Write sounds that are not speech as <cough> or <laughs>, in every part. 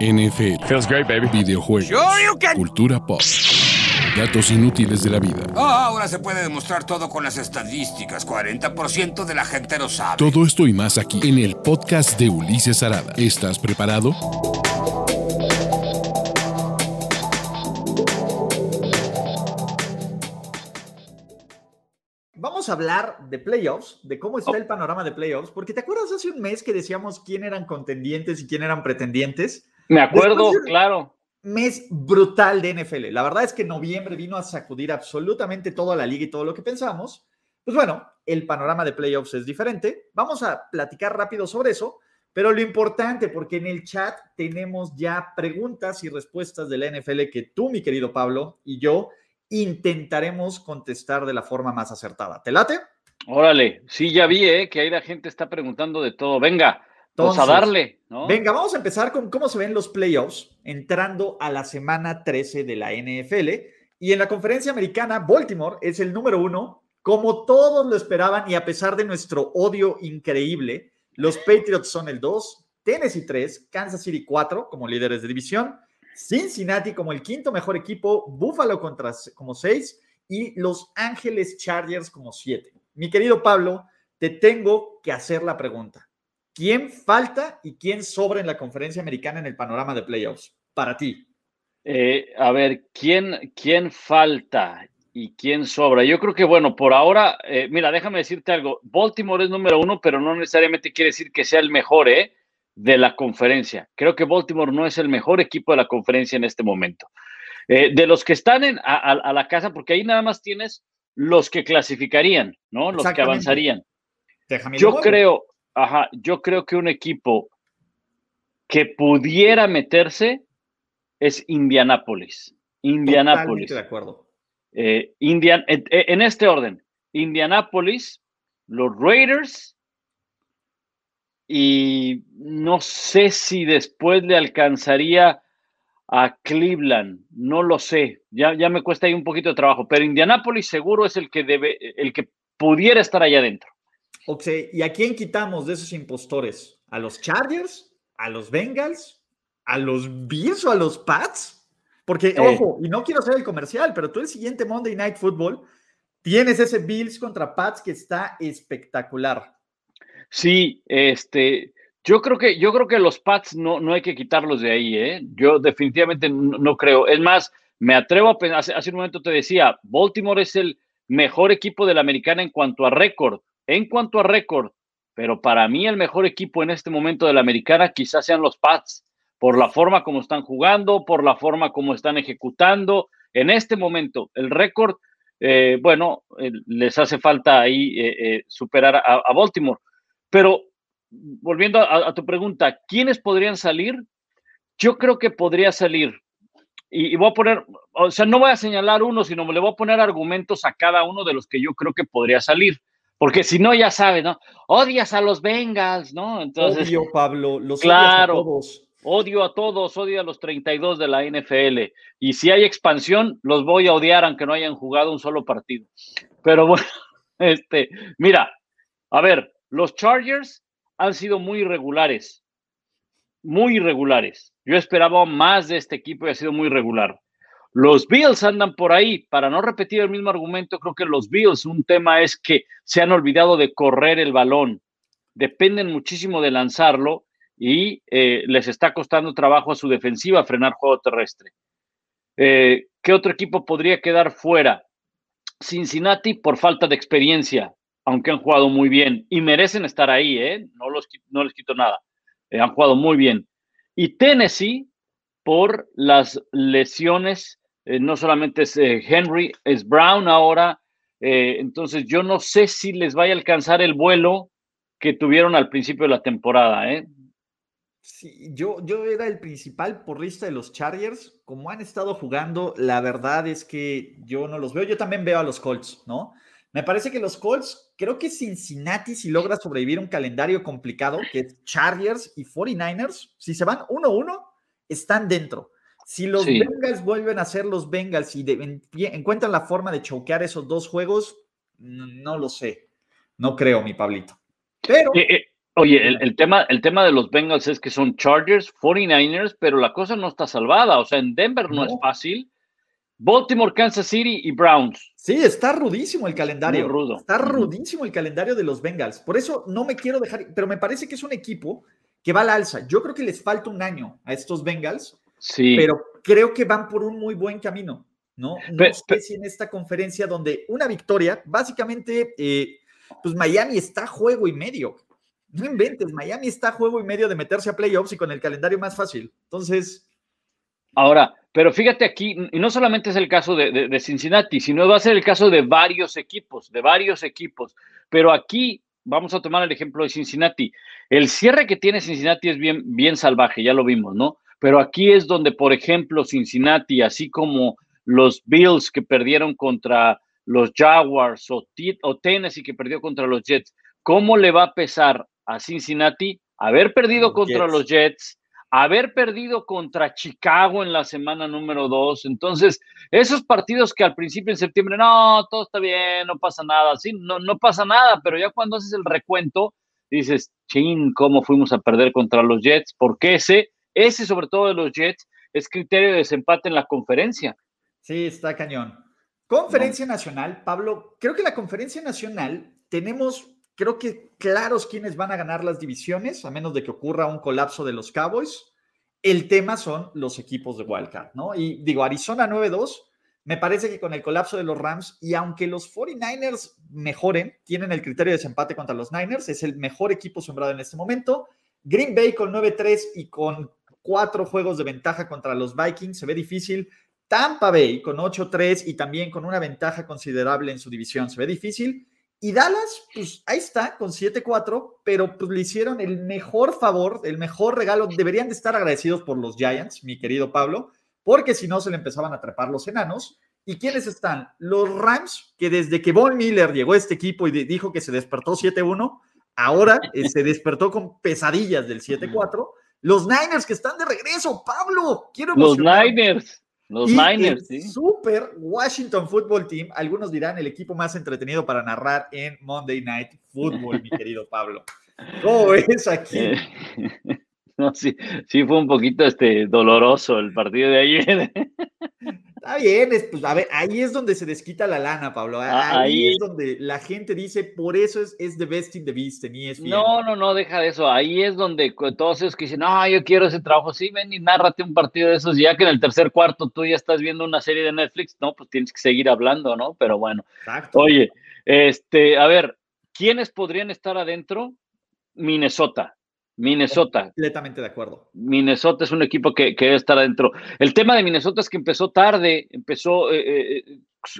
NFL, Feels great, baby. videojuegos, Sure you can. cultura pop, datos inútiles de la vida. Ah, ahora se puede demostrar todo con las estadísticas. 40% de la gente lo sabe. Todo esto y más aquí en el podcast de Ulises Arada. ¿Estás preparado? Vamos a hablar de playoffs, de cómo está el panorama de playoffs, porque te acuerdas hace un mes que decíamos quién eran contendientes y quién eran pretendientes. Me acuerdo, de- claro. Mes brutal de NFL. La verdad es que noviembre vino a sacudir absolutamente toda la liga y todo lo que pensamos. Pues bueno, el panorama de playoffs es diferente. Vamos a platicar rápido sobre eso, pero lo importante, porque en el chat tenemos ya preguntas y respuestas de la NFL que tú, mi querido Pablo, y yo intentaremos contestar de la forma más acertada. ¿Te late? Órale, sí, ya vi, ¿eh? Que ahí la gente está preguntando de todo. Venga, pues a Entonces, darle, ¿no? Venga, vamos a empezar con cómo se ven los playoffs entrando a la semana 13 de la NFL. Y en la conferencia americana, Baltimore es el número uno, como todos lo esperaban y a pesar de nuestro odio increíble, los Patriots son el 2, Tennessee 3, Kansas City 4 como líderes de división, Cincinnati como el quinto mejor equipo, Buffalo contra, como 6 y Los Ángeles Chargers como 7. Mi querido Pablo, te tengo que hacer la pregunta. ¿Quién falta y quién sobra en la conferencia americana en el panorama de playoffs? Para ti. Eh, a ver, ¿quién, ¿quién falta y quién sobra? Yo creo que, bueno, por ahora, eh, mira, déjame decirte algo. Baltimore es número uno, pero no necesariamente quiere decir que sea el mejor, ¿eh? De la conferencia. Creo que Baltimore no es el mejor equipo de la conferencia en este momento. Eh, de los que están en, a, a- a la casa, porque ahí nada más tienes los que clasificarían, ¿no? Los que avanzarían. Déjame Yo creo, ajá, yo creo que un equipo que pudiera meterse es. Indianapolis. Totalmente de acuerdo. Eh, Indian, en, en este orden, Indianapolis, los Raiders y no sé si después le alcanzaría a Cleveland, no lo sé, ya, ya me cuesta ahí un poquito de trabajo, pero Indianapolis seguro es el que debe, el que pudiera estar allá adentro. O sea, ¿y a quién quitamos de esos impostores? ¿A los Chargers? ¿A los Bengals? ¿A los Bills o a los Pats? Porque, Eh. ojo, y no quiero hacer el comercial, pero tú el siguiente Monday Night Football tienes ese Bills contra Pats que está espectacular. Sí, este, yo creo que, yo creo que los Pats no, no hay que quitarlos de ahí, ¿eh? Yo definitivamente no, no creo. Es más, me atrevo a pensar, hace, hace un momento te decía, Baltimore es el mejor equipo de la americana en cuanto a récord, en cuanto a récord, pero para mí el mejor equipo en este momento de la americana quizás sean los Pats, por la forma como están jugando, por la forma como están ejecutando. En este momento, el récord, eh, bueno, eh, les hace falta ahí eh, eh, superar a, Baltimore. Pero volviendo a, a, tu pregunta, ¿quiénes podrían salir? Yo creo que podría salir, y, y, voy a poner, o sea, no voy a señalar uno, sino le voy a poner argumentos a cada uno de los que yo creo que podría salir. Porque si no, ya sabes, ¿no? Odias a los Bengals, ¿no? Entonces, Odio, Pablo, los claro, a todos. Odio a todos, odio a los 32 de la NFL. Y si hay expansión, los voy a odiar aunque no hayan jugado un solo partido. Pero <laughs> bueno, este, mira, a ver, los Chargers han sido muy irregulares, muy irregulares. Yo esperaba más de este equipo y ha sido muy irregular. Los Bills andan por ahí. Para no repetir el mismo argumento, creo que los Bills, un tema es que se han olvidado de correr el balón. Dependen muchísimo de lanzarlo y eh, les está costando trabajo a su defensiva frenar juego terrestre. Eh, ¿Qué otro equipo podría quedar fuera? Cincinnati por falta de experiencia, aunque han jugado muy bien y merecen estar ahí, ¿eh? no, no les quito nada, eh, han jugado muy bien. Y Tennessee por las lesiones, eh, no solamente es eh, Henry, es Brown ahora, eh, entonces yo no sé si les vaya a alcanzar el vuelo que tuvieron al principio de la temporada. ¿eh? Sí, yo, yo era el principal porrista de los Chargers. Como han estado jugando, la verdad es que yo no los veo. Yo también veo a los Colts, ¿no? Me parece que los Colts, creo que Cincinnati, si logra sobrevivir un calendario complicado, que es Chargers y 49ers, si se van 1-1, están dentro. Si los sí. Bengals vuelven a ser los Bengals y de, en, encuentran la forma de choquear esos dos juegos, no, no, lo sé. No creo, mi Pablito. Pero. Eh, eh, Oye, el, tema, el tema de los Bengals es que son Chargers, 49ers, pero la cosa no está salvada. O sea, en Denver no, es fácil. Baltimore, Kansas City y Browns. Sí, está rudísimo el calendario. rudo. Está rudísimo el calendario de los Bengals. Por eso no me quiero dejar, pero me parece que es un equipo que va al alza. Yo creo que les falta un año a estos Bengals, sí. pero creo que van por un muy buen camino. No, no sé si en esta conferencia donde una victoria, básicamente, eh, pues Miami está a juego y medio. No inventes, Miami está a juego y medio de meterse a playoffs y con el calendario más fácil. Entonces. Ahora, pero fíjate aquí, y no solamente es el caso de, Cincinnati, sino va a ser el caso de varios equipos, de varios equipos. Pero aquí vamos a tomar el ejemplo de Cincinnati. El cierre que tiene Cincinnati es bien, bien salvaje, ya lo vimos, ¿no? Pero aquí es donde, por ejemplo, Cincinnati, así como los Bills que perdieron contra los Jaguars o, o Tennessee que perdió contra los Jets, ¿cómo le va a pesar a Cincinnati haber perdido contra los Jets, haber perdido contra Chicago en la semana número dos? Entonces, esos partidos que al principio en septiembre, no, todo está bien, no pasa nada, sí, no, no pasa nada, pero ya cuando haces el recuento, dices, ching, ¿cómo fuimos a perder contra los Jets? Porque ese, ese sobre todo de los Jets, es criterio de desempate en la conferencia. Sí, está cañón. Conferencia Nacional, Pablo, creo que la Conferencia Nacional tenemos, creo que claros quiénes van a ganar las divisiones, a menos de que ocurra un colapso de los Cowboys. El tema son los equipos de Wildcard, ¿no? Y digo, Arizona 9-2, me parece que con el colapso de los Rams, y aunque los 49ers mejoren, tienen el criterio de desempate contra los Niners, es el mejor equipo sembrado en este momento. Green Bay con 9-3 y con cuatro juegos de ventaja contra los Vikings, se ve difícil. Tampa Bay con 8-3 y también con una ventaja considerable en su división. Se ve difícil. Y Dallas, pues ahí está, con 7-4, pero pues le hicieron el mejor favor, el mejor regalo. Deberían de estar agradecidos por los Giants, mi querido Pablo, porque si no se le empezaban a trepar los enanos. ¿Y quiénes están? Los Rams, que desde que Von Miller llegó a este equipo y dijo que se despertó 7-1, ahora eh, se despertó con pesadillas del 7-4. Los Niners que están de regreso, Pablo, quiero Los Niners. Los Niners, sí. Super Washington Football Team, algunos dirán el equipo más entretenido para narrar en Monday Night Football, mi <laughs> querido Pablo. ¿Cómo ves aquí? <laughs> No, sí, sí fue un poquito este, doloroso el partido de ayer. Está bien, pues, a ver, ahí es donde se desquita la lana, Pablo. Ah, ahí, es donde la gente dice, por eso es, es The Best in the Beast en ESPN. No, no, no, deja de eso. Ahí es donde todos esos que dicen, no, yo quiero ese trabajo, sí, ven y nárrate un partido de esos, ya que en el tercer cuarto tú ya estás viendo una serie de Netflix, no, pues tienes que seguir hablando, ¿no? Pero bueno. Oye, este, a ver, ¿quiénes podrían estar adentro? Minnesota. Minnesota. Completamente de acuerdo. Minnesota es un equipo que, que debe estar adentro. El tema de Minnesota es que empezó tarde, empezó, eh, eh,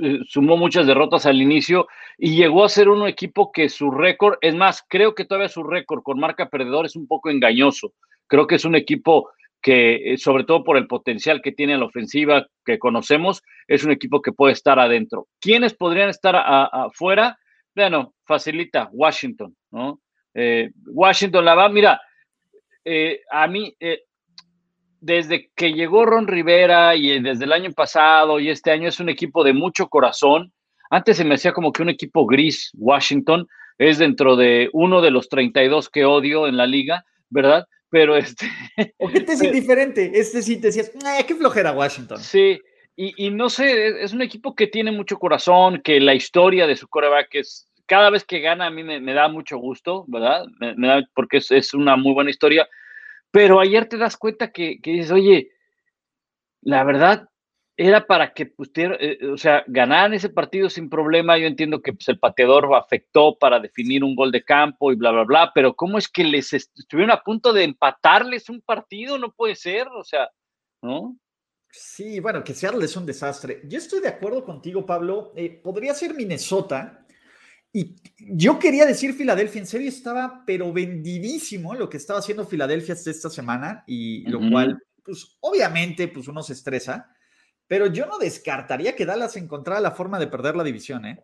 eh, sumó muchas derrotas al inicio y llegó a ser un equipo que su récord, es más, creo que todavía su récord con marca perdedor es un poco engañoso. Creo que es un equipo que, sobre todo por el potencial que tiene en la ofensiva que conocemos, es un equipo que puede estar adentro. ¿Quiénes podrían estar afuera? Bueno, facilita Washington, ¿no? Eh, Washington la va, mira, eh, a mí, eh, desde que llegó Ron Rivera y desde el año pasado y este año es un equipo de mucho corazón. Antes se me hacía como que un equipo gris, Washington, es dentro de uno de los 32 que odio en la liga, ¿verdad? Pero este... <laughs> ¿O qué te es indiferente? Este sí te decías, qué flojera Washington. Sí, y, y, no sé, es un equipo que tiene mucho corazón, que la historia de su coreback es cada vez que gana a mí me, da mucho gusto, ¿verdad? Me, da, porque es, una muy buena historia. Pero ayer te das cuenta que, dices, oye, la verdad era para que pusiera, eh, o sea, ganaran ese partido sin problema. Yo entiendo que pues, el pateador afectó para definir un gol de campo y bla, bla, bla, pero ¿cómo es que les estuvieron a punto de empatarles un partido? No puede ser, o sea, ¿no? Sí, bueno, que Seattle es un desastre. Yo estoy de acuerdo contigo, Pablo. Eh, podría ser Minnesota, y yo quería decir Filadelfia, en serio estaba, pero vendidísimo lo que estaba haciendo Filadelfia esta semana, y lo cual, pues obviamente, pues uno se estresa, pero yo no descartaría que Dallas encontrara la forma de perder la división, ¿eh?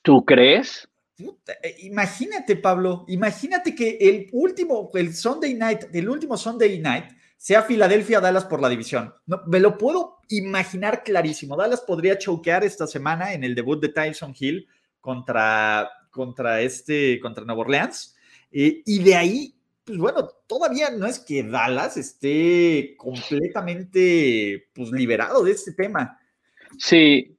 ¿Tú crees? Eh, imagínate, Pablo, imagínate que el último, el Sunday night, el último Sunday night sea Filadelfia-Dallas por la división. No, me lo puedo imaginar clarísimo. Dallas podría choquear esta semana en el debut de Tyson Hill contra, contra este, contra Nueva Orleans. Eh, y de ahí, pues bueno, todavía no es que Dallas esté completamente pues, liberado de este tema. Sí,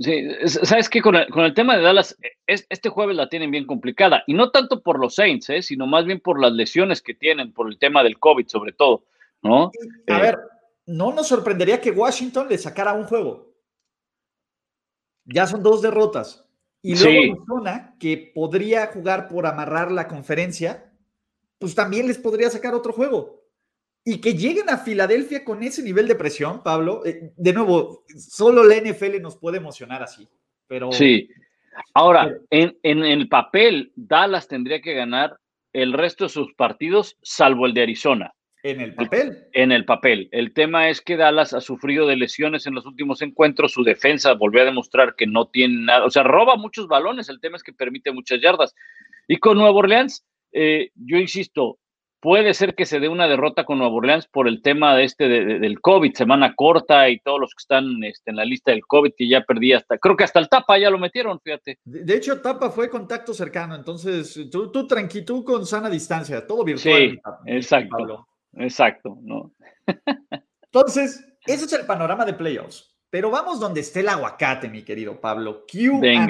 sí. sabes que con el, tema de Dallas, este jueves la tienen bien complicada, y no tanto por los Saints, ¿eh? sino más bien por las lesiones que tienen, por el tema del COVID sobre todo, ¿no? A ver, no nos sorprendería que Washington le sacara un juego. Ya son dos derrotas. Y luego Arizona, que podría jugar por amarrar la conferencia, pues también les podría sacar otro juego. Y que lleguen a Filadelfia con ese nivel de presión, Pablo, eh, de nuevo, solo la NFL nos puede emocionar así. Pero, sí. Ahora, en, en el papel, Dallas tendría que ganar el resto de sus partidos, salvo el de Arizona. En el papel. En el papel. El tema es que Dallas ha sufrido de lesiones en los últimos encuentros. Su defensa volvió a demostrar que no tiene nada. O sea, roba muchos balones. El tema es que permite muchas yardas. Y con Nueva Orleans, eh, yo insisto, puede ser que se dé una derrota con Nueva Orleans por el tema de este del COVID, semana corta y todos los que están este, en la lista del COVID que ya perdí hasta, creo que hasta el Tapa ya lo metieron, fíjate. De, hecho, Tapa fue contacto cercano, entonces tú, tú tranqui, tú con sana distancia, todo virtual. Sí, exacto. Exacto, ¿no? Entonces, ese es el panorama de playoffs. Pero vamos donde esté el aguacate, mi querido Pablo. QA.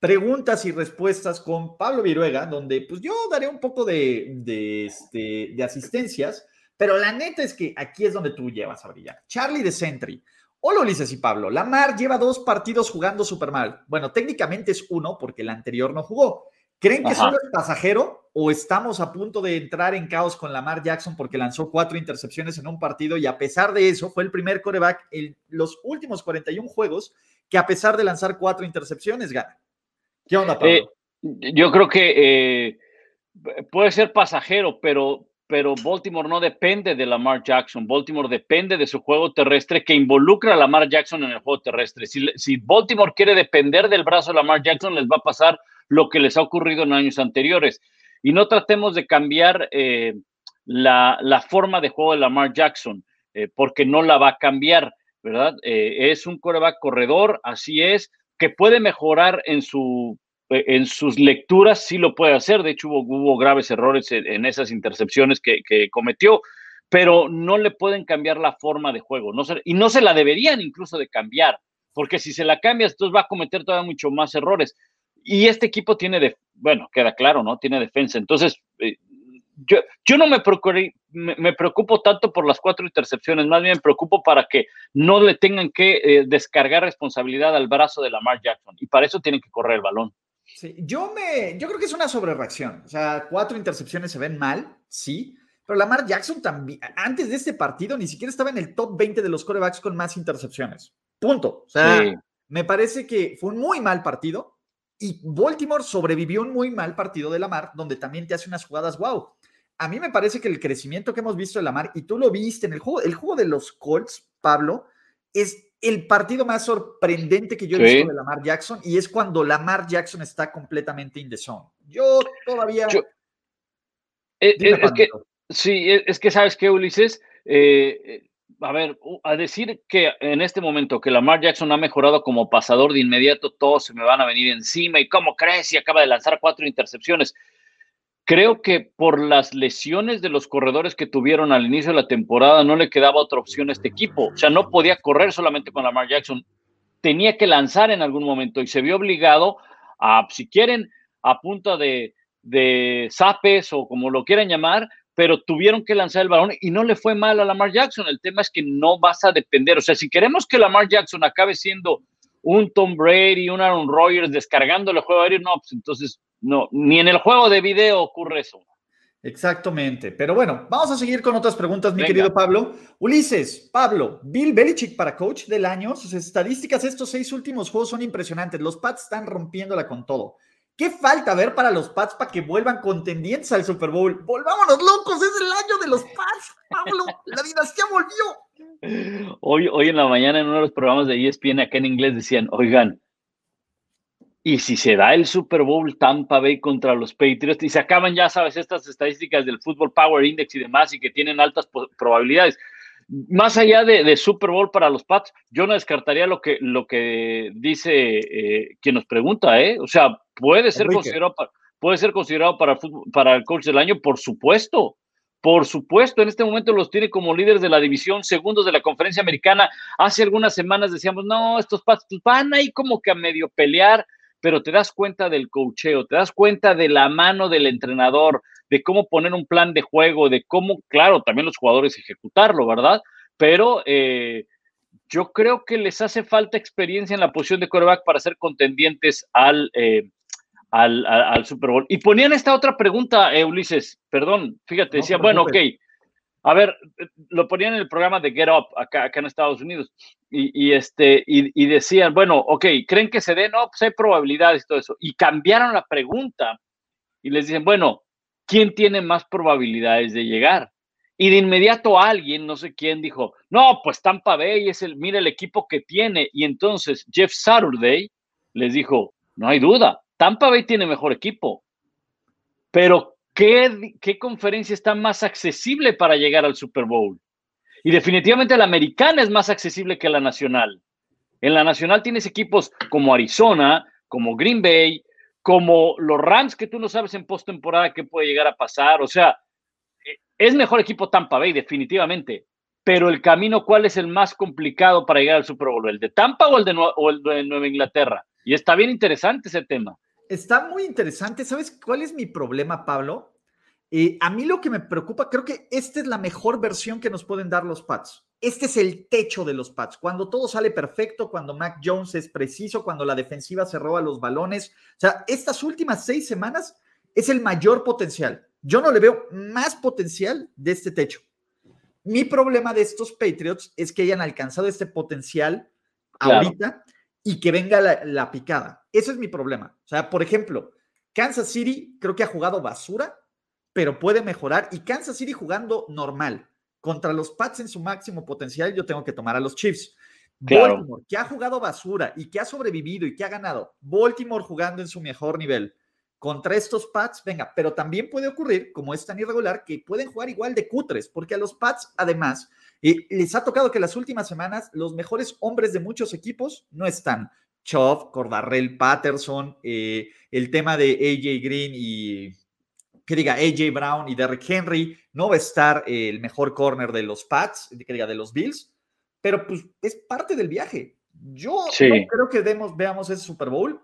Preguntas y respuestas con Pablo Viruega, donde pues yo daré un poco de, de, este, de asistencias, pero la neta es que aquí es donde tú llevas a brillar. Charlie de Sentry. Hola Ulises y Pablo. Lamar lleva dos partidos jugando súper mal. Bueno, técnicamente es uno porque el anterior no jugó. ¿Creen que solo es pasajero o estamos a punto de entrar en caos con Lamar Jackson porque lanzó cuatro intercepciones en un partido y a pesar de eso fue el primer coreback en los últimos 41 juegos que a pesar de lanzar cuatro intercepciones gana? ¿Qué onda, Pablo? Eh, yo creo que eh, puede ser pasajero, pero, pero Baltimore no depende de Lamar Jackson. Baltimore depende de su juego terrestre que involucra a Lamar Jackson en el juego terrestre. Si, si Baltimore quiere depender del brazo de Lamar Jackson, les va a pasar lo que les ha ocurrido en años anteriores. Y no tratemos de cambiar eh, la, forma de juego de Lamar Jackson, eh, porque no la va a cambiar, ¿verdad? Eh, es un coreback corredor, así es, que puede mejorar en, su, en sus lecturas, sí lo puede hacer. De hecho, hubo, graves errores en, esas intercepciones que, cometió, pero no le pueden cambiar la forma de juego. No y no se la deberían incluso de cambiar, porque si se la cambias, entonces va a cometer todavía mucho más errores. Y este equipo tiene, de, bueno, queda claro, ¿no? Tiene defensa. Entonces, eh, yo, yo no me, me, preocupo tanto por las cuatro intercepciones, más bien me preocupo para que no le tengan que eh, descargar responsabilidad al brazo de Lamar Jackson. Y para eso tienen que correr el balón. Sí, yo, me, yo creo que es una sobrereacción. O sea, cuatro intercepciones se ven mal, sí. Pero Lamar Jackson también, antes de este partido, ni siquiera estaba en el top 20 de los corebacks con más intercepciones. Punto. O sea, me parece que fue un muy mal partido. Y Baltimore sobrevivió un muy mal partido de Lamar, donde también te hace unas jugadas wow. A mí me parece que el crecimiento que hemos visto de Lamar, y tú lo viste en el juego, el juego de los Colts, Pablo, es el partido más sorprendente que yo he visto de Lamar Jackson, y es cuando Lamar Jackson está completamente in the zone. Yo todavía. Eh, eh, es, que, sí, es que sabes que, Ulises, eh, a ver, a decir que en este momento que Lamar Jackson ha mejorado como pasador de inmediato, todos se me van a venir encima y cómo crees y acaba de lanzar cuatro intercepciones. Creo que por las lesiones de los corredores que tuvieron al inicio de la temporada no le quedaba otra opción a este equipo. O sea, no podía correr solamente con Lamar Jackson. Tenía que lanzar en algún momento y se vio obligado a, si quieren, a punta de, de zapes o como lo quieran llamar, pero tuvieron que lanzar el balón y no le fue mal a Lamar Jackson. El tema es que no vas a depender. O sea, si queremos que Lamar Jackson acabe siendo un Tom Brady, un Aaron Rodgers descargando el juego aéreo, no, pues entonces no, ni en el juego de video ocurre eso. Exactamente. Pero bueno, vamos a seguir con otras preguntas, mi querido Pablo. Ulises, Pablo, Bill Belichick para coach del año. Sus estadísticas estos seis últimos juegos son impresionantes. Los Pats están rompiéndola con todo. ¿Qué falta ver para los Pats para que vuelvan contendientes al Super Bowl? Volvámonos locos, es el año de los Pats, Pablo. La dinastía volvió. Hoy, hoy en la mañana en uno de los programas de ESPN acá en inglés decían, oigan, y si se da el Super Bowl Tampa Bay contra los Patriots y se acaban, ya sabes, estas estadísticas del Football Power Index y demás y que tienen altas probabilidades. Más allá de, Super Bowl para los Pats, yo no descartaría lo que, lo que dice eh, quien nos pregunta, ¿eh? O sea, puede ser considerado ¿Puede ser considerado para, para el coach del año? Por supuesto. Por supuesto, en este momento los tiene como líderes de la división, segundos de la conferencia americana. Hace algunas semanas decíamos, no, estos Pats pues, van ahí como que a medio pelear, pero te das cuenta del cocheo, te das cuenta de la mano del entrenador, de cómo poner un plan de juego, de cómo, claro, también los jugadores ejecutarlo, ¿verdad? Pero eh, yo creo que les hace falta experiencia en la posición de quarterback para ser contendientes al, eh, al, Super Bowl. Y ponían esta otra pregunta, eh, Ulises, perdón, fíjate, decía, bueno, ok, a ver, lo ponían en el programa de Get Up acá, acá en Estados Unidos y, este, y, decían, bueno, ok, ¿creen que se dé? No, pues hay probabilidades y todo eso. Y cambiaron la pregunta y les dicen, bueno, ¿quién tiene más probabilidades de llegar? Y de inmediato alguien, no sé quién, dijo, no, pues Tampa Bay es el, mira el equipo que tiene. Y entonces Jeff Saturday les dijo, no hay duda, Tampa Bay tiene mejor equipo. Pero, ¿qué, ¿qué conferencia está más accesible para llegar al Super Bowl? Y definitivamente la americana es más accesible que la nacional. En la nacional tienes equipos como Arizona, como Green Bay, como los Rams, que tú no sabes en postemporada qué puede llegar a pasar. O sea, eh, es mejor equipo Tampa Bay, definitivamente. Pero el camino, ¿cuál es el más complicado para llegar al Super Bowl? ¿El de Tampa o el de, o el de Nueva Inglaterra? Y está bien interesante ese tema. Está muy interesante. ¿Sabes cuál es mi problema, Pablo? Eh, a mí lo que me preocupa, creo que esta es la mejor versión que nos pueden dar los Pats. Este es el techo de los Pats. Cuando todo sale perfecto, cuando Mac Jones es preciso, cuando la defensiva se roba los balones. O sea, estas últimas seis semanas es el mayor potencial. Yo no le veo más potencial de este techo. Mi problema de estos Patriots es que hayan alcanzado este potencial ahorita y que venga la, la picada. Ese es mi problema. O sea, por ejemplo, Kansas City creo que ha jugado basura pero puede mejorar. Y Kansas City jugando normal contra los Pats en su máximo potencial, yo tengo que tomar a los Chiefs. Baltimore, que ha jugado basura y que ha sobrevivido y que ha ganado. Baltimore jugando en su mejor nivel. Contra estos Pats, venga, pero también puede ocurrir, como es tan irregular, que pueden jugar igual de cutres, porque a los Pats, además, eh, les ha tocado que las últimas semanas los mejores hombres de muchos equipos no están. Chov, Cordarrell Patterson, eh, el tema de AJ Green y que diga AJ Brown y Derrick Henry, no va a estar el mejor corner de los Pats, que diga de los Bills, pero pues es parte del viaje. Yo no creo que demos, veamos ese Super Bowl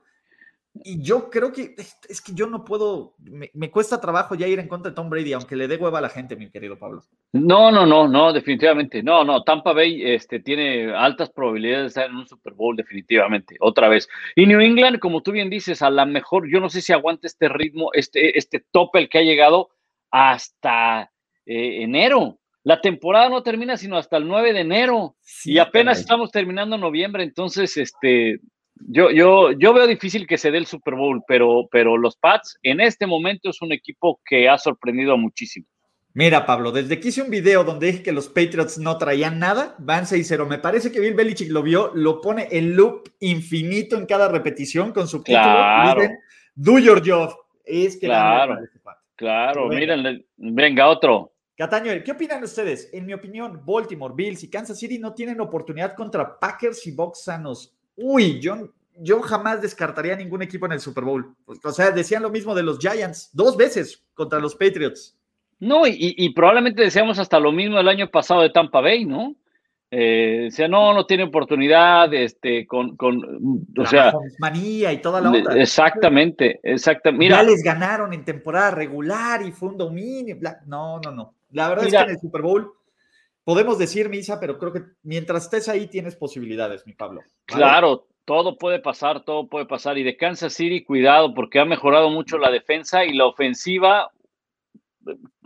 y yo creo que es que yo no puedo, me, cuesta trabajo ya ir en contra de Tom Brady, aunque le dé hueva a la gente, mi querido Pablo. No, no, no, no, definitivamente. No, no, Tampa Bay este, tiene altas probabilidades de estar en un Super Bowl, definitivamente, otra vez. Y New England, como tú bien dices, a lo mejor, yo no sé si aguanta este ritmo, este, este tope el que ha llegado hasta eh, enero. La temporada no termina sino hasta el 9 de enero y apenas estamos terminando noviembre, entonces, este, yo, yo, yo veo difícil que se dé el Super Bowl, pero, pero los Pats en este momento es un equipo que ha sorprendido muchísimo. Mira, Pablo, desde que hice un video donde dije que los Patriots no traían nada, van 6-0. Me parece que Bill Belichick lo vio, lo pone en loop infinito en cada repetición con su claro. do your job. Es que claro, claro, miren, venga otro. Cataño, ¿qué opinan ustedes? En mi opinión, Baltimore, Bills y Kansas City no tienen oportunidad contra Packers y Bucks sanos uy, yo, yo jamás descartaría ningún equipo en el Super Bowl. O sea, decían lo mismo de los Giants, dos veces contra los Patriots. No, y, probablemente decíamos hasta lo mismo el año pasado de Tampa Bay, ¿no? Eh, decía, no, no tiene oportunidad, este, con, con o sea. manía y toda la otra. Exactamente, exactamente. ya les ganaron en temporada regular y fue un dominio. No, no, no. La verdad es que en el Super Bowl podemos decir misa, pero creo que mientras estés ahí tienes posibilidades, mi Pablo. Claro, todo puede pasar, todo puede pasar. Y de Kansas City, cuidado, porque ha mejorado mucho la defensa y la ofensiva.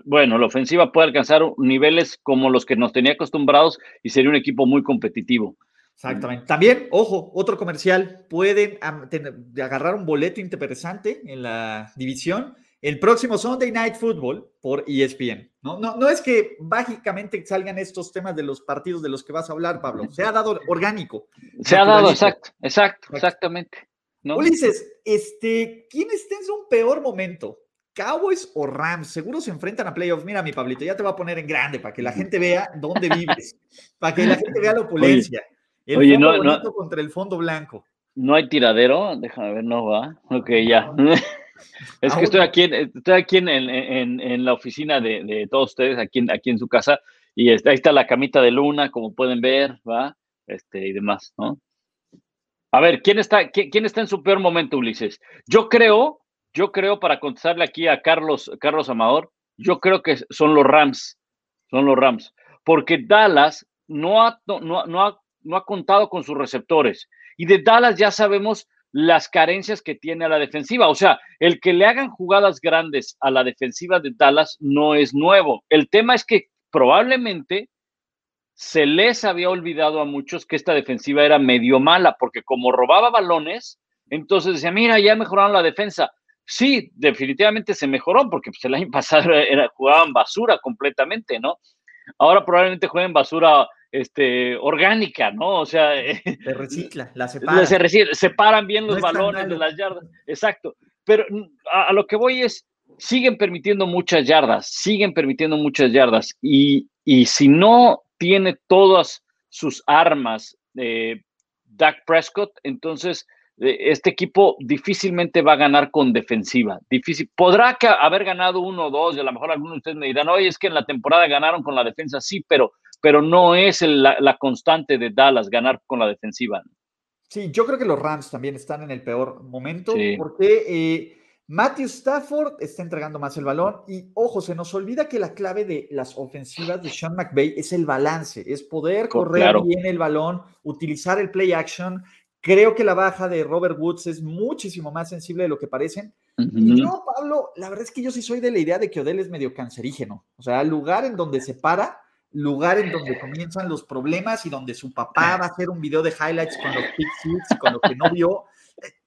Bueno, la ofensiva puede alcanzar niveles como los que nos tenía acostumbrados y sería un equipo muy competitivo. Exactamente. También, ojo, otro comercial, pueden agarrar un boleto interesante en la división el próximo Sunday Night Football por ESPN. No, no, no es que mágicamente salgan estos temas de los partidos de los que vas a hablar, Pablo. Se ha dado orgánico. Se ha dado, exacto, exacto, exactamente. ¿no? Ulises, este, ¿quién está en un peor momento? ¿Cowboys o Rams? Seguro se enfrentan a playoffs. Mira, mi Pablito, ya te voy a poner en grande para que la gente vea dónde <laughs> vives, para que la gente vea la opulencia. el oye, fondo no, contra el fondo blanco. No hay tiradero, déjame ver, no va. Ok, ya. Es que estoy aquí, estoy aquí en, en, en la oficina de, de, todos ustedes, aquí, aquí en su casa, y ahí está la camita de luna, como pueden ver, ¿va? Este, y demás, ¿no? A ver, ¿quién está, quién, está en su peor momento, Ulises? Yo creo, yo creo, para contestarle aquí a Carlos, Carlos Amador, yo creo que son los Rams, son los Rams, porque Dallas no ha, no, no, ha, no ha contado con sus receptores. Y de Dallas ya sabemos las carencias que tiene a la defensiva. O sea, el que le hagan jugadas grandes a la defensiva de Dallas no es nuevo. El tema es que probablemente se les había olvidado a muchos que esta defensiva era medio mala, porque como robaba balones, entonces decía, mira, ya mejoraron la defensa. Sí, definitivamente se mejoró, porque pues, el año <laughs> pasado era, jugaban basura completamente, ¿no? Ahora probablemente jueguen basura este, orgánica, ¿no? O sea, se recicla, la <laughs> separan. Se recicla, separan bien los balones de las yardas, exacto. Pero a, lo que voy es, siguen permitiendo muchas yardas, siguen permitiendo muchas yardas, y, y si no tiene todas sus armas eh, Dak Prescott, entonces eh, este equipo difícilmente va a ganar con defensiva. Difícil. Podrá haber ganado uno o dos, y a lo mejor algunos de ustedes me dirán, oye, es que en la temporada ganaron con la defensa, sí, pero, pero no es la, constante de Dallas ganar con la defensiva. Sí, yo creo que los Rams también están en el peor momento, porque eh, Matthew Stafford está entregando más el balón y ojo, se nos olvida que la clave de las ofensivas de Sean McVay es el balance, es poder correr bien el balón, utilizar el play action. Creo que la baja de Robert Woods es muchísimo más sensible de lo que parecen. Y yo, Pablo, la verdad es que yo sí soy de la idea de que Odell es medio cancerígeno. O sea, lugar en donde se para, lugar en donde comienzan los problemas y donde su papá va a hacer un video de highlights con los pick y con lo que no vio.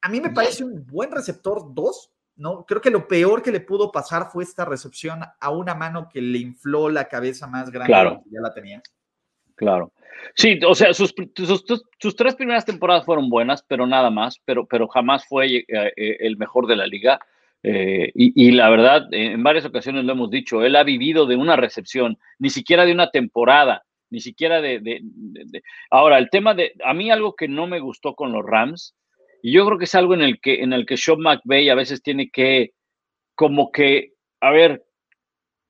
A mí me parece un buen receptor 2, ¿no? Creo que lo peor que le pudo pasar fue esta recepción a una mano que le infló la cabeza más grande claro. ya la tenía. Claro. Sí, o sea, sus, sus, tres primeras temporadas fueron buenas, pero nada más, pero, pero jamás fue eh, eh, el mejor de la liga. Eh, y, la verdad, en varias ocasiones lo hemos dicho, él ha vivido de una recepción, ni siquiera de una temporada, ni siquiera de, de Ahora, el tema de, a mí algo que no me gustó con los Rams y yo creo que es algo en el que, en el que Sean McVay a veces tiene que, como que, a ver,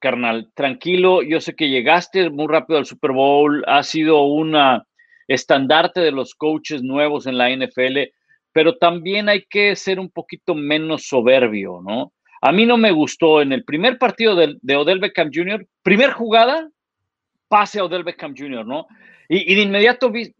carnal, tranquilo, yo sé que llegaste muy rápido al Super Bowl, ha sido una estandarte de los coaches nuevos en la NFL, pero también hay que ser un poquito menos soberbio, ¿no? A mí no me gustó en el primer partido de, de Odell Beckham Jr., primer jugada, pase a Odell Beckham Jr., ¿no? Y, y de inmediato vi,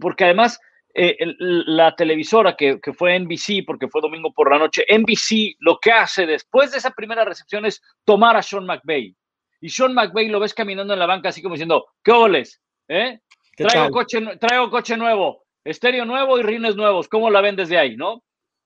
porque además eh, la televisora que, fue NBC, porque fue domingo por la noche, NBC lo que hace después de esa primera recepción es tomar a Sean McVay. Y Sean McVay lo ves caminando en la banca así como diciendo, ¿qué oles? ¿Eh? Traigo coche, traigo coche nuevo, estéreo nuevo y rines nuevos. ¿Cómo la ven desde ahí, no?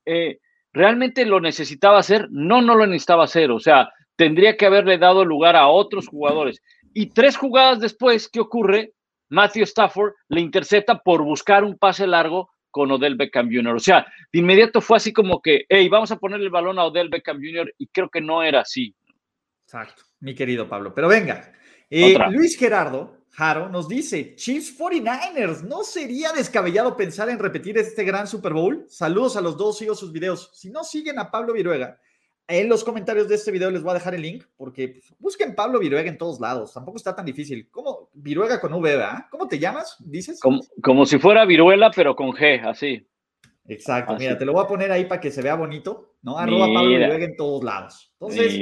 Eh, ¿Realmente lo necesitaba hacer? No, no lo necesitaba hacer. O sea, tendría que haberle dado lugar a otros jugadores. Y tres jugadas después, ¿qué ocurre? Matthew Stafford le intercepta por buscar un pase largo con Odell Beckham Jr. O sea, de inmediato fue así como que, hey, vamos a poner el balón a Odell Beckham Jr. y creo que no era así. Exacto, mi querido Pablo. Pero venga, eh, Luis Gerardo Jaro nos dice, Chiefs 49ers, ¿no sería descabellado pensar en repetir este gran Super Bowl? Saludos a los dos, sigo sus videos. Si no siguen a Pablo Viruega, en los comentarios de este video les voy a dejar el link porque pues, busquen Pablo Viruega en todos lados. Tampoco está tan difícil. ¿Cómo? Viruega con V, ¿verdad? ¿Cómo te llamas? ¿Dices? Como, si fuera viruela, pero con G, así. Exacto. Mira, te lo voy a poner ahí para que se vea bonito, ¿no? Arroba Pablo Viruega en todos lados. Entonces,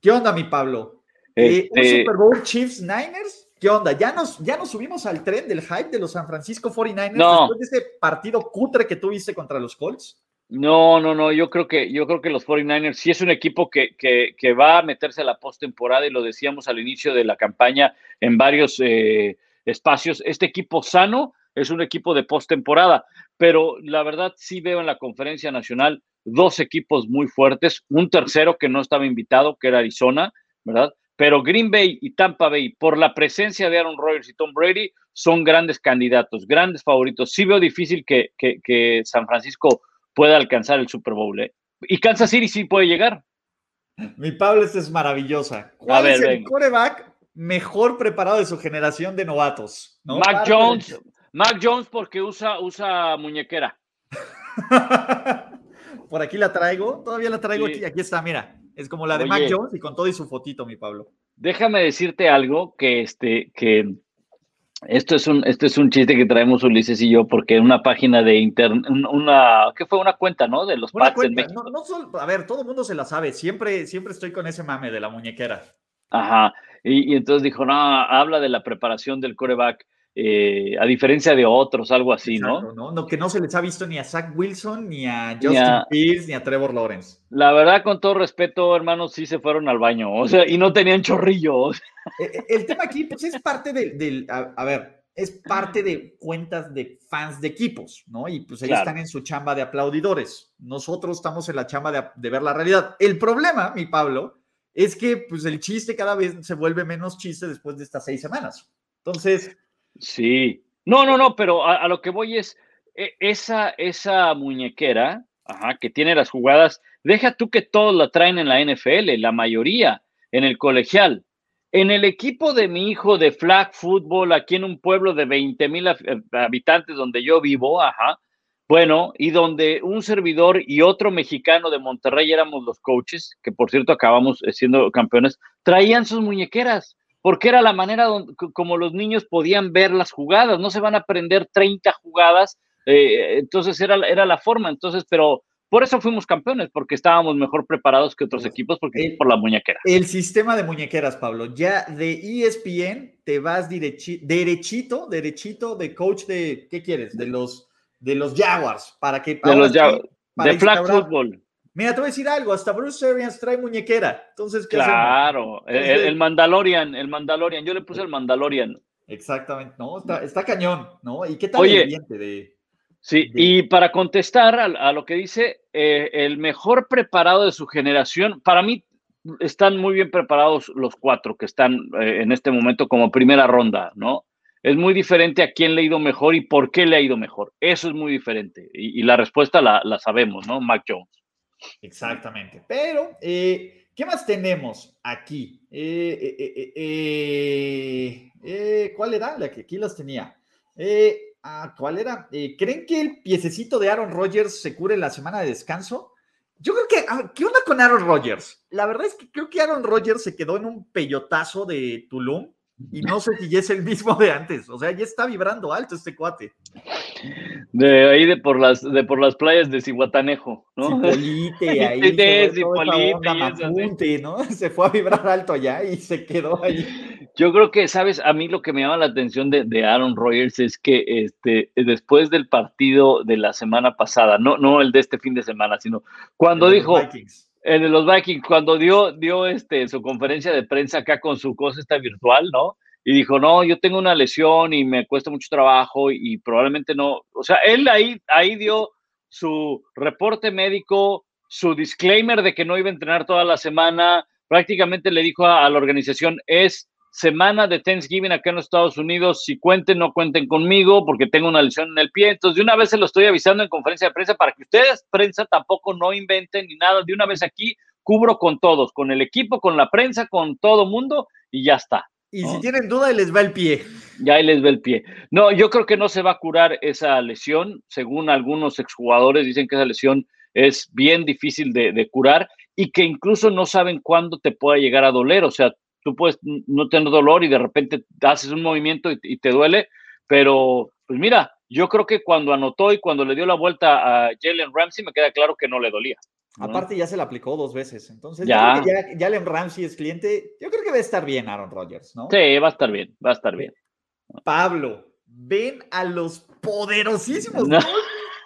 ¿qué onda, mi Pablo? Eh, ¿Un este Super Bowl Chiefs Niners? ¿Qué onda? ¿Ya nos, ¿Ya nos subimos al tren del hype de los San Francisco 49ers después de ese partido cutre que tuviste contra los Colts? No, no, no, yo creo que, yo creo que los 49ers sí es un equipo que, que, va a meterse a la postemporada y lo decíamos al inicio de la campaña en varios eh, espacios. Este equipo sano es un equipo de postemporada, pero la verdad sí veo en la conferencia nacional dos equipos muy fuertes, un tercero que no estaba invitado, que era Arizona, ¿verdad? Pero Green Bay y Tampa Bay, por la presencia de Aaron Rodgers y Tom Brady, son grandes candidatos, grandes favoritos. Sí veo difícil que, que San Francisco puede alcanzar el Super Bowl. ¿eh? Y Kansas City sí puede llegar. Mi Pablo, esta es maravillosa. ¿Cuál es el coreback mejor preparado de su generación de novatos? Mac Jones. Mac Jones porque usa, usa muñequera. <laughs> Por aquí la traigo, todavía la traigo aquí, aquí está, mira. Es como la de Mac Jones y con todo y su fotito, mi Pablo. Déjame decirte algo que este, que esto es un, es un chiste que traemos Ulises y yo, porque una página de internet, una, ¿qué fue? Una cuenta, ¿no? De los Pats en México. No, no a ver, todo el mundo se la sabe, siempre, siempre estoy con ese mame de la muñequera. Ajá, y, y entonces dijo, no, habla de la preparación del coreback eh, a diferencia de otros, algo así, ¿no? ¿no? Que no se les ha visto ni a Zach Wilson, ni a Justin Fields, ni a Trevor Lawrence. La verdad, con todo respeto, hermanos, sí se fueron al baño, o sea, y no tenían chorrillos. E, e, el, tema aquí, pues es parte del, a, ver, es parte de cuentas de fans de equipos, ¿no? Y pues ellos están en su chamba de aplaudidores. Nosotros estamos en la chamba de, de ver la realidad. El problema, mi Pablo, es que pues el chiste cada vez se vuelve menos chiste después de estas seis semanas. Entonces, Sí. No, no, no, pero a, lo que voy es, e, esa, esa muñequera, ajá, que tiene las jugadas, deja tú que todos la traen en la NFL, la mayoría, en el colegial. En el equipo de mi hijo de flag football, aquí en un pueblo de 20 mil eh, habitantes donde yo vivo, ajá, bueno, y donde un servidor y otro mexicano de Monterrey éramos los coaches, que por cierto acabamos eh, siendo campeones, traían sus muñequeras porque era la manera como los niños podían ver las jugadas, no se van a aprender 30 jugadas, eh, entonces era, era la forma, entonces, pero por eso fuimos campeones, porque estábamos mejor preparados que otros equipos, porque por la muñequera. El sistema de muñequeras, Pablo, ya de ESPN te vas derechito, derechito de coach de, ¿qué quieres? De los, de los Jaguars, para que... De los Jaguars, de flag football. Mira, te voy a decir algo, hasta Bruce Arians trae muñequera. Entonces, ¿qué Claro, el, Mandalorian, el Mandalorian, yo le puse el Mandalorian. Exactamente, no, está, cañón, ¿no? ¿Y qué tal el ambiente de... Sí, y para contestar a, lo que dice, eh, el mejor preparado de su generación, para mí están muy bien preparados los cuatro que están eh, en este momento como primera ronda, ¿no? Es muy diferente a quién le ha ido mejor y por qué le ha ido mejor. Eso es muy diferente. Y, la respuesta la, la sabemos, ¿no? Mac Jones. Exactamente. Pero, eh, ¿qué más tenemos aquí? Eh, eh, ¿Cuál era? La que aquí las tenía. Ah, ¿Cuál era? ¿Creen que el piececito de Aaron Rodgers se cure en la semana de descanso? Yo creo que, ah, ¿qué onda con Aaron Rodgers? La verdad es que creo que Aaron Rodgers se quedó en un peyotazo de Tulum y no sé si ya es el mismo de antes. O sea, ya está vibrando alto este cuate. De ahí de por las, de por las playas de Cihuatanejo, ¿no? Cipolite, <laughs> ahí. de Cipolite, ¿no? <laughs> Se fue a vibrar alto allá y se quedó ahí. Yo creo que, ¿sabes? A mí lo que me llama la atención de, de Aaron Rodgers es que este, después del partido de la semana pasada, no, no el de este fin de semana, sino cuando dijo. De los Vikings, cuando dio, dio este, su conferencia de prensa acá con su cosa esta virtual, ¿no? Y dijo, no, yo tengo una lesión y me cuesta mucho trabajo y, probablemente no. O sea, él ahí, ahí dio su reporte médico, su disclaimer de que no iba a entrenar toda la semana. Prácticamente le dijo a la organización, es semana de Thanksgiving acá en los Estados Unidos, si cuenten, no cuenten conmigo porque tengo una lesión en el pie. Entonces, de una vez se lo estoy avisando en conferencia de prensa para que ustedes, prensa, tampoco no inventen ni nada. De una vez aquí cubro con todos, con el equipo, con la prensa, con todo mundo y ya está. Y si tienen duda, les va el pie. Ya ahí les va el pie. No, yo creo que no se va a curar esa lesión. Según algunos exjugadores, dicen que esa lesión es bien difícil de, de curar y que incluso no saben cuándo te pueda llegar a doler. O sea, tú puedes no tener dolor y de repente haces un movimiento y, te duele, pero pues mira, yo creo que cuando anotó y cuando le dio la vuelta a Jalen Ramsey, me queda claro que no le dolía. Aparte ya se la aplicó dos veces, entonces ya. Jalen Ramsey es cliente, yo creo que va a estar bien Aaron Rodgers, ¿no? Sí, va a estar bien, va a estar bien. Pablo, ven a los poderosísimos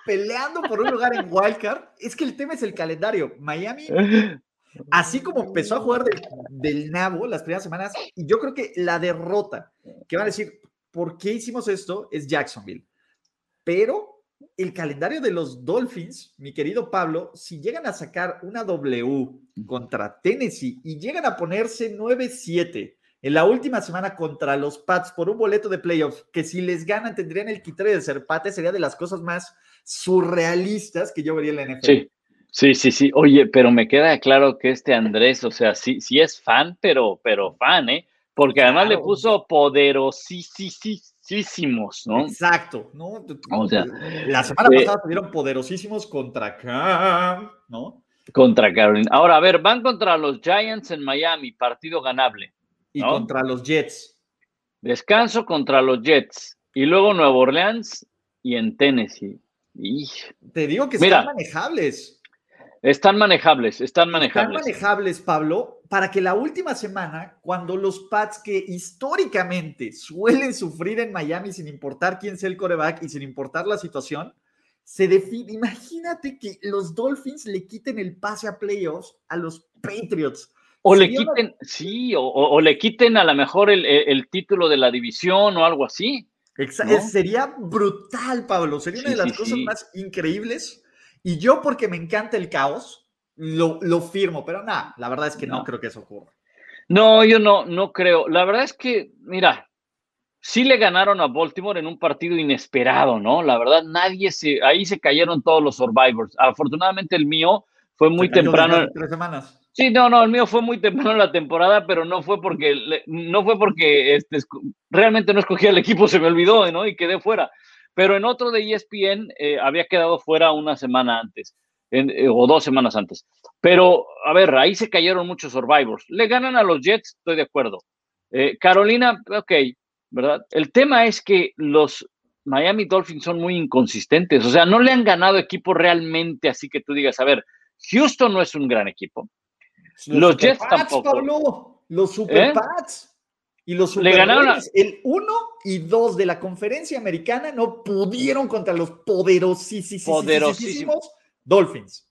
peleando por un lugar en Wildcard. Es que el tema es el calendario. Miami <laughs> Así como empezó a jugar del, nabo las primeras semanas, y yo creo que la derrota, que van a decir, ¿por qué hicimos esto? Es Jacksonville. Pero el calendario de los Dolphins, mi querido Pablo, si llegan a sacar una W contra Tennessee y llegan a ponerse 9-7 en la última semana contra los Pats por un boleto de playoffs, que si les ganan tendrían el criterio de ser sería de las cosas más surrealistas que yo vería en la NFL. Sí, sí, sí. Oye, pero me queda claro que este Andrés, o sea, sí, sí es fan, pero, pero fan, ¿eh? Porque además le puso poderosísimo poderosísimos, ¿no? Exacto, ¿no? O sea, la semana eh, pasada tuvieron poderosísimos contra Cam, ¿no? Contra Carolina. Ahora, a ver, van contra los Giants en Miami, partido ganable. Y contra los Jets. Descanso contra los Jets. Y luego Nueva Orleans y en Tennessee. Y Te digo que Mira, están manejables. Están manejables, están manejables. Están manejables, Pablo, para que la última semana, cuando los Pats que históricamente suelen sufrir en Miami sin importar quién sea el coreback y sin importar la situación, se define. Imagínate que los Dolphins le quiten el pase a playoffs a los Patriots. O le una- quiten, sí, o, o- o le quiten a lo mejor el, el- el título de la división o algo así. Exa- ¿no? Sería brutal, Pablo. Sería una de las sí, cosas sí. más increíbles. Y yo, porque me encanta el caos, lo, lo firmo. Pero nada, la verdad es que no. No. creo que eso ocurra. No, yo no, no creo. La verdad es que, mira, sí le ganaron a Baltimore en un partido inesperado, ¿no? La verdad, nadie se, ahí se cayeron todos los survivors. Afortunadamente el mío fue muy temprano. Tres semanas. Sí, no, no, el mío fue muy temprano en la temporada, pero no fue porque, no fue porque este, realmente no escogí el equipo, se me olvidó, ¿no? Y quedé fuera. Pero en otro de ESPN eh, había quedado fuera una semana antes, en- eh, o dos semanas antes. Pero, a ver, ahí se cayeron muchos survivors. Le ganan a los Jets, estoy de acuerdo. Eh, Carolina, ok, ¿verdad? El tema es que los Miami Dolphins son muy inconsistentes, o sea, no le han ganado equipos realmente así que tú digas, a ver, Houston no es un gran equipo. Los Super Jets Pats, tampoco. Pablo, los Super ¿Eh? Pats. Y los Le Super ganaron a- Ravens, El 1 y 2 de la conferencia americana no pudieron contra los poderosísimos Poderosísimos. Dolphins.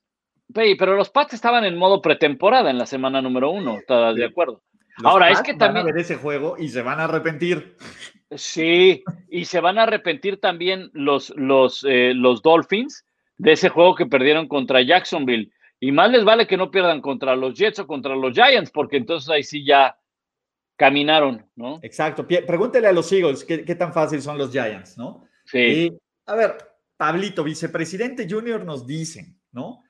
Pe- Pero los Pats estaban en modo pretemporada en la semana número uno, ¿estás de acuerdo? Los Ahora, es que van también- a ver ese juego y se van a arrepentir. Sí, y se van a arrepentir también los, los, eh, los Dolphins de ese juego que perdieron contra Jacksonville. Y más les vale que no pierdan contra los Jets o contra los Giants, porque entonces ahí sí ya caminaron, ¿no? Exacto. Pregúntele a los Eagles qué, qué tan fácil son los Giants, ¿no? Sí. Y, a ver, Pablito, vicepresidente junior, nos dicen, ¿no?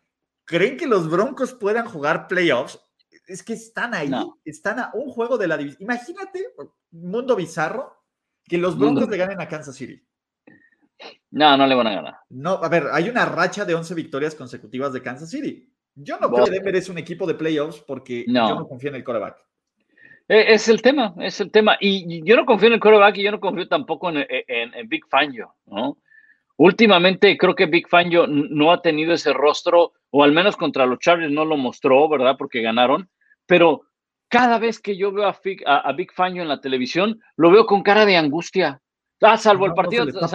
¿Creen que los Broncos puedan jugar playoffs? Es que están ahí, No. están a un juego de la división. Imagínate, mundo bizarro, que los Mundo- Broncos le ganen a Kansas City. No, no le van a ganar. No, a ver, hay una racha de 11 victorias consecutivas de Kansas City. Yo no creo que Denver es un equipo de playoffs porque No. yo no confío en el coreback. Eh, Es el tema, es el tema. Y yo no confío en el quarterback y yo no confío tampoco en, en- en Big Fangio, ¿no? Últimamente creo que Big Fangio no ha tenido ese rostro, o al menos contra los Chargers no lo mostró, ¿verdad? Porque ganaron. Pero cada vez que yo veo a, Fig- a- a Big Fangio en la televisión, lo veo con cara de angustia. Ah, salvo el No, se partido, el par-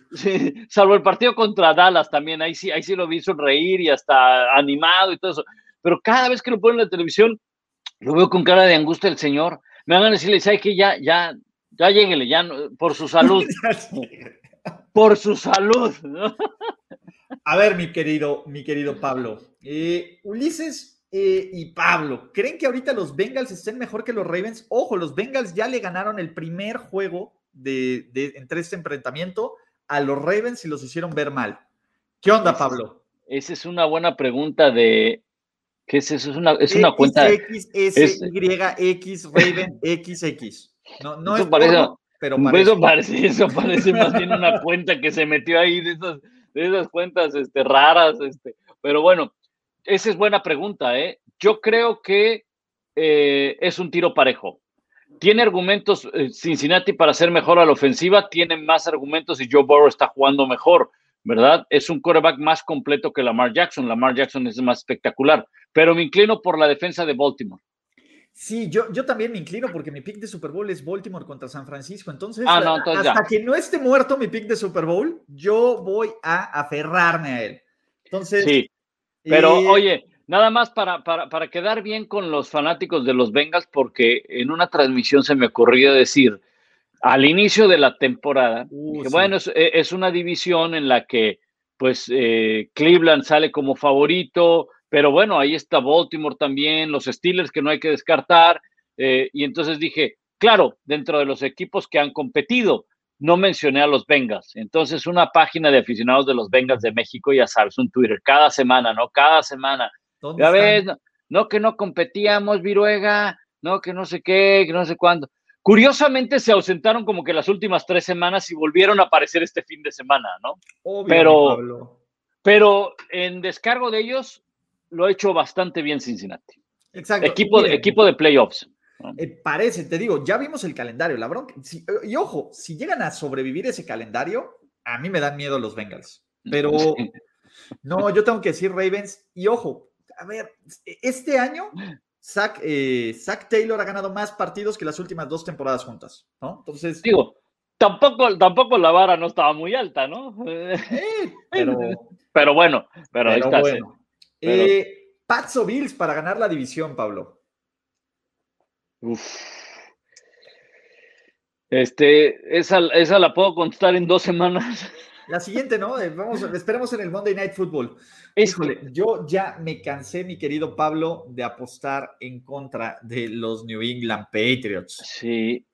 <laughs> sí, salvo el partido contra Dallas también, ahí sí, ahí sí lo vi sonreír y hasta animado y todo eso. Pero cada vez que lo ponen en la televisión, lo veo con cara de angustia el señor. Me van a decirle, ¿sabes qué? Ya, ya, ya lléguele, ya, por su salud, <laughs> por su salud. A ver, mi querido, mi querido Pablo. Eh, Ulises eh, y Pablo, ¿creen que ahorita los Bengals estén mejor que los Ravens? Ojo, los Bengals ya le ganaron el primer juego de, de- entre este enfrentamiento a los Ravens y los hicieron ver mal. ¿Qué onda, Pablo? Esa es una buena pregunta de, ¿qué es eso? Es una, es una cuenta, X, S, Y, X, Raven, XX. No, no Eso es parece- porno, pero parece. Eso parece, eso parece más bien una cuenta que se metió ahí de esas, de esas cuentas este, raras. Este. Pero bueno, esa es buena pregunta. ¿eh? Yo creo que eh, es un tiro parejo. Tiene argumentos eh, Cincinnati para ser mejor a la ofensiva, tiene más argumentos y Joe Burrow está jugando mejor, ¿verdad? Es un quarterback más completo que Lamar Jackson. Lamar Jackson es más espectacular, pero me inclino por la defensa de Baltimore. Sí, yo, yo también me inclino porque mi pick de Super Bowl es Baltimore contra San Francisco. Entonces, Ah, no, entonces hasta ya. que no esté muerto mi pick de Super Bowl, yo voy a aferrarme a él. Entonces, Sí, Pero eh, oye, nada más para, para, para quedar bien con los fanáticos de los Bengals, porque en una transmisión se me ocurrió decir al inicio de la temporada, Uh, que sí. bueno, es, e, es una división en la que pues eh, Cleveland sale como favorito, pero bueno, ahí está Baltimore también, los Steelers que no hay que descartar, eh, y entonces dije, claro, dentro de los equipos que han competido, no mencioné a los Bengals. Entonces, una página de aficionados de los Bengals de México, ya sabes, un Twitter, cada semana, ¿no? Cada semana. ¿dónde Ya están? ves, no, no que no competíamos, Viruega, no que no sé qué, que no sé cuándo. Curiosamente se ausentaron como que las últimas tres semanas y volvieron a aparecer este fin de semana, ¿no? Obvio, Pero- Pablo. Pero en descargo de ellos lo ha hecho bastante bien Cincinnati. Exacto. Equipo, de, Miren, equipo de playoffs. eh, parece, te digo, ya vimos el calendario. La bronca, si- y ojo, si llegan a sobrevivir ese calendario, a mí me dan miedo los Bengals. Pero no, yo tengo que decir Ravens. Y ojo, a ver, este año Zach, eh, Zach Taylor ha ganado más partidos que las últimas dos temporadas juntas, ¿no? Entonces, Digo, tampoco, tampoco la vara no estaba muy alta, ¿no? <laughs> eh, pero, Pero bueno, pero, ahí está. bueno. Pero- Eh, Pats o Bills para ganar la división, Pablo. Uf. Este, esa, esa la puedo contestar en dos semanas. <laughs> La siguiente, ¿no? Eh, Vamos, esperemos en el Monday Night Football. Híjole, yo ya me cansé, mi querido Pablo, de apostar en contra de los New England Patriots. Sí,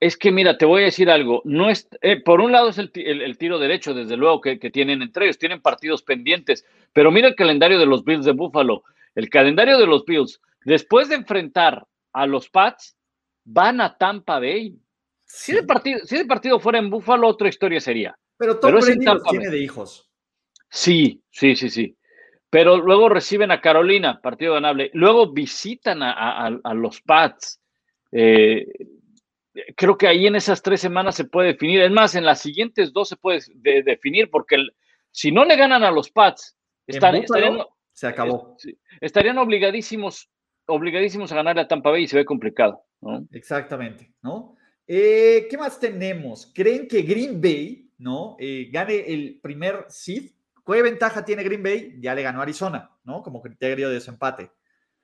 es que mira, te voy a decir algo. No es, eh, por un lado es el, el- el tiro derecho, desde luego, que, que tienen entre ellos, tienen partidos pendientes, pero mira el calendario de los Bills de Buffalo. El calendario de los Bills, después de enfrentar a los Pats, van a Tampa Bay. Si ese partido, si ese partido fuera en Buffalo, otra historia sería. Pero Tom pero Brady los tiene de hijos. Sí, sí, sí, sí. Pero luego reciben a Carolina, partido ganable. Luego visitan a, a- a- a los Pats. Eh, creo que ahí en esas tres semanas se puede definir. Es más, en las siguientes dos se puede de- definir, porque el- si no le ganan a los Pats, estar- estarían, Se acabó. estarían obligadísimos, obligadísimos a ganarle a Tampa Bay y se ve complicado. ¿no? Exactamente, ¿no? Eh, ¿Qué más tenemos? ¿Creen que Green Bay, ¿no? Eh, gane el primer seed. ¿Qué ventaja tiene Green Bay? Ya le ganó Arizona, ¿no? Como criterio de desempate.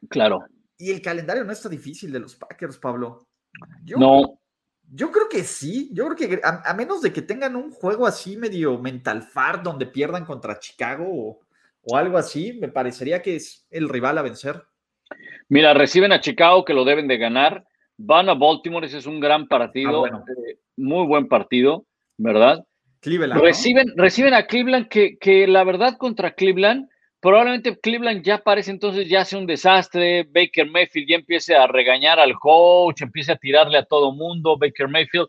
Claro. Y el calendario no está difícil de los Packers, Pablo. Yo, No, yo creo que sí. Yo creo que a, a menos de que tengan un juego así medio mental fart donde pierdan contra Chicago o, o algo así, me parecería que es el rival a vencer. Mira, reciben a Chicago que lo deben de ganar. Van a Baltimore, ese es un gran partido, Ah, bueno. eh, muy buen partido, ¿verdad? Cleveland. Reciben, reciben a Cleveland que, que la verdad contra Cleveland, probablemente Cleveland ya parece entonces ya hace un desastre, Baker Mayfield ya empiece a regañar al coach, empiece a tirarle a todo mundo, Baker Mayfield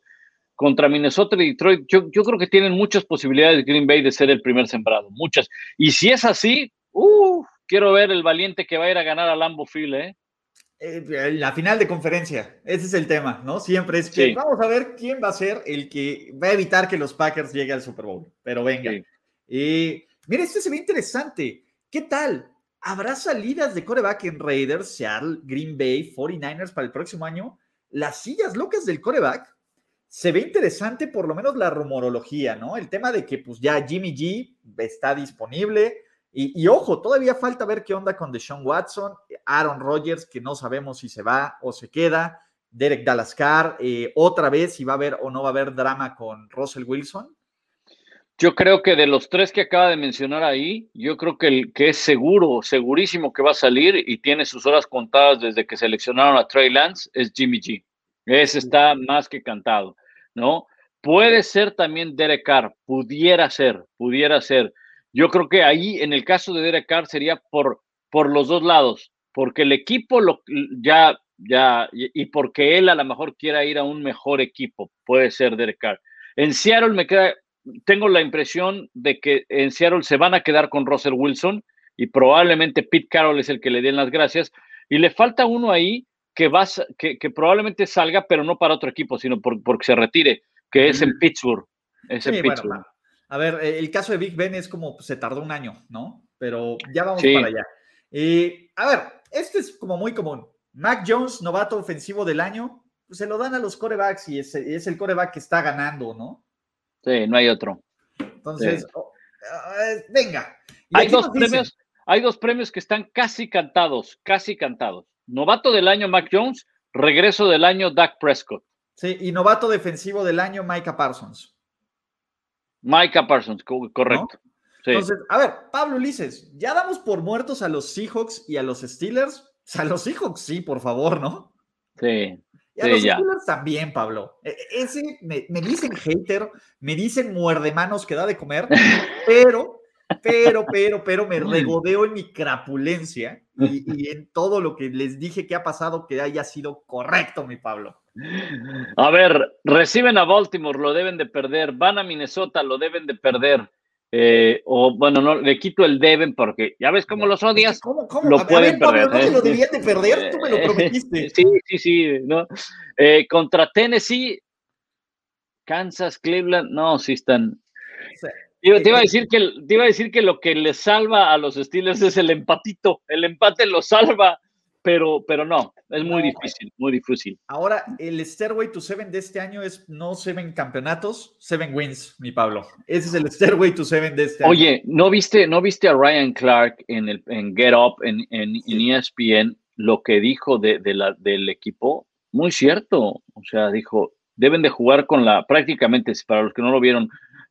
contra Minnesota y Detroit, yo, yo creo que tienen muchas posibilidades Green Bay de ser el primer sembrado, muchas. Y si es así, uh, quiero ver el valiente que va a ir a ganar a Lambo Field, ¿eh? Eh, la final de conferencia, ese es el tema, ¿no? Siempre es que Sí. vamos a ver quién va a ser el que va a evitar que los Packers lleguen al Super Bowl. Pero venga. Sí. Eh, mira, este se ve interesante. ¿Qué tal? ¿Habrá salidas de coreback en Raiders, Seattle, Green Bay, 49ers para el próximo año? Las sillas locas del coreback. Se ve interesante por lo menos la rumorología, ¿no? El tema de que pues ya Jimmy G está disponible. Y, y ojo, todavía falta ver qué onda con Deshaun Watson, Aaron Rodgers, que no sabemos si se va o se queda, Derek Dalascar, eh, otra vez si va a haber o no va a haber drama con Russell Wilson. Yo creo que de los tres que acaba de mencionar ahí, yo creo que el que es seguro, segurísimo que va a salir y tiene sus horas contadas desde que seleccionaron a Trey Lance es Jimmy G. Ese está más que cantado, ¿no? Puede ser también Derek Carr, pudiera ser, pudiera ser. Yo creo que ahí, en el caso de Derek Carr, sería por, por los dos lados, porque el equipo lo, ya, ya, y porque él a lo mejor quiera ir a un mejor equipo, puede ser Derek Carr. En Seattle me queda, tengo la impresión de que en Seattle se van a quedar con Russell Wilson y probablemente Pete Carroll es el que le den las gracias. Y le falta uno ahí que, va, que, que probablemente salga, pero no para otro equipo, sino por- porque se retire, que es en Pittsburgh. Es en Sí, Pittsburgh. A ver, eh, el caso de Big Ben es como pues, se tardó un año, ¿no? Pero ya vamos Sí. para allá. Eh, a ver, este es como muy común. Mac Jones, novato ofensivo del año, pues se lo dan a los corebacks y es, es el coreback que está ganando, ¿no? Sí, no hay otro. Entonces, oh, eh, venga. Hay dos premios, hay dos premios que están casi cantados, casi cantados. Novato del año Mac Jones, regreso del año Dak Prescott. Sí, y novato defensivo del año, Micah Parsons. Micah Parsons, co- correcto. Sí. Entonces, a ver, Pablo Ulises, ¿ya damos por muertos a los Seahawks y a los Steelers? O sea, a los Seahawks sí, por favor, ¿no? sí. Y a Sí, los ya. Steelers también, Pablo. E- e- Ese me, me dicen hater, me dicen muerde manos que da de comer, <laughs> pero, pero, pero, pero me regodeo en mi crapulencia y, y en todo lo que les dije que ha pasado que haya sido correcto, mi Pablo. A ver, reciben a Baltimore, lo deben de perder. Van a Minnesota, lo deben de perder. Eh, o bueno, no, le quito el deben porque ya ves cómo los odias. ¿Cómo, cómo? Lo A ver, pueden Pablo, perder. ¿No se ¿eh? lo debían de perder? Tú me lo <laughs> prometiste. Sí, sí, sí. ¿no? Eh, contra Tennessee, Kansas, Cleveland, no, sí están. Te, te iba a decir que, te iba a decir que lo que les salva a los Steelers es el empatito. El empate los salva, pero, pero no, es muy No. difícil, muy difícil. Ahora, el Stairway to Seven de este año es no Seven campeonatos, Seven wins, mi Pablo. Ese es el Stairway to Seven de este año. Oye, ¿no viste, ¿no viste a Ryan Clark en, el, en Get Up, en, en. ESPN, lo que dijo de, de la, del equipo? Muy cierto. O sea, dijo, deben de jugar con la, prácticamente, para los que no lo vieron,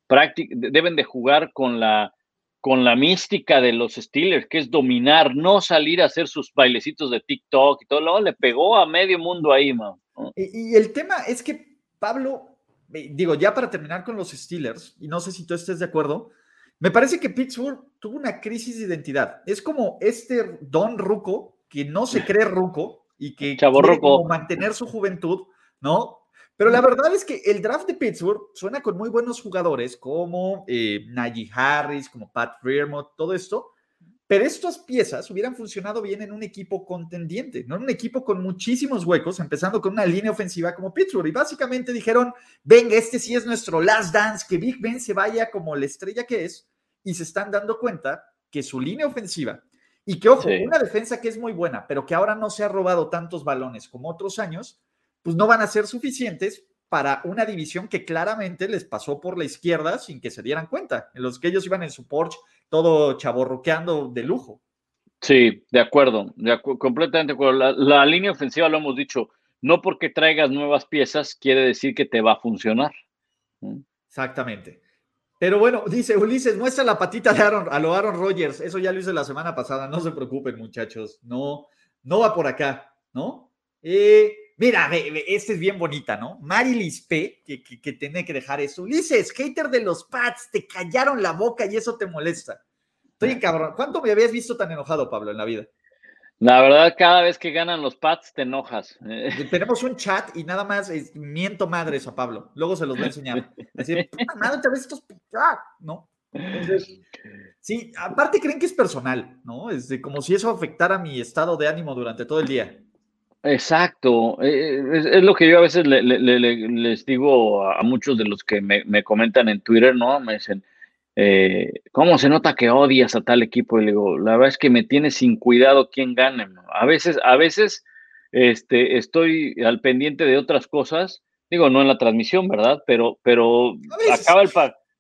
deben de jugar con la, con la mística de los Steelers, que es dominar, no salir a hacer sus bailecitos de TikTok y todo. Luego le pegó a medio mundo ahí, man. Y, y el tema es que Pablo, eh, digo, ya para terminar con los Steelers, y no sé si tú estés de acuerdo, me parece que Pittsburgh tuvo una crisis de identidad. Es como este Don Ruco, que no se <laughs> cree Ruco y que Chavo quiere como mantener su juventud, ¿no? Pero la verdad es que el draft de Pittsburgh suena con muy buenos jugadores como eh, Najee Harris, como Pat Freermont, todo esto. Pero estas piezas hubieran funcionado bien en un equipo contendiente, no en un equipo con muchísimos huecos, empezando con una línea ofensiva como Pittsburgh. Y básicamente dijeron, venga, este sí es nuestro last dance, que Big Ben se vaya como la estrella que es. Y se están dando cuenta que su línea ofensiva, y que, ojo, Sí. una defensa que es muy buena, pero que ahora no se ha robado tantos balones como otros años, pues no van a ser suficientes para una división que claramente les pasó por la izquierda sin que se dieran cuenta, en los que ellos iban en su Porsche todo chaborroqueando de lujo. Sí, de acuerdo, de acu- completamente de acuerdo. La, la línea ofensiva, lo hemos dicho, no porque traigas nuevas piezas quiere decir que te va a funcionar. Exactamente. Pero bueno, dice Ulises, muestra la patita de Aaron, a lo Aaron Rodgers. Eso ya lo hice la semana pasada. No se preocupen, muchachos. No, no va por acá, ¿no? Eh, mira, ve, ve, esta es bien bonita, ¿no? Marilis P, que, que, que tiene que dejar eso. Ulises, hater de los Pats, te callaron la boca y eso te molesta. Estoy en cabrón. ¿Cuánto me habías visto tan enojado, Pablo, en la vida? La verdad, cada vez que ganan los Pats te enojas. Eh, Tenemos un chat y nada más es- miento madres a Pablo. Luego se los voy a enseñar. Así, puta madre, otra vez estos. ah, ¿No? Entonces, sí, aparte creen que es personal, ¿no? Es de como si eso afectara mi estado de ánimo durante todo el día. Exacto, eh, es, es lo que yo a veces le- le- le- le- les digo a, muchos de los que me, me comentan en Twitter, ¿no? Me dicen, eh, ¿cómo se nota que odias a tal equipo? Y le digo, la verdad es que me tiene sin cuidado quién gane. ¿no? A veces, a veces este, estoy al pendiente de otras cosas, digo, no en la transmisión, ¿verdad? Pero, pero acaba el,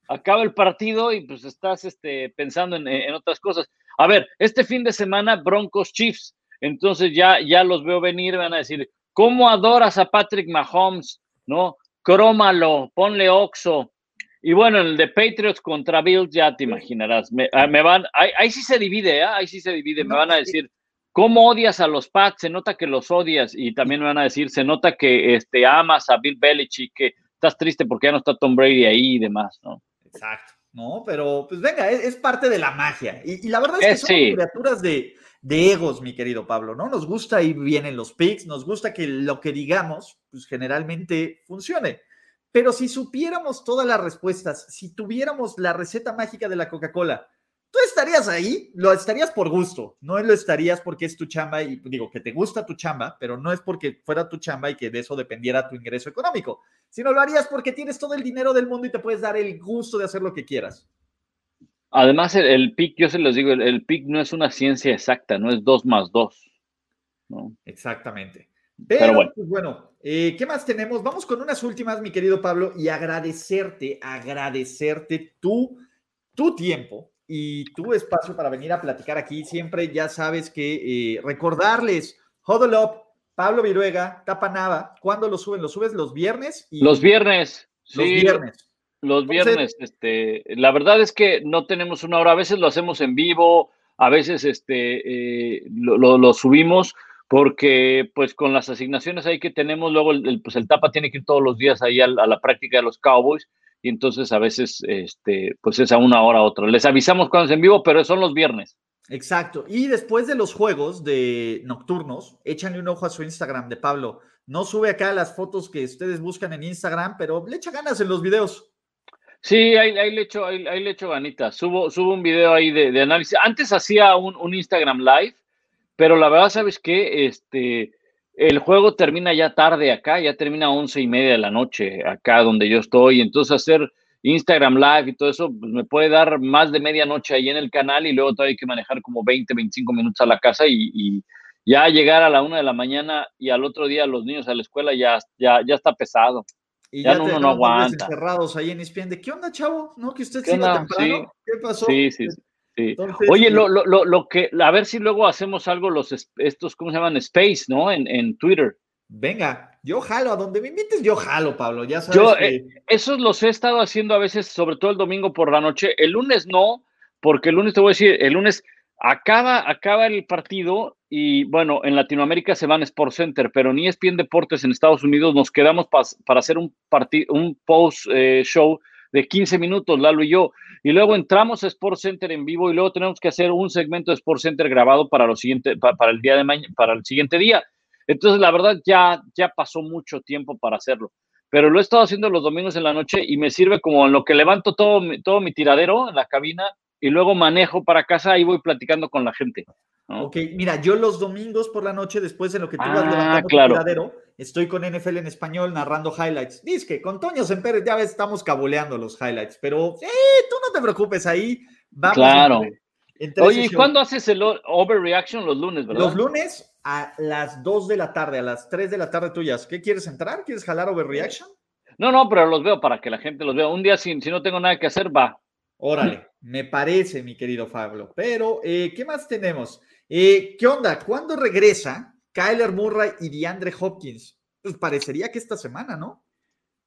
acaba el partido y pues estás este, pensando en, en otras cosas. A ver, este fin de semana Broncos Chiefs, entonces ya, ya los veo venir, van a decir, ¿cómo adoras a Patrick Mahomes? ¿No? Crómalo, ponle Oxo. Y bueno, el de Patriots contra Bills, ya te imaginarás. Me, ah, me van, ahí, ahí sí se divide, ¿eh? ahí sí se divide. Me van a decir, ¿cómo odias a los Pats? Se nota que los odias. Y también me van a decir, se nota que este, amas a Bill Belichick, que estás triste porque ya no está Tom Brady ahí y demás, ¿no? Exacto. No, pero pues venga, es, es parte de la magia. Y, y la verdad es que Eh, sí. criaturas de, de egos, mi querido Pablo, ¿no? Nos gusta ir bien en los picks, nos gusta que lo que digamos, pues generalmente funcione. Pero si supiéramos todas las respuestas, si tuviéramos la receta mágica de la Coca-Cola, tú estarías ahí, lo estarías por gusto, no lo estarías porque es tu chamba y digo que te gusta tu chamba, pero no es porque fuera tu chamba y que de eso dependiera tu ingreso económico, sino lo harías porque tienes todo el dinero del mundo y te puedes dar el gusto de hacer lo que quieras. Además, el, el pick, yo se los digo, el, el pick no es una ciencia exacta, no es dos más dos. ¿no? Exactamente. Pero Pero, bueno. pues bueno, eh, ¿qué más tenemos? Vamos con unas últimas, mi querido Pablo, y agradecerte, agradecerte tu, tu tiempo y tu espacio para venir a platicar aquí. Siempre ya sabes que eh, recordarles, Huddle Up, Pablo Viruega, Tapa Nava, ¿cuándo lo suben? ¿Lo subes los viernes? Y Los viernes. Los sí, viernes. Los Entonces- viernes, este, la verdad es que no tenemos una hora, a veces lo hacemos en vivo, a veces este, eh, lo, lo- lo subimos porque pues con las asignaciones ahí que tenemos, luego el, el, pues el Tapa tiene que ir todos los días ahí a, la práctica de los Cowboys y entonces a veces este, pues es a una hora a otra. Les avisamos cuando es en vivo, pero son los viernes. Exacto. Y después de los juegos de nocturnos, échanle un ojo a su Instagram de Pablo, No sube acá las fotos que ustedes buscan en Instagram, pero le echa ganas en los videos. Sí, ahí, le echo, ahí, le echo ganitas. Subo, subo un video ahí de, análisis. Antes hacía un, un, Instagram Live, pero la verdad, ¿sabes qué? Este, el juego termina ya tarde acá, ya termina a once y media de la noche acá donde yo estoy. Entonces hacer Instagram Live y todo eso pues, me puede dar más de medianoche ahí en el canal y luego todavía hay que manejar como 20, 25 minutos a la casa y, ya llegar a la una de la mañana y al otro día los niños a la escuela ya, ya, ya está pesado. Y ya, uno no aguanta. encerrados ahí en ESPN. ¿De qué onda, chavo? ¿No? Que usted siga temprano. ¿Qué pasó? Sí, sí, sí. Oye, lo, lo, lo, lo, que, a ver si luego hacemos algo los, estos, ¿cómo se llaman? Space, ¿no? En, en Twitter. Venga, yo jalo, a donde me invites, yo jalo, Pablo, ya sabes. Yo, eh, esos los he estado haciendo a veces, sobre todo el domingo por la noche. El lunes no, porque el lunes te voy a decir, el lunes acaba, acaba el partido y bueno, en Latinoamérica se van a Sport Center, pero ni ESPN Deportes en Estados Unidos nos quedamos para hacer un, un post eh, show de 15 minutos, Lalo y yo, y luego entramos a Sport Center en vivo y luego tenemos que hacer un segmento de Sport Center grabado para, lo siguiente, para, el día de mañana, para el siguiente día. Entonces, la verdad, ya, ya pasó mucho tiempo para hacerlo. Pero lo he estado haciendo los domingos en la noche y me sirve como en lo que levanto todo, todo mi tiradero en la cabina y luego manejo para casa y voy platicando con la gente. Ok, mira, yo los domingos por la noche, después de lo que tú vas ah, levantando claro. tiradero, estoy con NFL en español narrando highlights. Dice que con Toño Semper ya ves, estamos cabuleando los highlights, pero eh, tú no te preocupes ahí. Vamos claro. Oye, ¿y cuándo haces el overreaction? Los lunes, ¿verdad? Los lunes a las 2 de la tarde, a las 3 de la tarde tuyas. ¿Qué quieres entrar? ¿Quieres jalar overreaction? No, no, pero los veo para que la gente los vea. Un día, si, si no tengo nada que hacer, va. Órale, me parece, mi querido Pablo. Pero, eh, ¿qué más tenemos? Eh, ¿Qué onda? ¿Cuándo regresa Kyler Murray y DeAndre Hopkins? Pues parecería que esta semana, ¿no?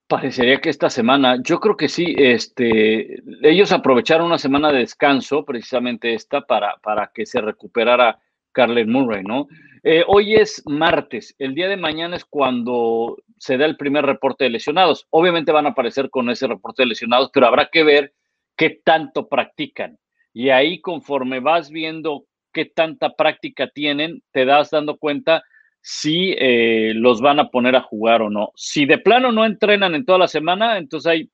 Parecería que esta semana, yo creo que sí, este, ellos aprovecharon una semana de descanso, precisamente esta, para, para que se recuperara Carlet Murray, ¿no? Eh, hoy es martes, el día de mañana es cuando se da el primer reporte de lesionados. Obviamente van a aparecer con ese reporte de lesionados, pero habrá que ver qué tanto practican. Y ahí conforme vas viendo qué tanta práctica tienen, te das dando cuenta si eh, los van a poner a jugar o no. Si de plano no entrenan en toda la semana, entonces hay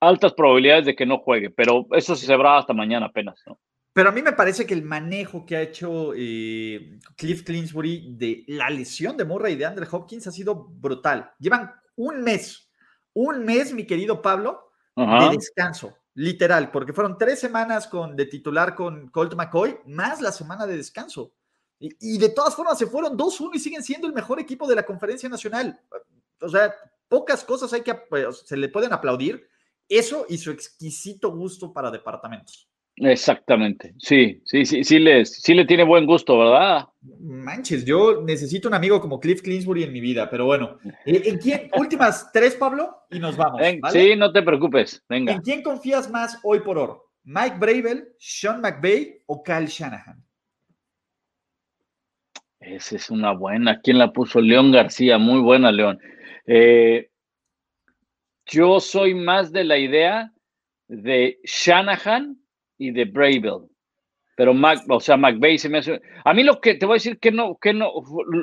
altas probabilidades de que no juegue, pero eso se sabrá hasta mañana apenas, ¿no? Pero a mí me parece que el manejo que ha hecho eh, Cliff Clinsbury de la lesión de Murray y de Andre Hopkins ha sido brutal. Llevan un mes, un mes, mi querido Pablo, de descanso, literal, porque fueron tres semanas con, de titular con Colt McCoy, más la semana de descanso. Y, de todas formas se fueron 2-1 y siguen siendo el mejor equipo de la conferencia nacional. O sea, pocas cosas hay que, pues, se le pueden aplaudir. Eso y su exquisito gusto para departamentos. Exactamente, sí, sí, sí, sí, les, sí le tiene buen gusto, ¿verdad? Manches, yo necesito un amigo como Cliff Clinsbury en mi vida, pero bueno. Eh, ¿En quién? <laughs> Últimas tres, Pablo, y nos vamos. Sí, no te preocupes, venga. ¿En quién confías más hoy por hoy? ¿Mike Bravel, Sean McVay o Kyle Shanahan? Esa es una buena. ¿Quién la puso? León García, muy buena, León. Eh, yo soy más de la idea de Shanahan y de Bravel. Pero Mac, o sea, McVay se me hace. A mí lo que te voy a decir que no, que no,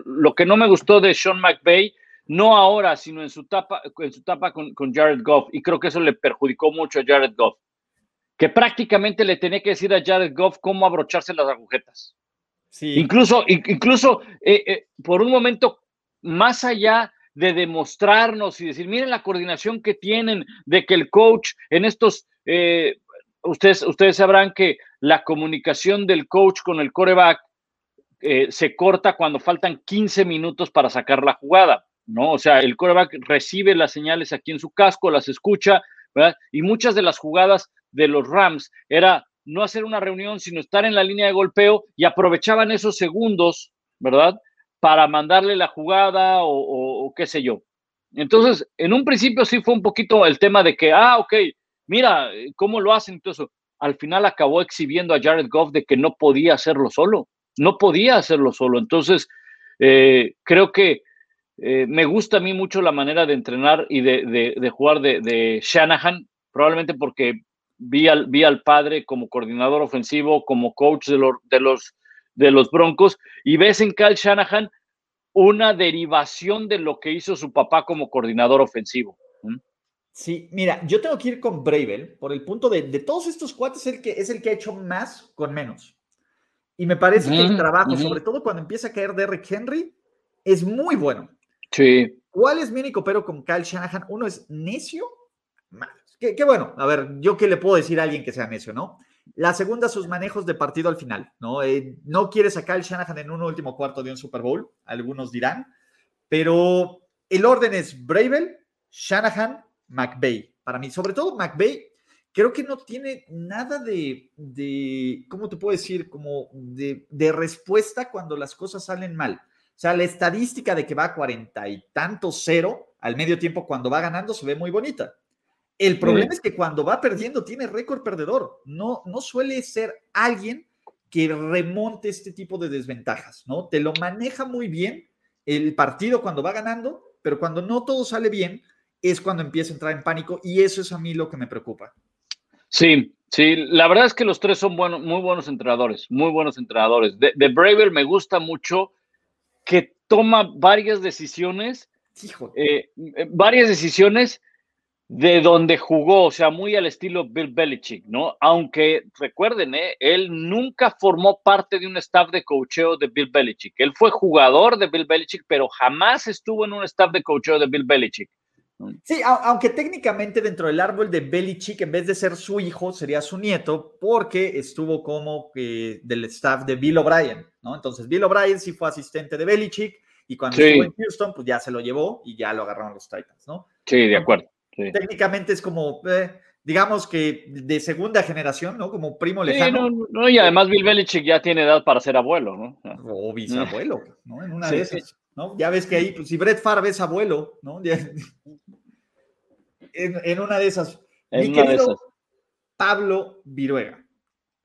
lo que no me gustó de Sean McVay, no ahora, sino en su etapa, en su etapa con, con Jared Goff, y creo que eso le perjudicó mucho a Jared Goff, que prácticamente le tenía que decir a Jared Goff cómo abrocharse las agujetas. Incluso, incluso eh, eh, por un momento, más allá de demostrarnos y decir, miren la coordinación que tienen, de que el coach en estos, eh, ustedes, ustedes sabrán que la comunicación del coach con el coreback se corta cuando faltan 15 minutos para sacar la jugada, ¿no? O sea, el coreback recibe las señales aquí en su casco, las escucha, ¿verdad? Y muchas de las jugadas de los Rams era no hacer una reunión, sino estar en la línea de golpeo y aprovechaban esos segundos, ¿verdad? Para mandarle la jugada o, qué sé yo. Entonces, en un principio sí fue un poquito el tema de que, ah, ok, mira, ¿cómo lo hacen? Entonces, al final acabó exhibiendo a Jared Goff de que no podía hacerlo solo, no podía hacerlo solo. Entonces, eh, creo que eh, me gusta a mí mucho la manera de entrenar y de, jugar de, de, Shanahan, probablemente porque vi al, vi al padre como coordinador ofensivo, como coach de, los, de, los, de los Broncos, y ves en Kyle Shanahan una derivación de lo que hizo su papá como coordinador ofensivo. Sí, mira, yo tengo que ir con Bravel por el punto de, de todos estos cuates, el que, es el que ha hecho más con menos. Y me parece que el trabajo, sobre todo cuando empieza a caer Derrick Henry, es muy bueno. Sí. ¿Cuál es mi único pero con Kyle Shanahan? Uno es necio. Qué, bueno. A ver, yo qué le puedo decir a alguien que sea necio, ¿no? La segunda, sus manejos de partido al final, ¿no? Eh, no quiere sacar el Shanahan en un último cuarto de un Super Bowl, algunos dirán, pero el orden es Bravel, Shanahan, McVay. Para mí, sobre todo McVay, creo que no tiene nada de, de ¿cómo te puedo decir? Como de, de, respuesta cuando las cosas salen mal. O sea, la estadística de que va a cuarenta y tantos cero al medio tiempo cuando va ganando se ve muy bonita. El problema es que cuando va perdiendo tiene récord perdedor. No, no suele ser alguien que remonte este tipo de desventajas, ¿no? Te lo maneja muy bien el partido cuando va ganando, pero cuando no todo sale bien es cuando empieza a entrar en pánico y eso es a mí lo que me preocupa. Sí, sí, la verdad es que los tres son buenos, muy buenos entrenadores, muy buenos entrenadores. De, de Braver me gusta mucho que toma varias decisiones, eh, eh, varias decisiones de donde jugó, o sea, muy al estilo Bill Belichick, ¿no? Aunque recuerden, ¿eh? él nunca formó parte de un staff de coacheo de Bill Belichick. Él fue jugador de Bill Belichick, pero jamás estuvo en un staff de coacheo de Bill Belichick. Sí, aunque técnicamente dentro del árbol de Belichick, en vez de ser su hijo, sería su nieto, porque estuvo como del staff de Bill O'Brien, ¿no? Entonces, Bill O'Brien sí fue asistente de Belichick y cuando estuvo en Houston, pues ya se lo llevó y ya lo agarraron los Titans, ¿no? Sí, de acuerdo. Técnicamente es como, eh, digamos que de segunda generación, ¿no? Como primo lejano. no, y además Bill Belichick ya tiene edad para ser abuelo, ¿no? O bisabuelo, ¿no? En una de esas, ¿no? Ya ves que ahí, pues si Brett Favre es abuelo, ¿no? <laughs> en, una de esas. Mi querido Pablo Viruega,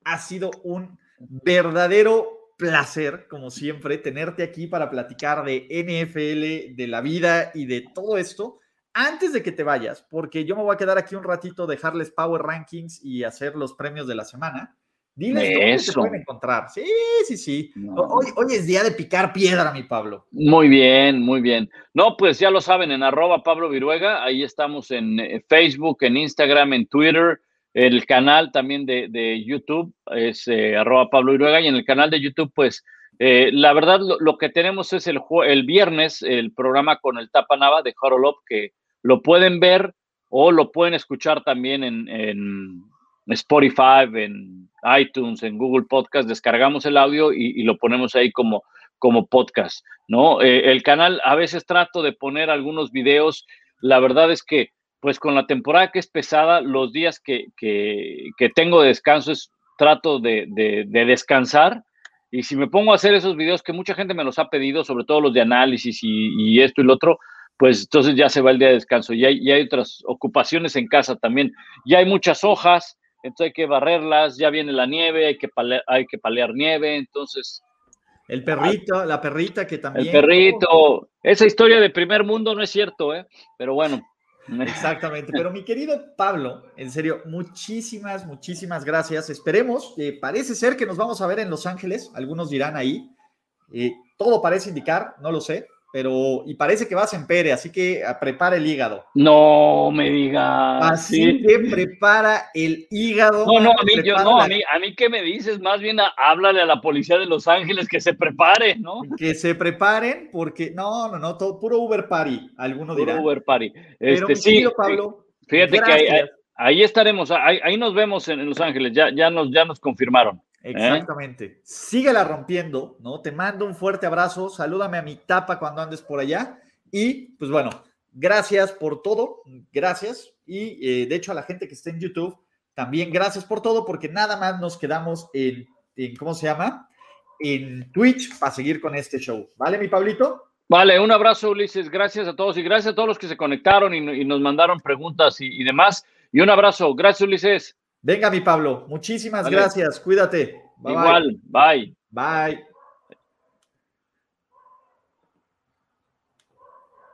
ha sido un verdadero placer, como siempre, tenerte aquí para platicar de NFL, de la vida y de todo esto antes de que te vayas, porque yo me voy a quedar aquí un ratito, dejarles Power Rankings y hacer los premios de la semana. Diles dónde se pueden encontrar. Sí, sí, sí. Hoy, hoy, es día de picar piedra, mi Pablo. Muy bien, muy bien. No, pues ya lo saben, en arroba Pablo Viruega, ahí estamos en eh, Facebook, en Instagram, en Twitter, el canal también de, YouTube es eh, arroba Pablo Viruega y en el canal de YouTube, pues eh, la verdad lo, que tenemos es el, el viernes, el programa con el Tapa Nava de Horolop, que lo pueden ver o lo pueden escuchar también en, Spotify, en iTunes, en Google Podcast. Descargamos el audio y, lo ponemos ahí como, como podcast, ¿no? Eh, el canal, a veces trato de poner algunos videos. La verdad es que, pues con la temporada que es pesada, los días que, tengo de descanso es trato de, descansar. Y si me pongo a hacer esos videos que mucha gente me los ha pedido, sobre todo los de análisis y esto y lo otro, pues entonces ya se va el día de descanso. Y hay, hay otras ocupaciones en casa también. Ya hay muchas hojas, entonces hay que barrerlas, ya viene la nieve, hay que palear, hay que palear nieve, entonces... El perrito, la perrita que también... El perrito, esa historia de primer mundo no es cierto, ¿eh? Pero bueno. <laughs> Exactamente, pero mi querido Pablo, en serio, muchísimas, muchísimas gracias. Esperemos, eh, parece ser que nos vamos a ver en Los Ángeles, algunos dirán ahí. Eh, todo parece indicar, no lo sé, pero y parece que vas en Pere, así que ah, prepara el hígado. No me digas. Así que prepara el hígado. No, no, a mí, yo, no, a mí, a mí qué me dices, más bien háblale a la policía de Los Ángeles que se prepare, ¿no? Que se preparen, porque no, no, no, todo puro Uber Party, alguno dirá. Puro Uber Party. Este, sí, Pablo, fíjate que ahí, estaremos, ahí, nos vemos en, Los Ángeles, ya, ya, nos, ya nos confirmaron. ¿Eh? Exactamente. Síguela rompiendo, ¿no? Te mando un fuerte abrazo, salúdame a mi tapa cuando andes por allá y pues bueno, gracias por todo, gracias y eh, de hecho a la gente que está en YouTube, también gracias por todo porque nada más nos quedamos en, ¿cómo se llama? En Twitch para seguir con este show. ¿Vale, mi Pablito? Vale, un abrazo Ulises, gracias a todos y gracias a todos los que se conectaron y, nos mandaron preguntas y demás. Y un abrazo, gracias Ulises. Venga, mi Pablo, muchísimas gracias. Cuídate. Igual, bye. Bye.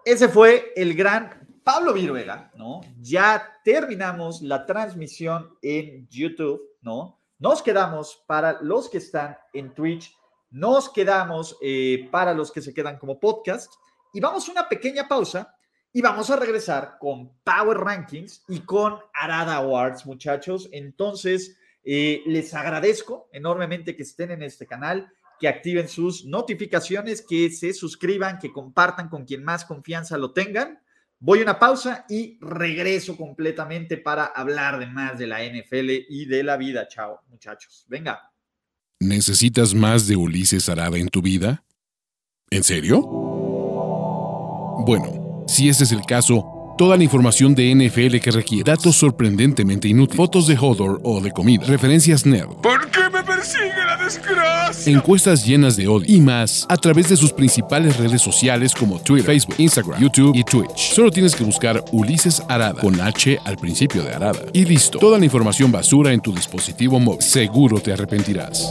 Ese fue el gran Pablo Viruega, ¿no? Ya terminamos la transmisión en YouTube, ¿no? Nos quedamos para los que están en Twitch nos quedamos eh, para los que se quedan como podcast y vamos a una pequeña pausa y vamos a regresar con Power Rankings y con Arada Awards, muchachos. Entonces, eh, les agradezco enormemente que estén en este canal, que activen sus notificaciones, que se suscriban, que compartan con quien más confianza lo tengan. Voy a una pausa y regreso completamente para hablar de más de la NFL y de la vida. Chao, muchachos. Venga. ¿Necesitas más de Ulises Arada en tu vida? ¿En serio? Bueno. Si ese es el caso, toda la información de NFL que requiere, datos sorprendentemente inútiles, fotos de Hodor o de comida, referencias nerd. ¿Por qué me persigue la desgracia? Encuestas llenas de odio y más a través de sus principales redes sociales como Twitter, Facebook, Instagram, YouTube y Twitch. Solo tienes que buscar Ulises Arada con H al principio de Arada. Y listo, toda la información basura en tu dispositivo móvil. Seguro te arrepentirás.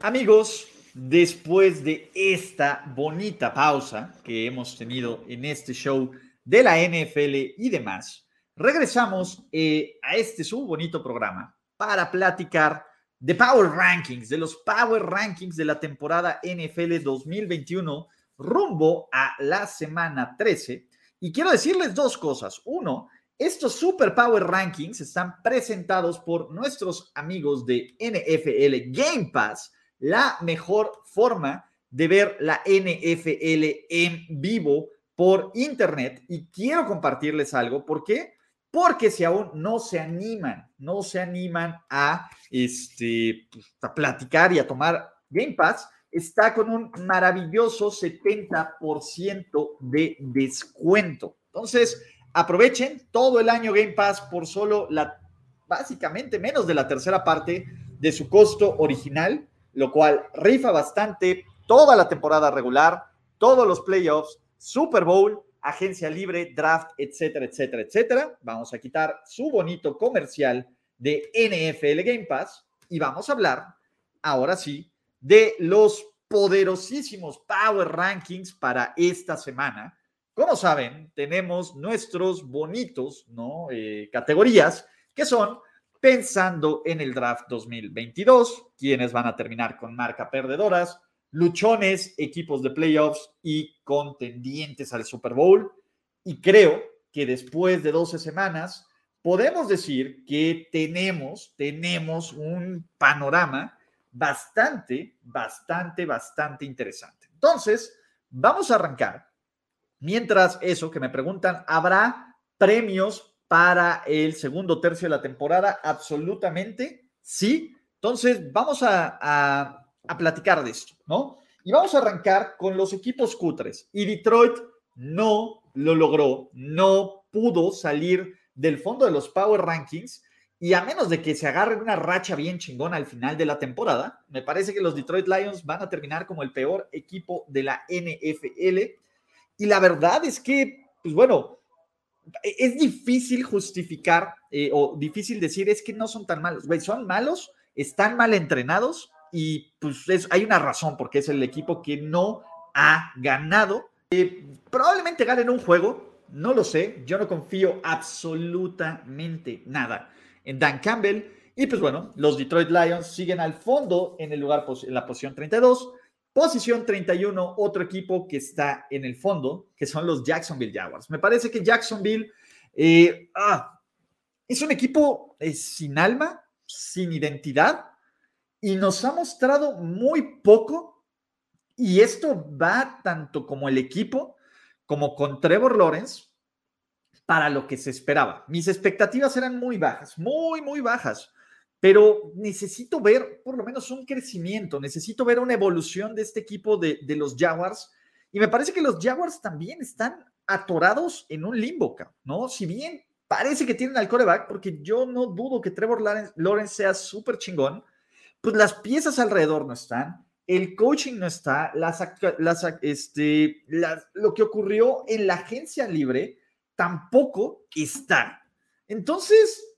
Amigos, después de esta bonita pausa que hemos tenido en este show de la NFL y demás, regresamos eh, a este su bonito programa para platicar de Power Rankings, de los Power Rankings de la temporada NFL 2021 rumbo a la semana 13. Y quiero decirles dos cosas. Uno, estos Super Power Rankings están presentados por nuestros amigos de NFL Game Pass la mejor forma de ver la NFL en vivo por internet. Y quiero compartirles algo. ¿Por qué? Porque si aún no se animan, no se animan a, este, pues, a platicar y a tomar Game Pass, está con un maravilloso 70% de descuento. Entonces, aprovechen todo el año Game Pass por solo la, básicamente menos de la tercera parte de su costo original lo cual rifa bastante toda la temporada regular, todos los playoffs, Super Bowl, agencia libre, draft, etcétera, etcétera, etcétera. Vamos a quitar su bonito comercial de NFL Game Pass y vamos a hablar, ahora sí, de los poderosísimos Power Rankings para esta semana. Como saben, tenemos nuestros bonitos, ¿no? Eh, categorías que son pensando en el draft 2022, quienes van a terminar con marca perdedoras, luchones, equipos de playoffs y contendientes al Super Bowl. Y creo que después de 12 semanas podemos decir que tenemos, tenemos un panorama bastante, bastante, bastante interesante. Entonces, vamos a arrancar. Mientras eso, que me preguntan, ¿habrá premios para el segundo tercio de la temporada? Absolutamente sí. Entonces, vamos a, platicar de esto, ¿no? Y vamos a arrancar con los equipos cutres. Y Detroit no lo logró, no pudo salir del fondo de los Power Rankings. Y a menos de que se agarren una racha bien chingona al final de la temporada, me parece que los Detroit Lions van a terminar como el peor equipo de la NFL. Y la verdad es que, pues bueno, es difícil justificar eh, o difícil decir es que no son tan malos. Güey, son malos, están mal entrenados y pues hay una razón porque es el equipo que no ha ganado. Eh, probablemente ganen un juego, no lo sé. Yo no confío absolutamente nada en Dan Campbell. Y pues bueno, los Detroit Lions siguen al fondo en el lugar, en la posición 32 Posición 31, otro equipo que está en el fondo, que son los Jacksonville Jaguars. Me parece que Jacksonville eh, ah, es un equipo eh, sin alma, sin identidad, y nos ha mostrado muy poco. Y esto va tanto como el equipo, como con Trevor Lawrence, para lo que se esperaba. Mis expectativas eran muy bajas, muy, muy bajas pero necesito ver por lo menos un crecimiento, necesito ver una evolución de este equipo de, los Jaguars. Y me parece que los Jaguars también están atorados en un limbo, ¿no? Si bien parece que tienen al coreback, porque yo no dudo que Trevor Lawrence, sea súper chingón, pues las piezas alrededor no están, el coaching no está, las, este, lo que ocurrió en la agencia libre tampoco está. Entonces,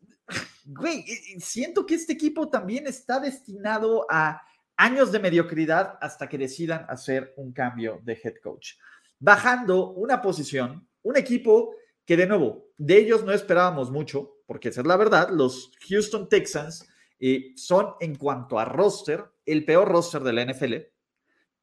güey, siento que este equipo también está destinado a años de mediocridad hasta que decidan hacer un cambio de head coach. Bajando una posición, un equipo que de nuevo, de ellos no esperábamos mucho, porque esa es la verdad, los Houston Texans eh, son en cuanto a roster el peor roster de la NFL,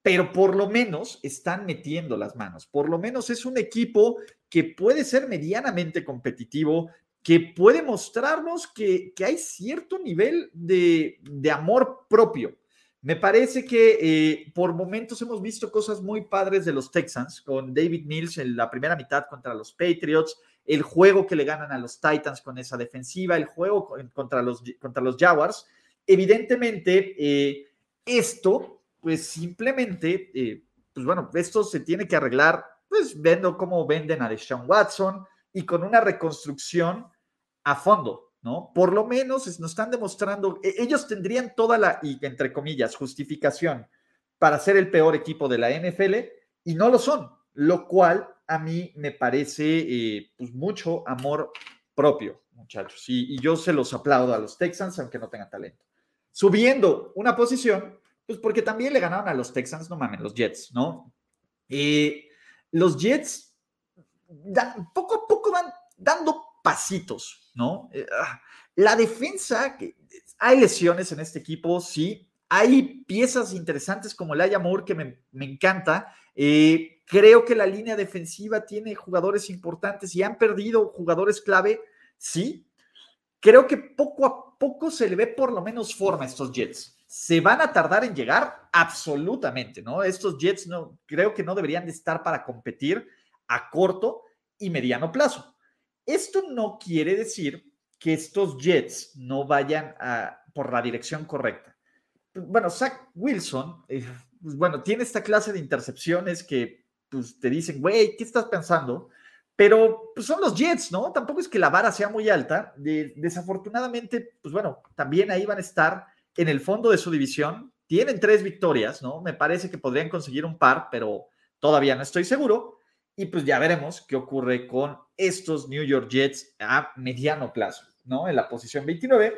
pero por lo menos están metiendo las manos. Por lo menos es un equipo que puede ser medianamente competitivo, que puede mostrarnos que, hay cierto nivel de, amor propio. Me parece que eh, por momentos hemos visto cosas muy padres de los Texans, con David Mills en la primera mitad contra los Patriots, el juego que le ganan a los Titans con esa defensiva, el juego contra los, contra los Jaguars. Evidentemente, eh, esto, pues simplemente, eh, pues bueno, esto se tiene que arreglar, pues viendo cómo venden a Deshaun Watson y con una reconstrucción a fondo, ¿no? Por lo menos nos están demostrando, e, ellos tendrían toda la, y entre comillas, justificación para ser el peor equipo de la NFL y no lo son, lo cual a mí me parece eh, pues mucho amor propio, muchachos, y, y yo se los aplaudo a los Texans, aunque no tengan talento subiendo una posición, pues porque también le ganaron a los Texans, no mames, los Jets, ¿no? Eh, los Jets poco a poco dando pasitos, ¿no? Eh, ah, la defensa, hay lesiones en este equipo, sí. Hay piezas interesantes como Laia Moore que me, encanta. Eh, creo que la línea defensiva tiene jugadores importantes y han perdido jugadores clave, sí. Creo que poco a poco se le ve por lo menos forma a estos Jets. ¿Se van a tardar en llegar? Absolutamente, ¿no? Estos Jets no, creo que no deberían de estar para competir a corto y mediano plazo. Esto no quiere decir que estos Jets no vayan por la dirección correcta. Bueno, Zach Wilson, eh, pues bueno, tiene esta clase de intercepciones que pues, te dicen, güey, ¿qué estás pensando? Pero pues, son los Jets, ¿no? Tampoco es que la vara sea muy alta. desafortunadamente, pues bueno, también ahí van a estar en el fondo de su división. Tienen tres victorias, ¿no? Me parece que podrían conseguir un par, pero todavía no estoy seguro. Y pues ya veremos qué ocurre con estos New York Jets a mediano plazo, ¿no? En la posición 29.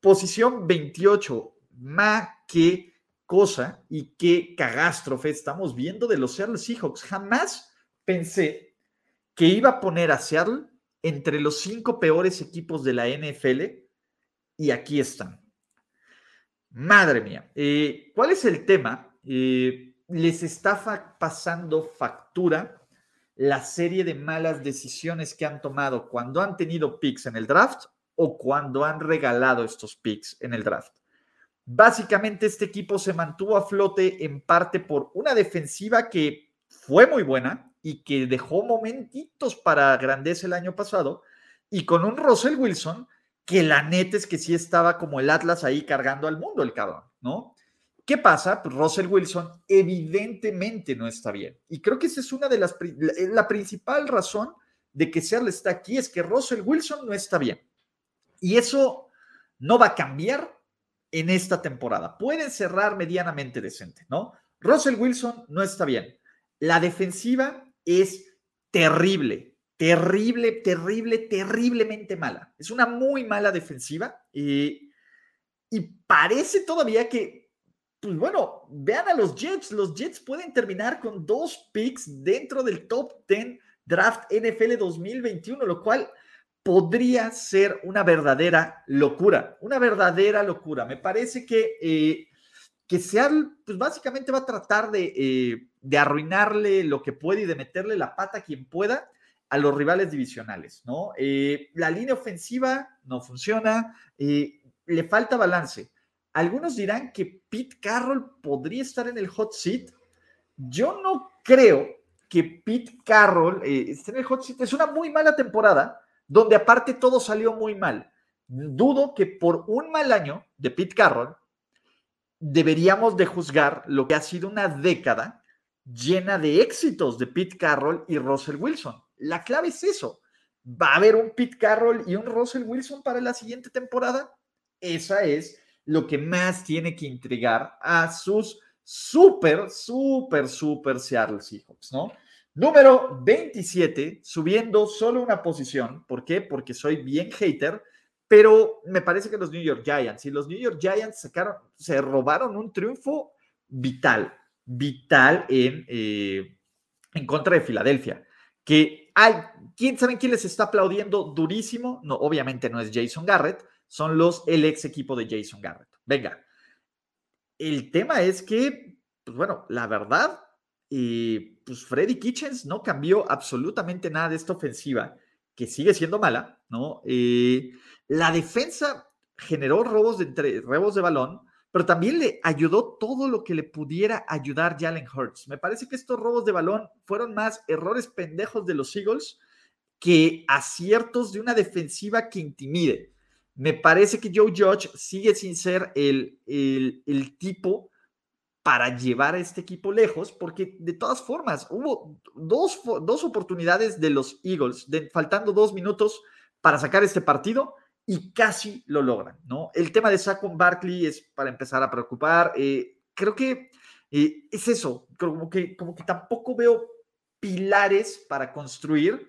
Posición 28. Ma, qué cosa y qué cagástrofe estamos viendo de los Seattle Seahawks. Jamás pensé que iba a poner a Seattle entre los cinco peores equipos de la NFL y aquí están. Madre mía, eh, ¿cuál es el tema? Eh, les está pasando factura la serie de malas decisiones que han tomado cuando han tenido picks en el draft o cuando han regalado estos picks en el draft. Básicamente este equipo se mantuvo a flote en parte por una defensiva que fue muy buena, y que dejó momentitos para grandeza el año pasado, y con un Russell Wilson que la neta es que sí estaba como el Atlas ahí cargando al mundo, el cabrón, ¿no? ¿Qué pasa? Pues Russell Wilson evidentemente no está bien. Y creo que esa es una de las, la principal razón de que Seattle está aquí, es que Russell Wilson no está bien. Y eso no va a cambiar en esta temporada. Pueden cerrar medianamente decente, ¿no? Russell Wilson no está bien. La defensiva es terrible, terrible, terrible, terriblemente mala. Es una muy mala defensiva y parece todavía que, pues bueno, vean a los Jets. Los Jets pueden terminar con dos picks dentro del top 10 draft NFL 2021, lo cual podría ser una verdadera locura, una verdadera locura. Me parece que, eh, que pues básicamente va a tratar de... Eh, de arruinarle lo que puede y de meterle la pata a quien pueda a los rivales divisionales, ¿no? Eh, la línea ofensiva no funciona, eh, le falta balance. Algunos dirán que Pete Carroll podría estar en el hot seat. Yo no creo que Pete Carroll eh, esté en el hot seat. Es una muy mala temporada, donde aparte todo salió muy mal. Dudo que por un mal año de Pete Carroll deberíamos de juzgar lo que ha sido una década llena de éxitos de Pete Carroll y Russell Wilson. La clave es eso. ¿Va a haber un Pete Carroll y un Russell Wilson para la siguiente temporada? Esa es lo que más tiene que intrigar a sus súper, súper, súper Seattle Seahawks, ¿no? Número 27, subiendo solo una posición. ¿Por qué? Porque soy bien hater, pero me parece que los New York Giants y los New York Giants sacaron, se robaron un triunfo vital vital en, eh, en contra de Filadelfia. Que hay, ¿quién saben quién les está aplaudiendo durísimo? No, obviamente no es Jason Garrett, son los el ex equipo de Jason Garrett. Venga, el tema es que, pues bueno, la verdad, eh, pues Freddy Kitchens no cambió absolutamente nada de esta ofensiva, que sigue siendo mala, ¿no? Eh, la defensa generó robos de, robos de balón, pero también le ayudó todo lo que le pudiera ayudar Jalen Hurts. Me parece que estos robos de balón fueron más errores pendejos de los Eagles que aciertos de una defensiva que intimide. Me parece que Joe Judge sigue sin ser el, el, tipo para llevar a este equipo lejos, porque de todas formas hubo dos, dos oportunidades de los Eagles, de, faltando dos minutos para sacar este partido y casi lo logran, ¿no? El tema de Saquon Barkley es para empezar a preocupar. Eh, creo que eh, es eso, como que, como que tampoco veo pilares para construir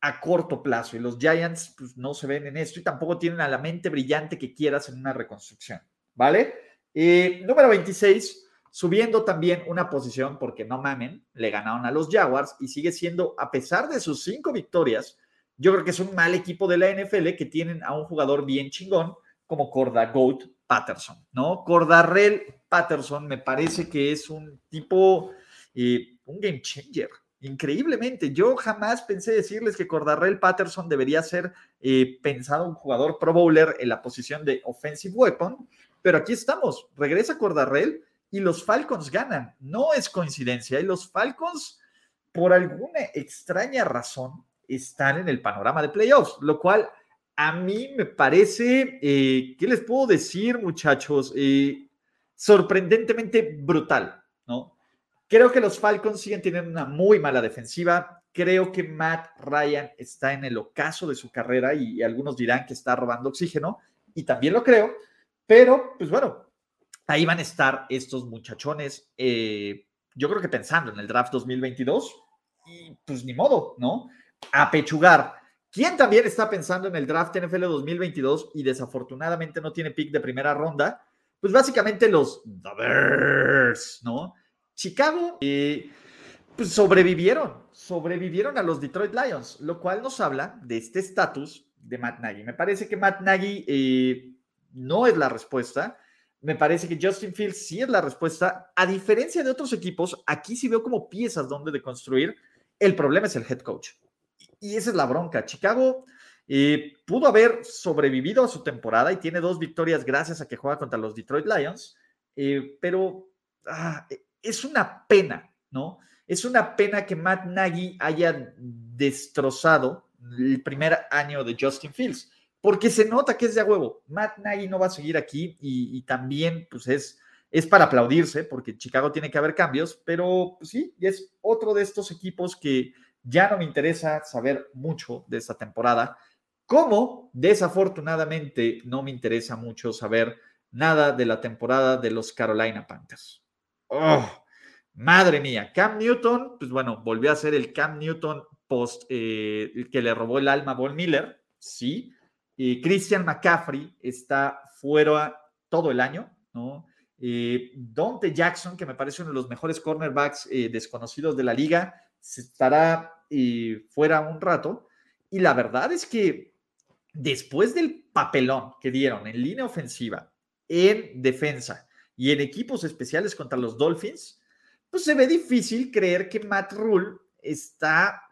a corto plazo y los Giants pues, no se ven en esto y tampoco tienen a la mente brillante que quieras en una reconstrucción, ¿vale? Eh, número 26, subiendo también una posición porque no mamen, le ganaron a los Jaguars y sigue siendo, a pesar de sus cinco victorias, yo creo que es un mal equipo de la NFL que tienen a un jugador bien chingón como Corda Goat Patterson, ¿no? Cordarrell Patterson me parece que es un tipo, eh, un game changer, Increíblemente, yo jamás pensé decirles que Cordarrell Patterson debería ser eh, pensado un jugador pro bowler en la posición de offensive weapon, pero aquí estamos, regresa Cordarrell y los Falcons ganan. No es coincidencia, y los Falcons, por alguna extraña razón, están en el panorama de playoffs, lo cual a mí me parece, eh, ¿qué les puedo decir, muchachos? Eh, sorprendentemente brutal, ¿no? Creo que los Falcons siguen teniendo una muy mala defensiva. Creo que Matt Ryan está en el ocaso de su carrera y algunos dirán que está robando oxígeno y también lo creo, pero pues bueno, ahí van a estar estos muchachones. Eh, yo creo que pensando en el draft 2022 y pues ni modo, ¿no? A pechugar. ¿Quién también está pensando en el draft NFL 2022 y desafortunadamente no tiene pick de primera ronda? Pues básicamente los Bears, ¿no? Chicago eh, pues sobrevivieron, sobrevivieron a los Detroit Lions, lo cual nos habla de este estatus de Matt Nagy. Me parece que Matt Nagy eh, no es la respuesta. Me parece que Justin Fields sí es la respuesta. A diferencia de otros equipos, aquí sí veo como piezas donde de construir. El problema es el head coach. Y esa es la bronca. Chicago eh, pudo haber sobrevivido a su temporada y tiene dos victorias gracias a que juega contra los Detroit Lions, pero ah, es una pena, ¿no? Es una pena que Matt Nagy haya destrozado el primer año de Justin Fields, porque se nota que es de a huevo. Matt Nagy no va a seguir aquí y, también, pues es, es para aplaudirse, porque Chicago tiene que haber cambios, pero pues, sí, es otro de estos equipos que ya no me interesa saber mucho de esta temporada, como desafortunadamente no me interesa mucho saber nada de la temporada de los Carolina Panthers. Oh, madre mía. Cam Newton, pues bueno, volvió a ser el Cam Newton post eh, que le robó el alma a Von Miller, sí. Y Christian McCaffrey está fuera todo el año, ¿no? Eh, Dante Jackson, que me parece uno de los mejores cornerbacks eh, desconocidos de la liga, estará fuera un rato. Y la verdad es que después del papelón que dieron en línea ofensiva, en defensa y en equipos especiales contra los Dolphins, pues se ve difícil creer que Matt Rule está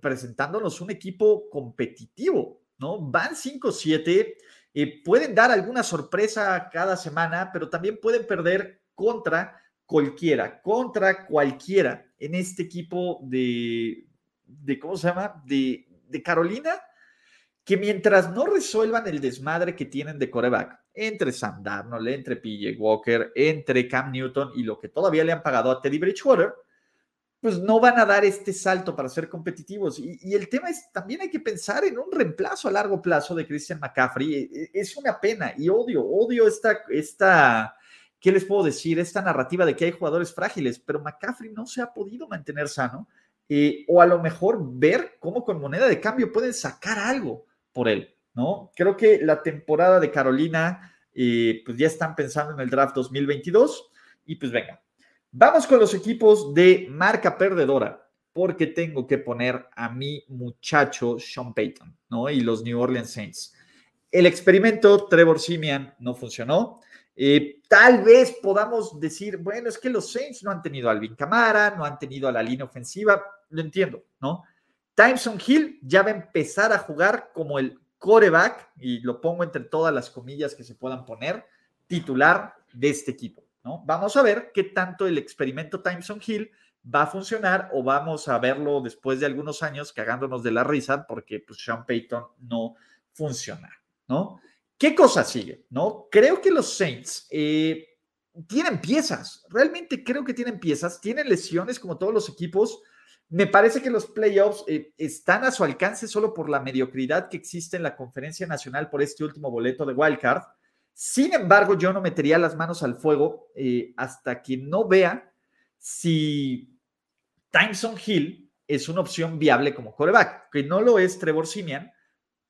presentándonos un equipo competitivo, ¿no? Van 5-7, eh, pueden dar alguna sorpresa cada semana, pero también pueden perder contra cualquiera, contra cualquiera en este equipo de, de ¿cómo se llama? De, de Carolina, que mientras no resuelvan el desmadre que tienen de coreback, entre Sam Darnold, entre PJ Walker, entre Cam Newton y lo que todavía le han pagado a Teddy Bridgewater, pues no van a dar este salto para ser competitivos. Y, el tema es, también hay que pensar en un reemplazo a largo plazo de Christian McCaffrey. E, e, es una pena y odio, odio esta, esta, ¿qué les puedo decir? Esta narrativa de que hay jugadores frágiles, pero McCaffrey no se ha podido mantener sano. Eh, o a lo mejor ver cómo con moneda de cambio pueden sacar algo por él. ¿no? Creo que la temporada de Carolina, eh, pues ya están pensando en el draft 2022 y pues venga, vamos con los equipos de marca perdedora, porque tengo que poner a mi muchacho Sean Payton, ¿no? Y los New Orleans Saints. El experimento Trevor Simian no funcionó. Eh, tal vez podamos decir, bueno, es que los Saints no han tenido a Alvin Camara, no han tenido a la línea ofensiva, lo entiendo, ¿no? Timeson Hill ya va a empezar a jugar como el coreback, y lo pongo entre todas las comillas que se puedan poner, titular de este equipo, ¿no? Vamos a ver qué tanto el experimento Timeson Hill va a funcionar o vamos a verlo después de algunos años cagándonos de la risa porque pues Sean Payton no funciona, ¿no? ¿Qué cosa sigue? ¿No? Creo que los Saints eh, tienen piezas, realmente creo que tienen piezas, tienen lesiones como todos los equipos. Me parece que los playoffs eh, están a su alcance solo por la mediocridad que existe en la conferencia nacional por este último boleto de wildcard. Sin embargo, yo no metería las manos al fuego eh, hasta que no vea si Timeson Hill es una opción viable como coreback, que no lo es Trevor Simian,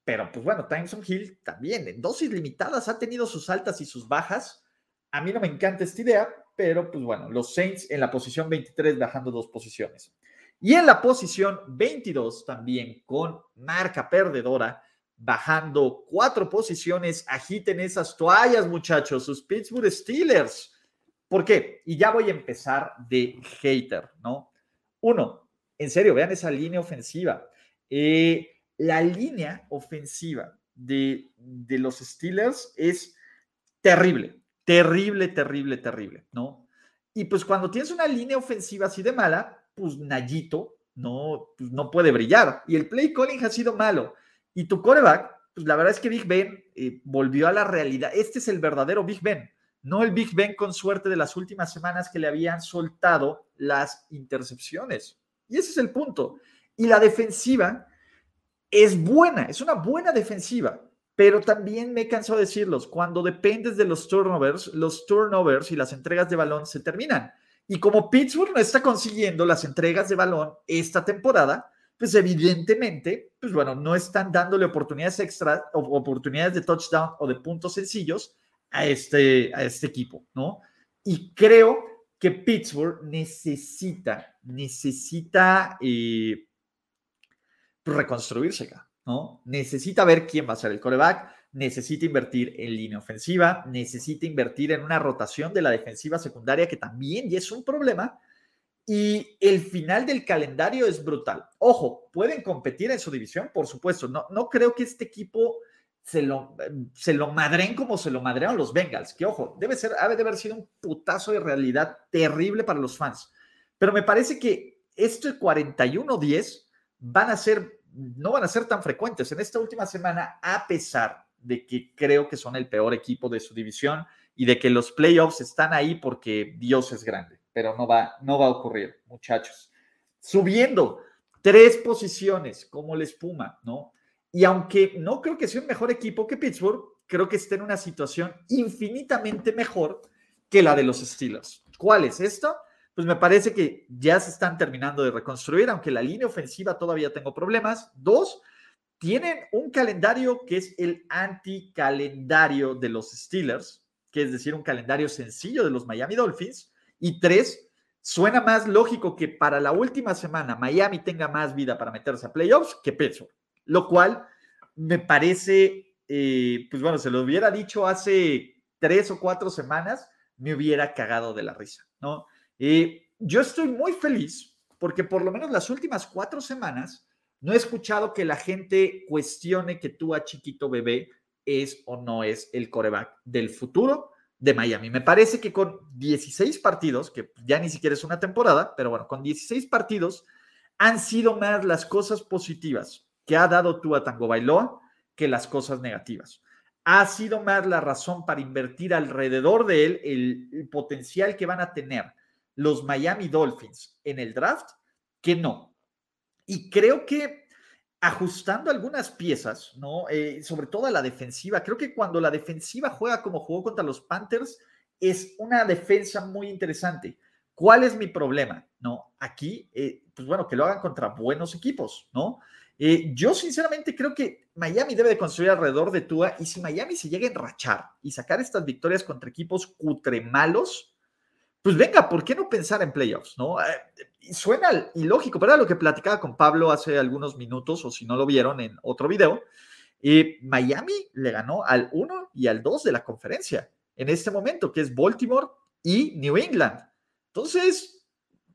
pero pues bueno, Timeson Hill también en dosis limitadas ha tenido sus altas y sus bajas. A mí no me encanta esta idea, pero pues bueno, los Saints en la posición 23 bajando dos posiciones. Y en la posición 22 también con marca perdedora, bajando cuatro posiciones. Agiten esas toallas, muchachos, sus Pittsburgh Steelers. ¿Por qué? Y ya voy a empezar de hater, ¿no? Uno, en serio, vean esa línea ofensiva. Eh, la línea ofensiva de, los Steelers es terrible, terrible, terrible, terrible, ¿no? Y pues cuando tienes una línea ofensiva así de mala, pues Nayito no, pues no puede brillar. Y el play calling ha sido malo. Y tu coreback, pues la verdad es que Big Ben eh, volvió a la realidad. Este es el verdadero Big Ben, no el Big Ben con suerte de las últimas semanas que le habían soltado las intercepciones. Y ese es el punto. Y la defensiva es buena, es una buena defensiva, pero también me he cansado de decirlos, cuando dependes de los turnovers, los turnovers y las entregas de balón se terminan. Y como Pittsburgh no está consiguiendo las entregas de balón esta temporada, pues evidentemente, pues bueno, no están dándole oportunidades extra, oportunidades de touchdown o de puntos sencillos a este, a este equipo, ¿no? Y creo que Pittsburgh necesita, necesita eh, reconstruirse acá, ¿no? Necesita ver quién va a ser el coreback, necesita invertir en línea ofensiva, necesita invertir en una rotación de la defensiva secundaria que también es un problema. Y el final del calendario es brutal. Ojo, pueden competir en su división, por supuesto. No, no creo que este equipo se lo, se lo madren como se lo madrearon los Bengals. Que ojo, debe ser, haber sido un putazo de realidad terrible para los fans. Pero me parece que este 41-10 van a ser no van a ser tan frecuentes en esta última semana, a pesar de que creo que son el peor equipo de su división y de que los playoffs están ahí porque Dios es grande, pero no va, no va a ocurrir, muchachos. Subiendo tres posiciones como la espuma, ¿no? Y aunque no creo que sea un mejor equipo que Pittsburgh, creo que está en una situación infinitamente mejor que la de los Steelers. ¿Cuál es esto? pues me parece que ya se están terminando de reconstruir, aunque la línea ofensiva todavía tengo problemas. Dos, tienen un calendario que es el anticalendario de los Steelers, que es decir, un calendario sencillo de los Miami Dolphins. Y tres, suena más lógico que para la última semana Miami tenga más vida para meterse a playoffs que Pittsburgh, lo cual me parece, eh, pues bueno, se lo hubiera dicho hace tres o cuatro semanas, me hubiera cagado de la risa, ¿no? Y yo estoy muy feliz porque por lo menos las últimas cuatro semanas no he escuchado que la gente cuestione que tú a chiquito bebé es o no es el coreback del futuro de Miami. Me parece que con 16 partidos, que ya ni siquiera es una temporada, pero bueno, con 16 partidos han sido más las cosas positivas que ha dado tú a Tango Bailoa que las cosas negativas. Ha sido más la razón para invertir alrededor de él el potencial que van a tener los Miami Dolphins en el draft que no. Y creo que ajustando algunas piezas, ¿no? Eh, sobre todo a la defensiva, creo que cuando la defensiva juega como jugó contra los Panthers, es una defensa muy interesante. ¿Cuál es mi problema? ¿No? Aquí, eh, pues bueno, que lo hagan contra buenos equipos, ¿no? Eh, yo sinceramente creo que Miami debe de construir alrededor de Tua y si Miami se llega a enrachar y sacar estas victorias contra equipos cutre malos, pues venga, ¿por qué no pensar en playoffs? ¿no? Eh, suena ilógico, era lo que platicaba con Pablo hace algunos minutos, o si no lo vieron en otro video. Eh, Miami le ganó al 1 y al 2 de la conferencia. en este momento, que es Baltimore y New England. Entonces,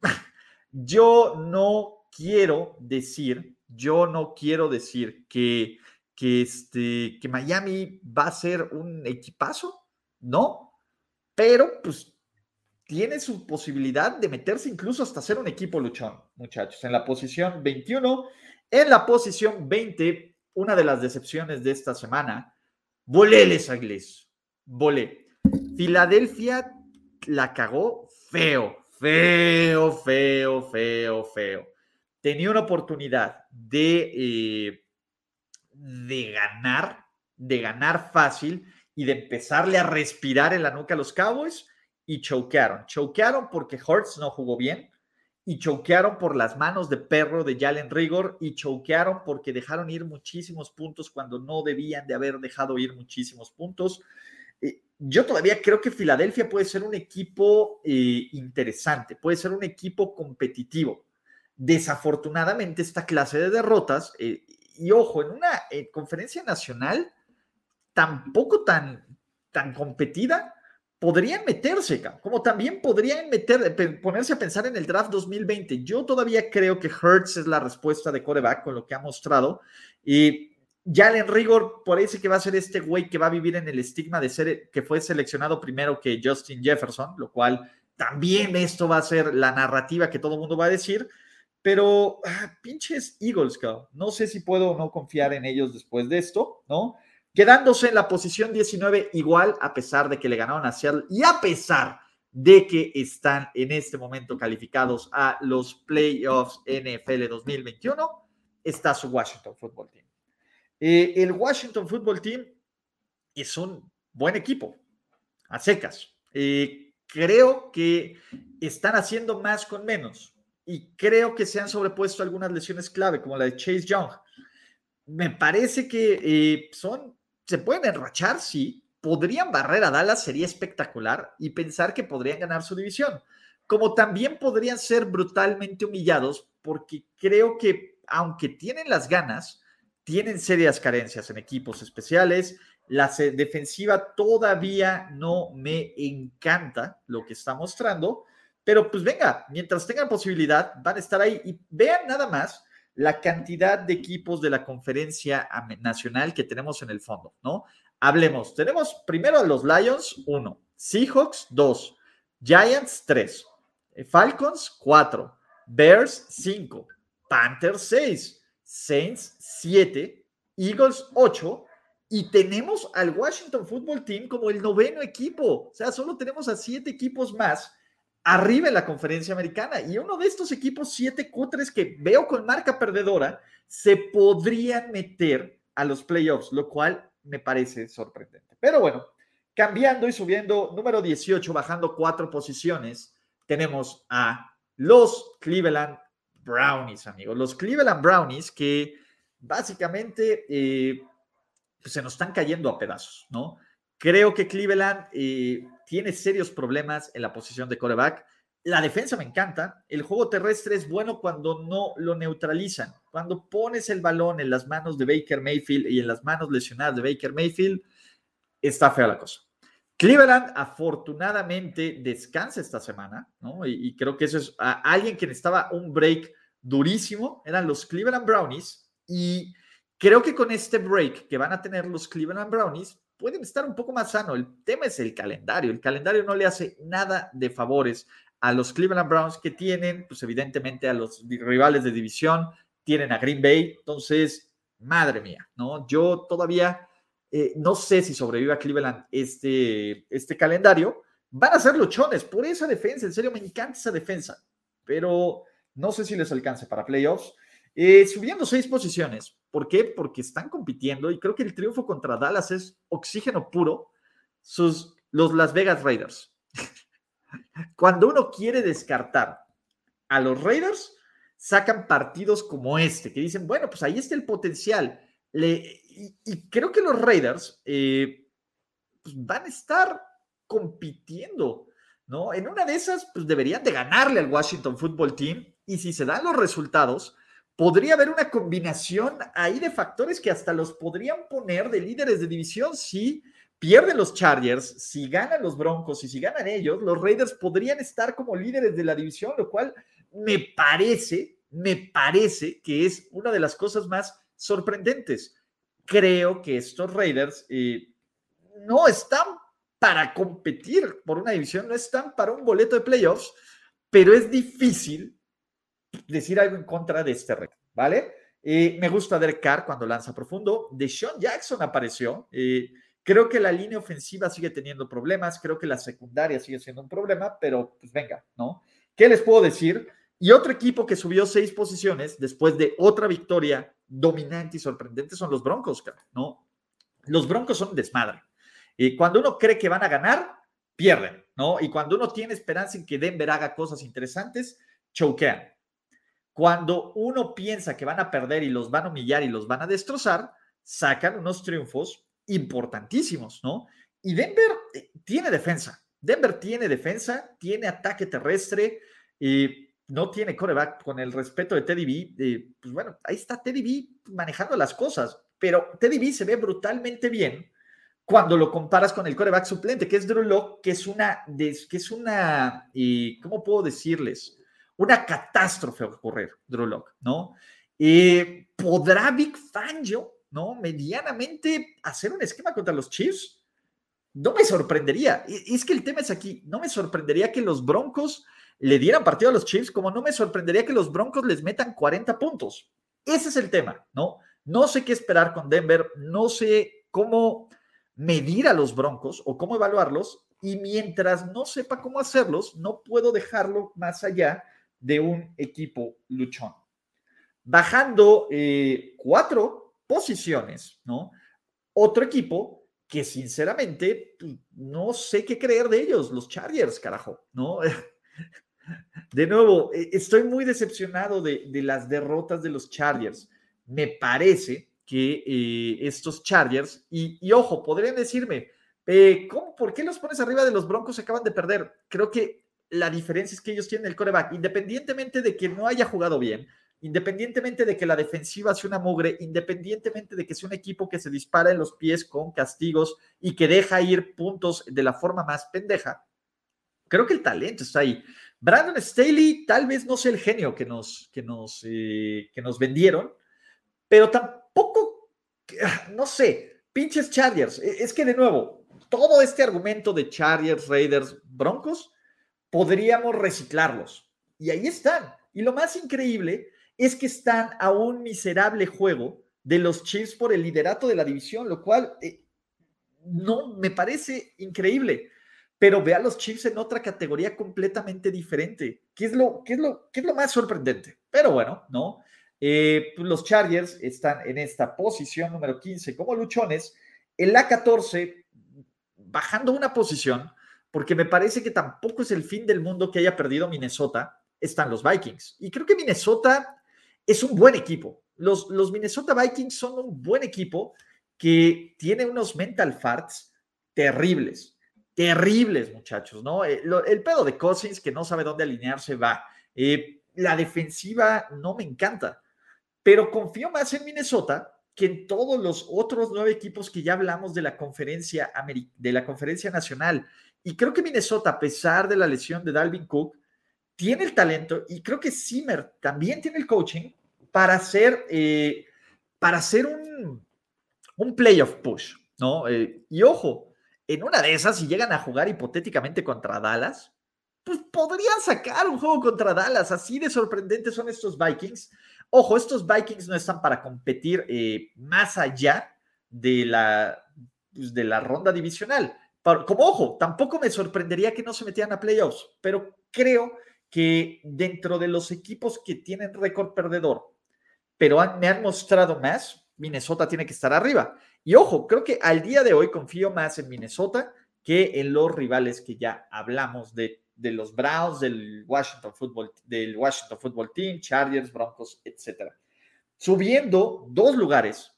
<laughs> yo no quiero decir, yo no quiero decir que, que, este, que Miami va a ser un equipazo, no, pero pues tiene su posibilidad de meterse incluso hasta ser un equipo luchón, muchachos. En la posición 21, en la posición 20, una de las decepciones de esta semana, volé Les Agles, volé. Filadelfia la cagó feo, feo, feo, feo, feo. Tenía una oportunidad de, eh, de ganar, de ganar fácil y de empezarle a respirar en la nuca a los Cowboys y choquearon. Choquearon porque Hurts no jugó bien y choquearon por las manos de perro de Jalen Rigor y choquearon porque dejaron ir muchísimos puntos cuando no debían de haber dejado ir muchísimos puntos. Eh, yo todavía creo que Filadelfia puede ser un equipo eh, interesante, puede ser un equipo competitivo. Desafortunadamente, esta clase de derrotas, eh, y ojo, en una conferencia nacional tampoco tan, tan competida, podrían meterse, como también podrían meter, ponerse a pensar en el draft 2020. Yo todavía creo que Hertz es la respuesta de coreback con lo que ha mostrado. Y Jalen Rigor parece que va a ser este güey que va a vivir en el estigma de ser que fue seleccionado primero que Justin Jefferson, lo cual también esto va a ser la narrativa que todo el mundo va a decir. Pero ah, pinches Eagles, no sé si puedo o no confiar en ellos después de esto, ¿no? Quedándose en la posición 19 igual a pesar de que le ganaron a Seattle y a pesar de que están en este momento calificados a los playoffs NFL 2021, está su Washington Football Team. Eh, el Washington Football Team es un buen equipo, a secas. Eh, creo que están haciendo más con menos y creo que se han sobrepuesto algunas lesiones clave, como la de Chase Young. Me parece que eh, son se pueden enrachar, sí, podrían barrer a Dallas, sería espectacular, y pensar que podrían ganar su división. Como también podrían ser brutalmente humillados, porque creo que, aunque tienen las ganas, tienen serias carencias en equipos especiales. La defensiva todavía no me encanta lo que está mostrando, pero pues venga, mientras tengan posibilidad, van a estar ahí. Y vean nada más la cantidad de equipos de la conferencia nacional que tenemos en el fondo, ¿no? Hablemos, tenemos primero a los Lions, uno, Seahawks, dos, Giants, tres, Falcons, cuatro, Bears, cinco, Panthers, seis, Saints, siete, Eagles, ocho, y tenemos al Washington Football Team como el noveno equipo. O sea, solo tenemos a siete equipos más arriba en la conferencia americana. Y uno de estos equipos siete cutres que veo con marca perdedora se podrían meter a los playoffs, lo cual me parece sorprendente. Pero bueno, cambiando y subiendo número 18, bajando cuatro posiciones, tenemos a los Cleveland Brownies, amigos. Los Cleveland Brownies que básicamente eh, pues se nos están cayendo a pedazos, ¿no? Creo que Cleveland eh, tiene serios problemas en la posición de coreback. La defensa me encanta. El juego terrestre es bueno cuando no lo neutralizan. Cuando pones el balón en las manos de Baker Mayfield y en las manos lesionadas de Baker Mayfield, está fea la cosa. Cleveland afortunadamente descansa esta semana, ¿no? Y, creo que eso es alguien que necesitaba un break durísimo, eran los Cleveland Brownies. Y creo que con este break que van a tener los Cleveland Brownies, pueden estar un poco más sano. El tema es el calendario. El calendario no le hace nada de favores a los Cleveland Browns que tienen, pues evidentemente a los rivales de división, tienen a Green Bay. Entonces, madre mía, ¿no? Yo todavía eh, no sé si sobrevive a Cleveland este, este calendario. Van a ser luchones por esa defensa. En serio, me encanta esa defensa. Pero no sé si les alcance para playoffs. Eh, subiendo seis posiciones. ¿Por qué? Porque están compitiendo y creo que el triunfo contra Dallas es oxígeno puro. Sus, los Las Vegas Raiders. <laughs> Cuando uno quiere descartar a los Raiders, sacan partidos como este, que dicen, bueno, pues ahí está el potencial. y, creo que los Raiders eh, pues van a estar compitiendo, ¿no? En una de esas, pues deberían de ganarle al Washington Football Team y si se dan los resultados, podría haber una combinación ahí de factores que hasta los podrían poner de líderes de división si pierden los Chargers, si ganan los Broncos y si ganan ellos, los Raiders podrían estar como líderes de la división, lo cual me parece, me parece que es una de las cosas más sorprendentes. Creo que estos Raiders eh, no están para competir por una división, no están para un boleto de playoffs, pero es difícil decir algo en contra de este reto, ¿vale? Eh, me gusta Derek Carr cuando lanza profundo. De Sean Jackson apareció. Eh, creo que la línea ofensiva sigue teniendo problemas. Creo que la secundaria sigue siendo un problema, pero pues venga, ¿no? ¿Qué les puedo decir? Y otro equipo que subió seis posiciones después de otra victoria dominante y sorprendente son los Broncos, ¿no? Los Broncos son desmadre. Y cuando uno cree que van a ganar, pierden, ¿no? Y cuando uno tiene esperanza en que Denver haga cosas interesantes, choquean. Cuando uno piensa que van a perder y los van a humillar y los van a destrozar, sacan unos triunfos importantísimos, ¿no? Y Denver eh, tiene defensa. Denver tiene defensa, tiene ataque terrestre, y no tiene coreback con el respeto de Teddy B. Eh, pues bueno, ahí está Teddy B manejando las cosas, pero Teddy B se ve brutalmente bien cuando lo comparas con el coreback suplente, que es Drew Locke, que es una, que es una, y ¿cómo puedo decirles? Una catástrofe ocurrir, Drew ¿no? ¿Podrá Big Fangio, ¿no? Medianamente hacer un esquema contra los Chiefs? No me sorprendería. Es que el tema es aquí, no me sorprendería que los Broncos le dieran partido a los Chiefs, como no me sorprendería que los Broncos les metan 40 puntos. Ese es el tema, ¿no? No sé qué esperar con Denver, no sé cómo medir a los Broncos o cómo evaluarlos, y mientras no sepa cómo hacerlos, no puedo dejarlo más allá de un equipo luchón. Bajando eh, cuatro posiciones, ¿no? Otro equipo que sinceramente pues, no sé qué creer de ellos, los Chargers, carajo, ¿no? <laughs> De nuevo, e, estoy muy decepcionado de, las derrotas de los Chargers. Me parece que eh, estos Chargers, y, ojo, podrían decirme, eh, ¿cómo, ¿por qué los pones arriba de los Broncos? Se acaban de perder. Creo que la diferencia es que ellos tienen el coreback, independientemente de que no haya jugado bien, independientemente de que la defensiva sea una mugre, independientemente de que sea un equipo que se dispara en los pies con castigos y que deja ir puntos de la forma más pendeja, creo que el talento está ahí. Brandon Staley tal vez no sea el genio que nos, que nos, eh, que nos vendieron, pero tampoco, no sé, pinches Chargers. E, es que de nuevo, todo este argumento de Chargers, Raiders, Broncos, podríamos reciclarlos. Y ahí están. Y lo más increíble es que están a un miserable juego de los Chiefs por el liderato de la división, lo cual eh, no me parece increíble pero ve a los Chiefs en otra categoría completamente diferente. ¿Qué es lo, qué es lo, qué es lo más sorprendente? Pero bueno, ¿no? Eh, pues los Chargers están en esta posición número 15 como luchones. En la 14, bajando una posición, porque me parece que tampoco es el fin del mundo que haya perdido Minnesota, están los Vikings. Y creo que Minnesota es un buen equipo. Los, los Minnesota Vikings son un buen equipo que tiene unos mental farts terribles terribles, muchachos, ¿no? Eh, el, pedo de Cousins, que no sabe dónde alinearse, va. Eh, la defensiva no me encanta, pero confío más en Minnesota que en todos los otros nueve equipos que ya hablamos de la conferencia, de la conferencia nacional. Y creo que Minnesota, a pesar de la lesión de Dalvin Cook, tiene el talento y creo que Zimmer también tiene el coaching para hacer, eh, para hacer un, un playoff push, ¿no? y ojo, en una de esas, si llegan a jugar hipotéticamente contra Dallas, pues podrían sacar un juego contra Dallas. Así de sorprendentes son estos Vikings. Ojo, estos Vikings no están para competir eh, más allá de la, pues, de la ronda divisional. Como ojo, tampoco me sorprendería que no se metieran a playoffs, pero creo que dentro de los equipos que tienen récord perdedor, pero me han mostrado más, Minnesota tiene que estar arriba. Y ojo, creo que al día de hoy confío más en Minnesota que en los rivales que ya hablamos de, de los Browns, del Washington Football, del Washington Football Team, Chargers, Broncos, etc. Subiendo dos lugares,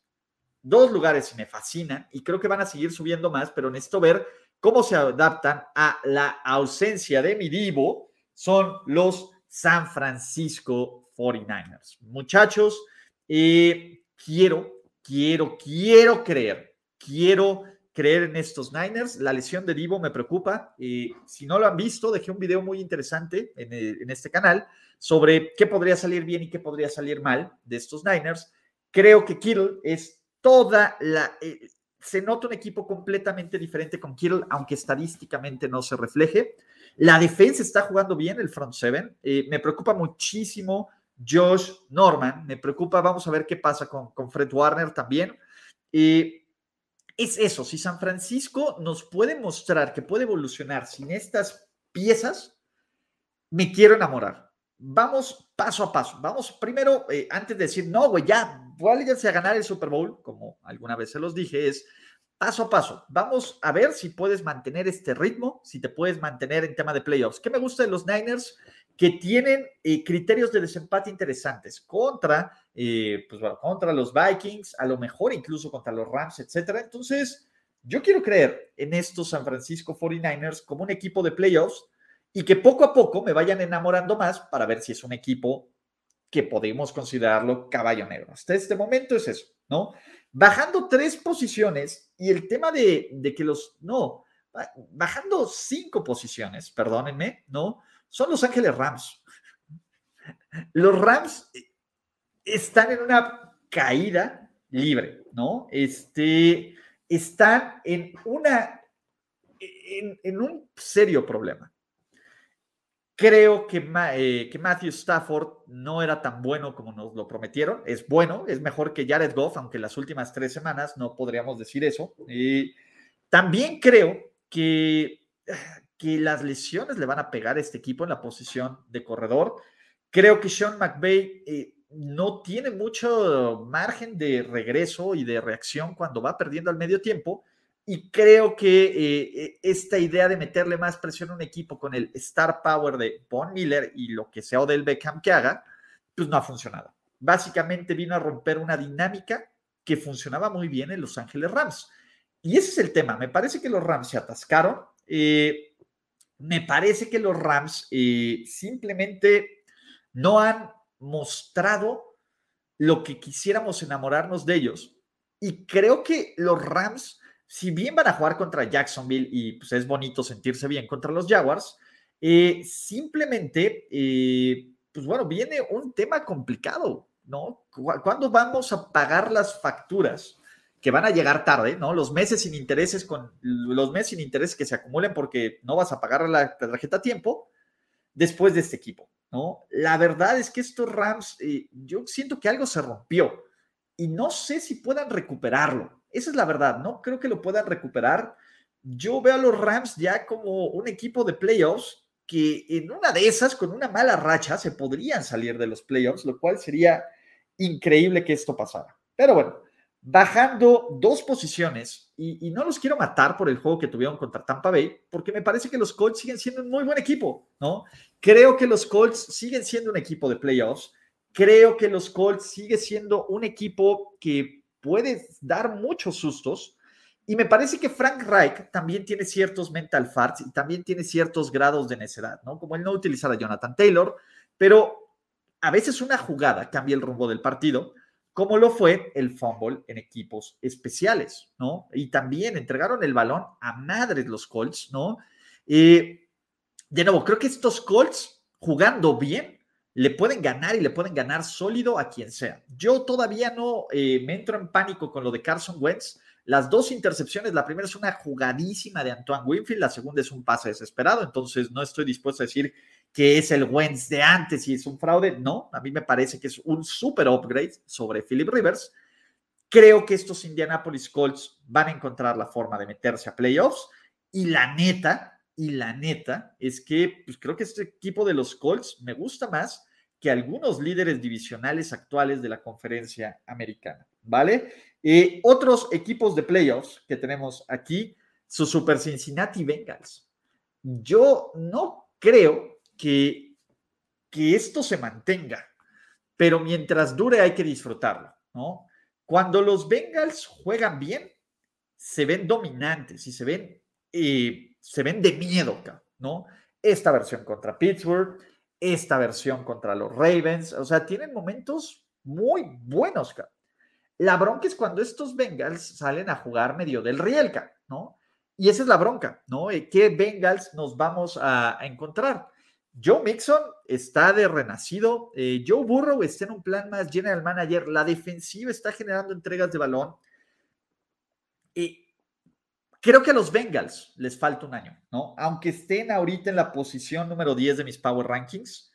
dos lugares me fascinan y creo que van a seguir subiendo más, pero necesito ver cómo se adaptan a la ausencia de mi divo, son los San Francisco 49ers. Muchachos, eh, quiero quiero, quiero creer, quiero creer en estos Niners. La lesión de Divo me preocupa. y si no lo han visto, dejé un video muy interesante en, en, este canal sobre qué podría salir bien y qué podría salir mal de estos Niners. Creo que Kittle es toda la... Eh, se nota un equipo completamente diferente con Kittle, aunque estadísticamente no se refleje. La defensa está jugando bien, el front seven. Eh, me preocupa muchísimo Josh Norman. Me preocupa, vamos a ver qué pasa con, con Fred Warner también. Eh, es eso, si San Francisco nos puede mostrar que puede evolucionar sin estas piezas, me quiero enamorar. Vamos paso a paso. Vamos primero, eh, antes de decir, no, güey, ya, váyanse a ganar el Super Bowl, como alguna vez se los dije, es paso a paso. Vamos a ver si puedes mantener este ritmo, si te puedes mantener en tema de playoffs. ¿Qué me gusta de los Niners? Que tienen eh, criterios de desempate interesantes contra, eh, pues contra los Vikings, a lo mejor incluso contra los Rams, etcétera. Entonces, yo quiero creer en estos San Francisco 49ers como un equipo de playoffs y que poco a poco me vayan enamorando más para ver si es un equipo que podemos considerarlo caballo negro. Hasta este momento es eso, ¿no? Bajando tres posiciones y el tema de, de que los, no, bajando cinco posiciones, perdónenme, ¿no? Son Los Ángeles Rams. Los Rams están en una caída libre, ¿no? Este, están en una, en un serio problema. Creo que, eh, que, Matthew Stafford no era tan bueno como nos lo prometieron. Es bueno, es mejor que Jared Goff, aunque las últimas tres semanas no podríamos decir eso. Y también creo que, <sighs> que las lesiones le van a pegar a este equipo en la posición de corredor. Creo que Sean McVay eh, no tiene mucho margen de regreso y de reacción cuando va perdiendo al medio tiempo. Y creo que eh, eh, esta idea de meterle más presión a un equipo con el star power de Von Miller y lo que sea del Beckham que haga, pues no ha funcionado. Básicamente vino a romper una dinámica que funcionaba muy bien en Los Ángeles Rams. Y ese es el tema. Me parece que los Rams se atascaron. Eh, me parece que los Rams simplemente no han mostrado lo que quisiéramos enamorarnos de ellos. Y creo que los Rams si bien van a jugar contra Jacksonville y pues es bonito sentirse bien contra los Jaguars, eh, simplemente, eh, pues bueno, viene un tema complicado, ¿no? ¿Cuándo vamos a pagar las facturas que van a llegar tarde, ¿no? Los meses sin intereses con los meses sin intereses que se acumulen porque no vas a pagar la tarjeta a tiempo después de este equipo, ¿no? La verdad es que estos Rams, eh, yo siento que algo se rompió y no sé si puedan recuperarlo. Esa es la verdad, no creo que lo puedan recuperar. Yo veo a los Rams ya como un equipo de playoffs que en una de esas, con una mala racha, se podrían salir de los playoffs, lo cual sería increíble que esto pasara. Pero bueno, bajando dos posiciones, y, no los quiero matar por el juego que tuvieron contra Tampa Bay, porque me parece que los Colts siguen siendo un muy buen equipo, ¿no? Creo que los Colts siguen siendo un equipo de playoffs. Creo que los Colts sigue siendo un equipo que puede dar muchos sustos. Y me parece que Frank Reich también tiene ciertos mental farts y también tiene ciertos grados de necedad, ¿no? Como el no utilizar a Jonathan Taylor, pero a veces una jugada cambia el rumbo del partido, como lo fue el fumble en equipos especiales, ¿no? Y también entregaron el balón a madres los Colts, ¿no? Eh, de nuevo, creo que estos Colts jugando bien le pueden ganar y le pueden ganar sólido a quien sea. Yo todavía no eh, me entro en pánico con lo de Carson Wentz. Las dos intercepciones, la primera es una jugadísima de Antoine Winfield, la segunda es un pase desesperado, entonces no estoy dispuesto a decir que es el Wentz de antes y es un fraude. No, a mí me parece que es un super upgrade sobre Philip Rivers. Creo que estos Indianapolis Colts van a encontrar la forma de meterse a playoffs y la neta, y la neta es que pues, creo que este equipo de los Colts me gusta más que algunos líderes divisionales actuales de la conferencia americana, ¿vale? Eh, otros equipos de playoffs que tenemos aquí, su Super Cincinnati Bengals. Yo no creo que, que esto se mantenga, pero mientras dure hay que disfrutarlo, ¿no? Cuando los Bengals juegan bien, se ven dominantes y se ven eh, se ven de miedo, ¿no? Esta versión contra Pittsburgh, esta versión contra los Ravens, o sea, tienen momentos muy buenos, La bronca es cuando estos Bengals salen a jugar medio del rielca, ¿no? Y esa es la bronca, ¿no? Eh, ¿Qué Bengals nos vamos a, encontrar? Joe Mixon está de renacido, eh, Joe Burrow está en un plan más general manager, la defensiva está generando entregas de balón. Creo que a los Bengals les falta un año, ¿no? Aunque estén ahorita en la posición número 10 de mis Power Rankings.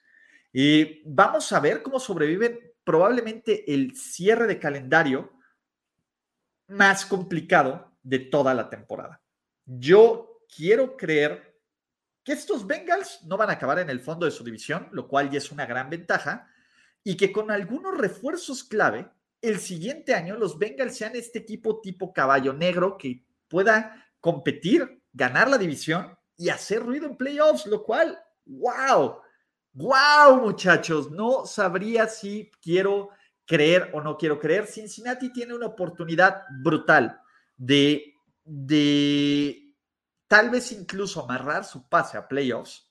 Y vamos a ver cómo sobreviven probablemente el cierre de calendario más complicado de toda la temporada. Yo quiero creer que estos Bengals no van a acabar en el fondo de su división, lo cual ya es una gran ventaja, y que con algunos refuerzos clave, el siguiente año los Bengals sean este equipo tipo caballo negro que pueda competir, ganar la división y hacer ruido en playoffs, lo cual, wow, wow muchachos, no sabría si quiero creer o no quiero creer, Cincinnati tiene una oportunidad brutal de, de tal vez incluso amarrar su pase a playoffs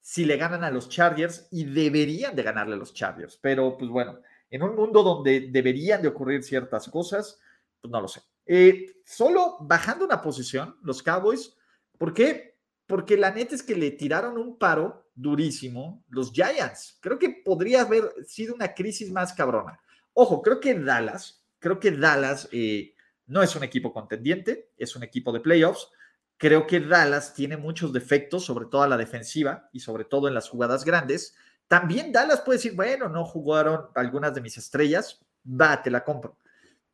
si le ganan a los Chargers y deberían de ganarle a los Chargers. Pero pues bueno, en un mundo donde deberían de ocurrir ciertas cosas, pues no lo sé. Eh, solo bajando una posición, los Cowboys, ¿por qué? Porque la neta es que le tiraron un paro durísimo los Giants. Creo que podría haber sido una crisis más cabrona. Ojo, creo que Dallas, creo que Dallas eh, no es un equipo contendiente, es un equipo de playoffs. Creo que Dallas tiene muchos defectos, sobre todo a la defensiva y sobre todo en las jugadas grandes. También Dallas puede decir, bueno, no jugaron algunas de mis estrellas, va, te la compro.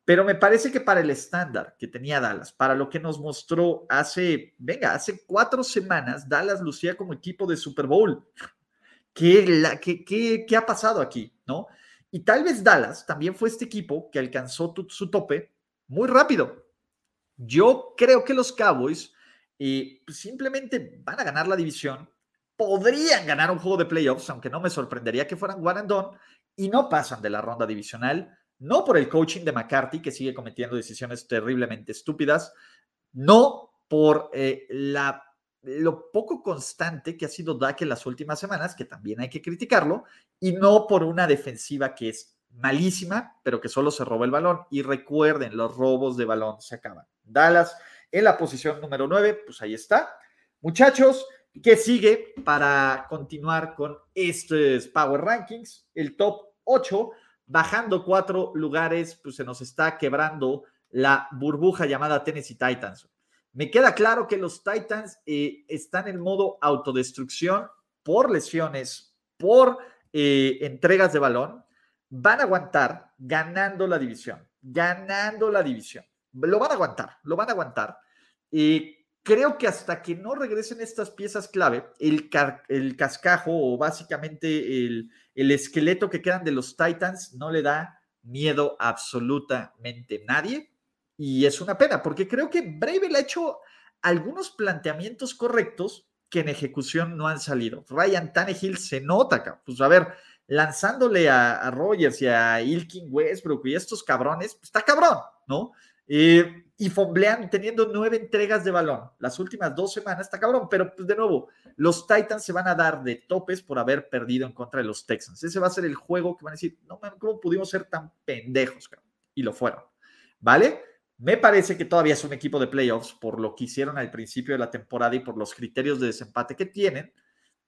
Pero me parece que para el estándar que tenía Dallas, para lo que nos mostró hace, venga, hace cuatro semanas, Dallas lucía como equipo de Super Bowl. ¿Qué, qué, qué, qué ha pasado aquí? ¿No? Y tal vez Dallas también fue este equipo que alcanzó su tope muy rápido. Yo creo que los Cowboys eh, pues, simplemente van a ganar la división, podrían ganar un juego de playoffs, aunque no me sorprendería que fueran one and done, y no pasan de la ronda divisional, no por el coaching de McCarthy, que sigue cometiendo decisiones terriblemente estúpidas, no por eh, la lo poco constante que ha sido Dak en las últimas semanas, que también hay que criticarlo, y no por una defensiva que es malísima, pero que solo se roba el balón. Y recuerden, los robos de balón se acaban. Dallas en la posición número 9, pues ahí está. Muchachos, ¿qué sigue para continuar con estos Power Rankings? El top 8, bajando cuatro lugares, pues se nos está quebrando la burbuja llamada Tennessee Titans. Me queda claro que los Titans eh, están en modo autodestrucción por lesiones, por eh, entregas de balón. Van a aguantar ganando la división, ganando la división. Lo van a aguantar, lo van a aguantar. Y creo que hasta que no regresen estas piezas clave, el, el cascajo o básicamente el, el esqueleto que quedan de los Titans no le da miedo a absolutamente nadie y es una pena, porque creo que Bravel ha hecho algunos planteamientos correctos que en ejecución no han salido. Ryan Tannehill se nota, pues a ver, lanzándole a, Rogers y a Ilkin Westbrook y estos cabrones, pues está cabrón, ¿no? Eh, y fomblean teniendo nueve entregas de balón. Las últimas dos semanas está cabrón, pero pues de nuevo, los Titans se van a dar de topes por haber perdido en contra de los Texans. Ese va a ser el juego que van a decir, no, ¿cómo pudimos ser tan pendejos? Cabrón? Y lo fueron, ¿vale? Me parece que todavía es un equipo de playoffs por lo que hicieron al principio de la temporada y por los criterios de desempate que tienen.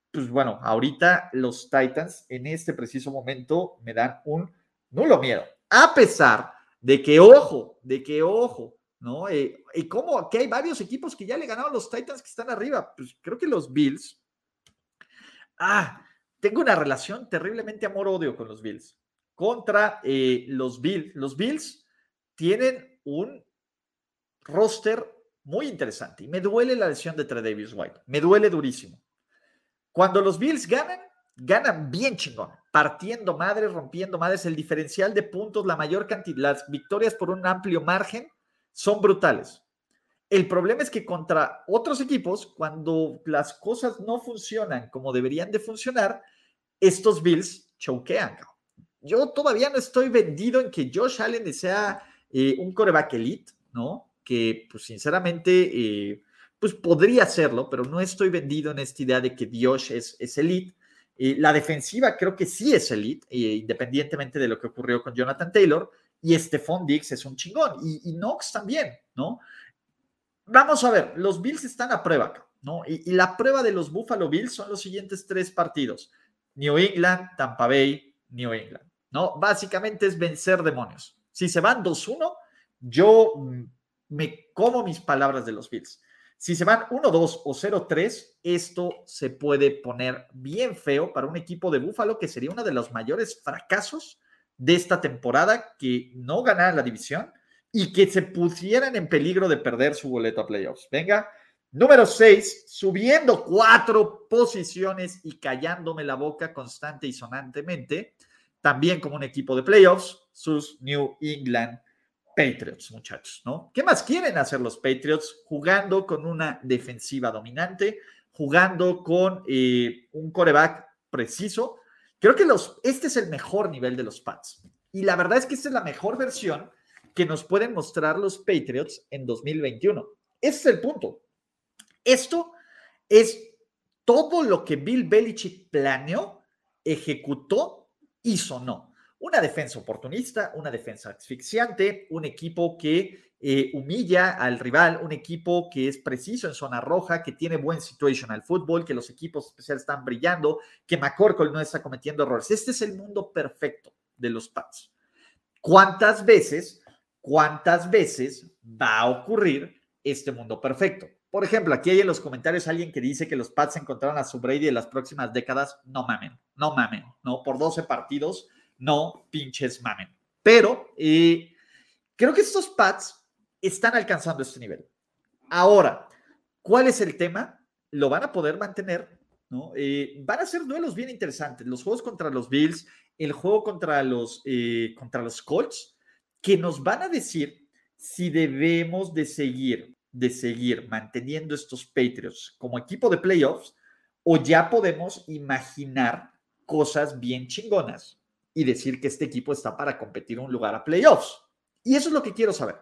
Pues bueno, ahorita los Titans en este preciso momento me dan un nulo miedo. A pesar de que, ojo, de que, ojo, ¿no? Eh, y como que hay varios equipos que ya le ganaron los Titans que están arriba. Pues creo que los Bills. Ah, tengo una relación terriblemente amor-odio con los Bills. Contra eh, los Bills. Los Bills tienen un roster muy interesante y me duele la lesión de Trey Davis White, me duele durísimo. Cuando los Bills ganan, ganan bien chingón, partiendo madres, rompiendo madres, el diferencial de puntos, la mayor cantidad, las victorias por un amplio margen son brutales. El problema es que contra otros equipos, cuando las cosas no funcionan como deberían de funcionar, estos Bills choquean. Yo todavía no estoy vendido en que Josh Allen sea eh, un coreback elite, ¿no? Que, pues, sinceramente, eh, pues podría serlo, pero no estoy vendido en esta idea de que Dios es, elite. Eh, la defensiva creo que sí es elite, independientemente de lo que ocurrió con Jonathan Taylor, y Stephon Diggs es un chingón, y, Knox también, ¿no? vamos a ver, los Bills están a prueba, ¿no? Y, y, la prueba de los Buffalo Bills son los siguientes tres partidos. New England, Tampa Bay, New England, ¿no? Básicamente es vencer demonios. Si se van 2-1, yo me como mis palabras de los Bills. Si se van 1-2 o 0-3, esto se puede poner bien feo para un equipo de Búfalo que sería uno de los mayores fracasos de esta temporada, que no ganara la división y que se pusieran en peligro de perder su boleto a playoffs. Venga, número 6, subiendo cuatro posiciones y callándome la boca constante y sonantemente, también como un equipo de playoffs, sus New England Patriots, muchachos, ¿no? ¿Qué más quieren hacer los Patriots jugando con una defensiva dominante, jugando con eh, un coreback preciso? Creo que los, este es el mejor nivel de los Pats. Y la verdad es que esta es la mejor versión que nos pueden mostrar los Patriots en 2021. Ese es el punto. Esto es todo lo que Bill Belichick planeó, ejecutó, hizo no una defensa oportunista, una defensa asfixiante, un equipo que eh, humilla al rival, un equipo que es preciso en zona roja, que tiene buen situational fútbol, que los equipos especiales están brillando, que McCorkle no está cometiendo errores. Este es el mundo perfecto de los Pats. ¿Cuántas veces, cuántas veces va a ocurrir este mundo perfecto? Por ejemplo, aquí hay en los comentarios alguien que dice que los Pats encontraron a su Brady en las próximas décadas. No mamen, no mamen, no, por 12 partidos no pinches mamen. Pero eh, creo que estos pads están alcanzando este nivel. Ahora, ¿cuál es el tema? Lo van a poder mantener, ¿no? Eh, van a ser duelos bien interesantes. Los juegos contra los Bills, el juego contra los, eh, contra los Colts, que nos van a decir si debemos de seguir, de seguir manteniendo estos Patriots como equipo de playoffs o ya podemos imaginar cosas bien chingonas y decir que este equipo está para competir un lugar a playoffs. Y eso es lo que quiero saber.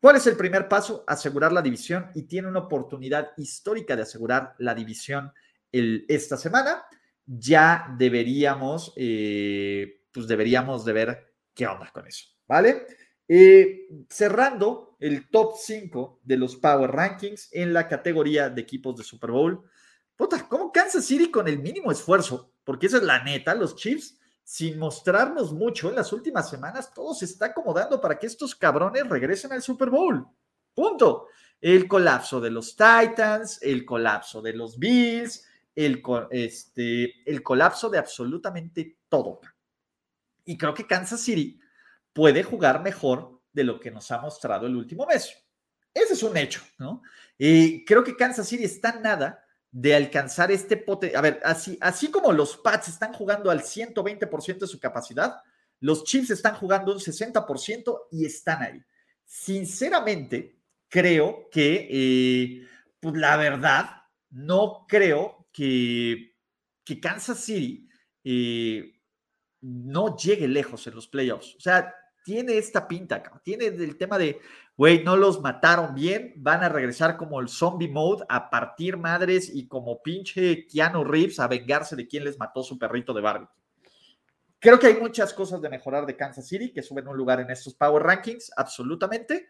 ¿Cuál es el primer paso? Asegurar la división y tiene una oportunidad histórica de asegurar la división esta semana. Ya deberíamos, eh, pues deberíamos de ver qué onda con eso, ¿vale? Eh, cerrando el top 5 de los Power Rankings en la categoría de equipos de Super Bowl. Puta, ¿cómo Kansas City con el mínimo esfuerzo? Porque esa es la neta, los Chiefs sin mostrarnos mucho en las últimas semanas, todo se está acomodando para que estos cabrones regresen al Super Bowl. Punto. El colapso de los Titans, el colapso de los Bills, el, este, el colapso de absolutamente todo. Y creo que Kansas City puede jugar mejor de lo que nos ha mostrado el último mes. Ese es un hecho, ¿no? Y creo que Kansas City está nada de alcanzar este pote. A ver, así, así como los Pats están jugando al 120% de su capacidad, los Chiefs están jugando un 60% y están ahí. Sinceramente, creo que, eh, pues la verdad, no creo que, que Kansas City eh, no llegue lejos en los playoffs. O sea, tiene esta pinta, tiene el tema de, güey, no los mataron bien, van a regresar como el zombie mode a partir madres y como pinche Keanu Reeves a vengarse de quien les mató su perrito de Barbie. Creo que hay muchas cosas de mejorar de Kansas City que suben un lugar en estos Power Rankings, absolutamente,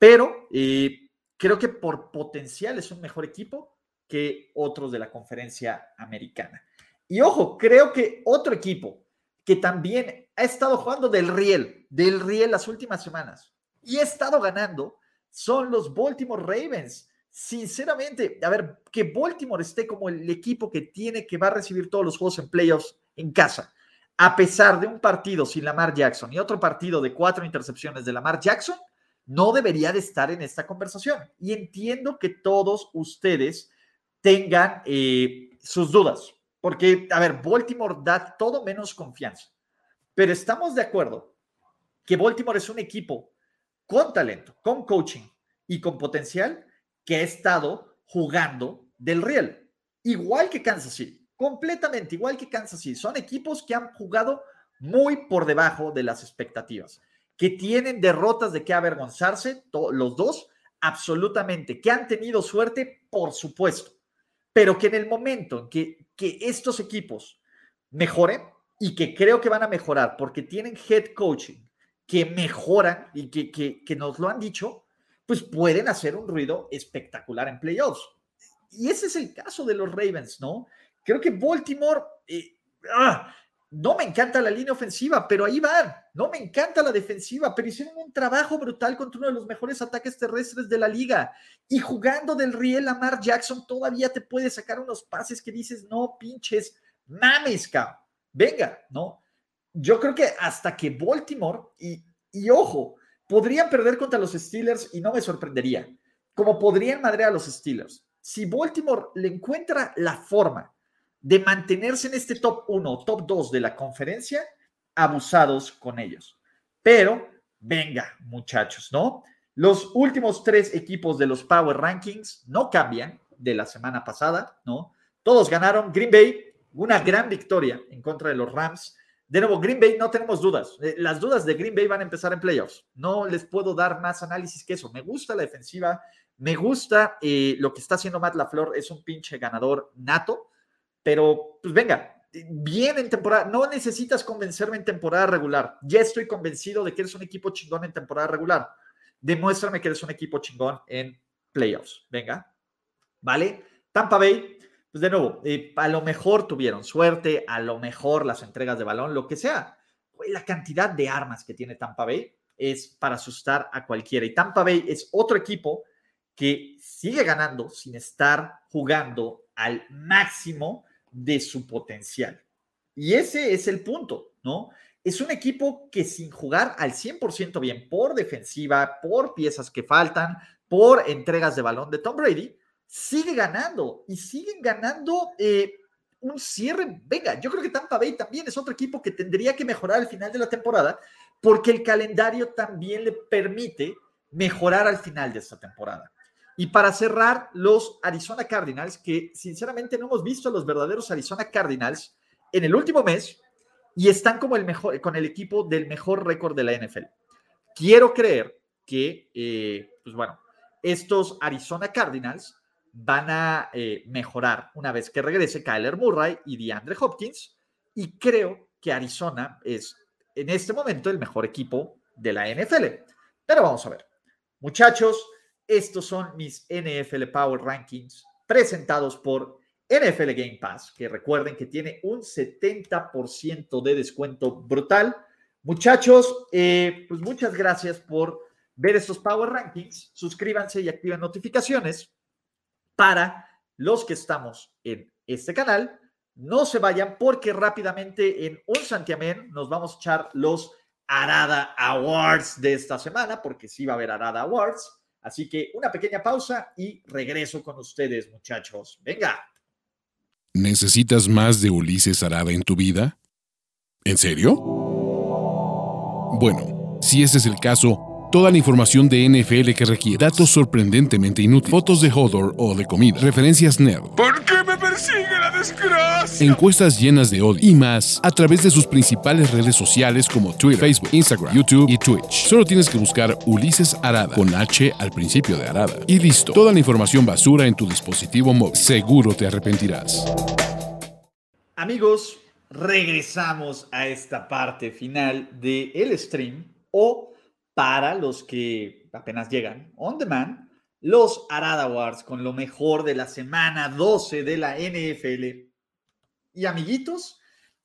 pero eh, creo que por potencial es un mejor equipo que otros de la conferencia americana. Y ojo, creo que otro equipo que también ha estado jugando del riel, del riel las últimas semanas y ha estado ganando, son los Baltimore Ravens. Sinceramente, a ver, que Baltimore esté como el equipo que tiene que va a recibir todos los juegos en playoffs en casa, a pesar de un partido sin Lamar Jackson y otro partido de cuatro intercepciones de Lamar Jackson, no debería de estar en esta conversación. Y entiendo que todos ustedes tengan eh, sus dudas. Porque, a ver, Baltimore da todo menos confianza. Pero estamos de acuerdo que Baltimore es un equipo con talento, con coaching y con potencial que ha estado jugando del real. Igual que Kansas City, completamente igual que Kansas City. Son equipos que han jugado muy por debajo de las expectativas, que tienen derrotas de qué avergonzarse, los dos, absolutamente, que han tenido suerte, por supuesto, pero que en el momento en que que estos equipos mejoren y que creo que van a mejorar porque tienen head coaching que mejoran y que, que, nos lo han dicho, pues pueden hacer un ruido espectacular en playoffs. Y ese es el caso de los Ravens, ¿no? Creo que Baltimore, eh, ah, no me encanta la línea ofensiva, pero ahí van. No me encanta la defensiva, pero hicieron un trabajo brutal contra uno de los mejores ataques terrestres de la liga. Y jugando del riel Lamar Jackson todavía te puede sacar unos pases que dices, no pinches, mames, Venga, ¿no? Yo creo que hasta que Baltimore, y, ojo, podrían perder contra los Steelers y no me sorprendería, como podrían madrear a los Steelers. Si Baltimore le encuentra la forma de mantenerse en este top 1, top 2 de la conferencia, abusados con ellos. Pero, venga, muchachos, ¿no? Los últimos tres equipos de los Power Rankings no cambian de la semana pasada, ¿no? Todos ganaron. Green Bay, una gran victoria en contra de los Rams. De nuevo, Green Bay, no tenemos dudas. Eh, las dudas de Green Bay van a empezar en playoffs. No les puedo dar más análisis que eso. Me gusta la defensiva, me gusta eh, lo que está haciendo Matt LaFleur, es un pinche ganador nato. Pero, pues venga, bien en temporada. No necesitas convencerme en temporada regular. Ya estoy convencido de que eres un equipo chingón en temporada regular. Demuéstrame que eres un equipo chingón en playoffs. Venga. ¿Vale? Tampa Bay, pues de nuevo, eh, a lo mejor tuvieron suerte, a lo mejor las entregas de balón, lo que sea. La cantidad de armas que tiene Tampa Bay es para asustar a cualquiera. Y Tampa Bay es otro equipo que sigue ganando sin estar jugando al máximo de su potencial. Y ese es el punto, ¿no? Es un equipo que sin jugar al 100% bien por defensiva, por piezas que faltan, por entregas de balón de Tom Brady, sigue ganando y siguen ganando eh, un cierre. Venga, yo creo que Tampa Bay también es otro equipo que tendría que mejorar al final de la temporada porque el calendario también le permite mejorar al final de esta temporada. Y para cerrar, los Arizona Cardinals, que sinceramente no hemos visto a los verdaderos Arizona Cardinals en el último mes y están como el mejor, con el equipo del mejor récord de la NFL. Quiero creer que, eh, pues bueno, estos Arizona Cardinals van a eh, mejorar una vez que regrese Kyler Murray y DeAndre Hopkins. Y creo que Arizona es en este momento el mejor equipo de la NFL. Pero vamos a ver. Muchachos, estos son mis NFL Power Rankings presentados por NFL Game Pass, que recuerden que tiene un 70% de descuento brutal. Muchachos, eh, pues muchas gracias por ver estos Power Rankings. Suscríbanse y activen notificaciones para los que estamos en este canal. No se vayan porque rápidamente en un santiamén nos vamos a echar los Arada Awards de esta semana, porque sí va a haber Arada Awards. Así que una pequeña pausa y regreso con ustedes, muchachos. Venga. ¿Necesitas más de Ulises Arada en tu vida? ¿En serio? Bueno, si ese es el caso, Toda la información de NFL que requiere, datos sorprendentemente inútiles, fotos de Hodor o de comida, referencias nerd. ¿Por qué me persigue la desgracia? Encuestas llenas de odio y más a través de sus principales redes sociales como Twitter, Facebook, Instagram, YouTube y Twitch. Solo tienes que buscar Ulises Arada con H al principio de Arada. Y listo, toda la información basura en tu dispositivo móvil. Seguro te arrepentirás. Amigos, regresamos a esta parte final del el stream o para los que apenas llegan on demand, los Arada Awards con lo mejor de la semana 12 de la NFL. Y amiguitos,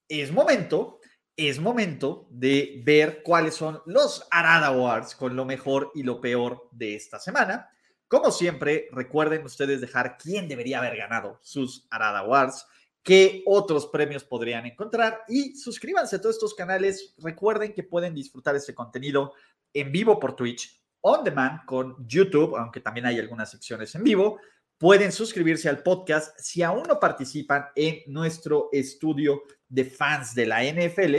es momento, es momento de ver cuáles son los Arada Awards con lo mejor y lo peor de esta semana. Como siempre, recuerden ustedes dejar quién debería haber ganado sus Arada Awards, qué otros premios podrían encontrar y suscríbanse a todos estos canales. Recuerden que pueden disfrutar este contenido en vivo por Twitch, on demand con YouTube, aunque también hay algunas secciones en vivo. Pueden suscribirse al podcast si aún no participan en nuestro estudio de fans de la NFL.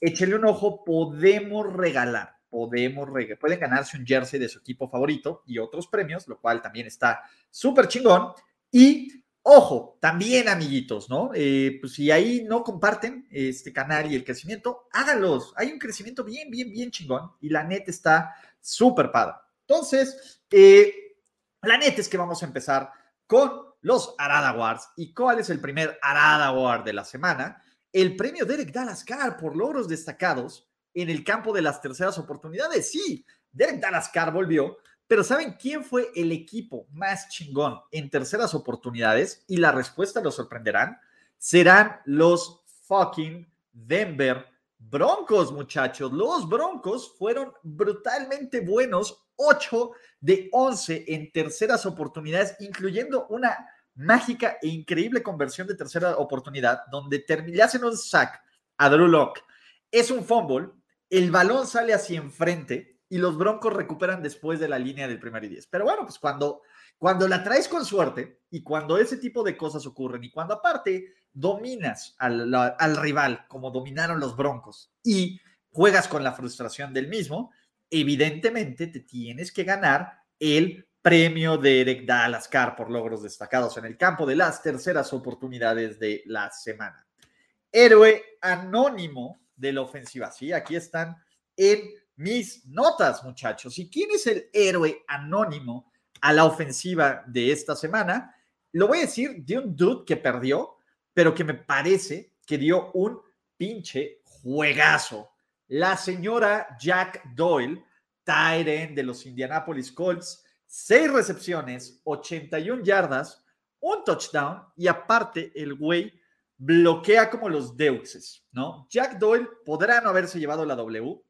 Échenle un ojo, podemos regalar, podemos regalar, pueden ganarse un jersey de su equipo favorito y otros premios, lo cual también está súper chingón. Y Ojo, también amiguitos, ¿no? Eh, pues si ahí no comparten este canal y el crecimiento, háganlos. Hay un crecimiento bien, bien, bien chingón y la neta está súper padre. Entonces, eh, la neta es que vamos a empezar con los Arada Awards. ¿Y cuál es el primer Arada Award de la semana? El premio Derek Dallas Carr por logros destacados en el campo de las terceras oportunidades. Sí, Derek Dallas Carr volvió Pero ¿saben quién fue el equipo más chingón en terceras oportunidades? Y la respuesta lo sorprenderán. Serán los fucking Denver Broncos, muchachos. Los Broncos fueron brutalmente buenos. 8 de 11 en terceras oportunidades, incluyendo una mágica e increíble conversión de tercera oportunidad, donde hacen un sack a Drew Locke. Es un fumble, el balón sale hacia enfrente y los Broncos recuperan después de la línea del primer y diez. Pero bueno, pues cuando, cuando la traes con suerte y cuando ese tipo de cosas ocurren y cuando aparte dominas al, al rival como dominaron los Broncos y juegas con la frustración del mismo, evidentemente te tienes que ganar el premio de Eric Dallas Carr por logros destacados en el campo de las terceras oportunidades de la semana. Héroe anónimo de la ofensiva. Sí, aquí están en mis notas, muchachos. ¿Y quién es el héroe anónimo a la ofensiva de esta semana? Lo voy a decir de un dude que perdió, pero que me parece que dio un pinche juegazo. La señora Jack Doyle, Tyren de los Indianapolis Colts, seis recepciones, 81 yardas, un touchdown y aparte el güey bloquea como los deuxes, ¿no? Jack Doyle podrá no haberse llevado la W,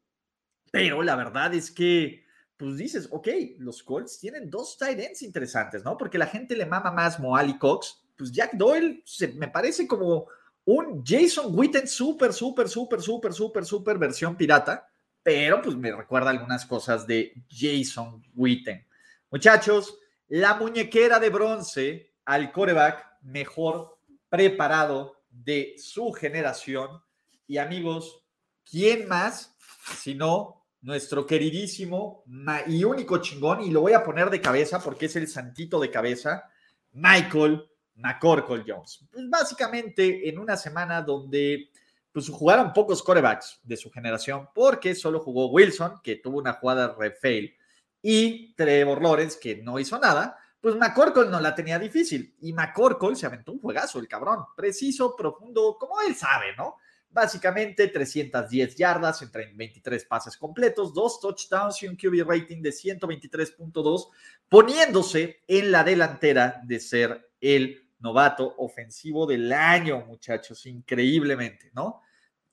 pero la verdad es que, pues dices, ok, los Colts tienen dos tight ends interesantes, ¿no? Porque la gente le mama más Moali Cox, pues Jack Doyle se, me parece como un Jason Witten súper, súper, súper, súper, súper, súper versión pirata, pero pues me recuerda algunas cosas de Jason Witten. Muchachos, la muñequera de bronce al coreback mejor preparado de su generación. Y amigos, ¿quién más sino nuestro queridísimo y único chingón? Y lo voy a poner de cabeza porque es el santito de cabeza, Michael McCorkle Jones. Pues básicamente en una semana donde pues jugaron pocos corebacks de su generación porque solo jugó Wilson, que tuvo una jugada refail y Trevor Lawrence, que no hizo nada, pues McCorkle no la tenía difícil. Y McCorkle se aventó un juegazo, el cabrón. Preciso, profundo, como él sabe, ¿no? Básicamente 310 yardas entre 23 pases completos, dos touchdowns y un QB rating de 123.2, poniéndose en la delantera de ser el novato ofensivo del año, muchachos, increíblemente, ¿no?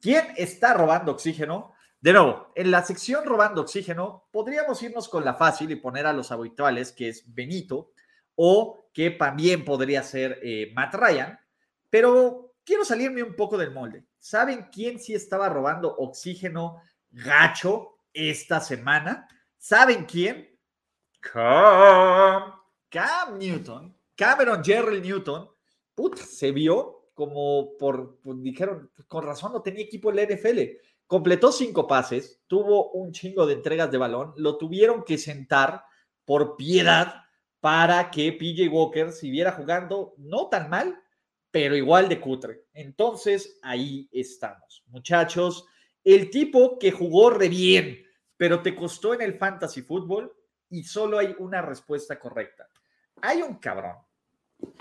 ¿Quién está robando oxígeno? De nuevo, en la sección robando oxígeno, podríamos irnos con la fácil y poner a los habituales, que es Benito, o que también podría ser eh, Matt Ryan, pero quiero salirme un poco del molde. ¿Saben quién sí estaba robando oxígeno gacho esta semana? ¿Saben quién? Cam, Cam Newton, Cameron Jerry Newton, puta, se vio como por, dijeron, con razón no tenía equipo en la NFL completó cinco pases, tuvo un chingo de entregas de balón, lo tuvieron que sentar por piedad para que PJ Walker siguiera jugando no tan mal, pero igual de cutre. Entonces, ahí estamos. Muchachos, el tipo que jugó re bien, pero te costó en el fantasy fútbol y solo hay una respuesta correcta. Hay un cabrón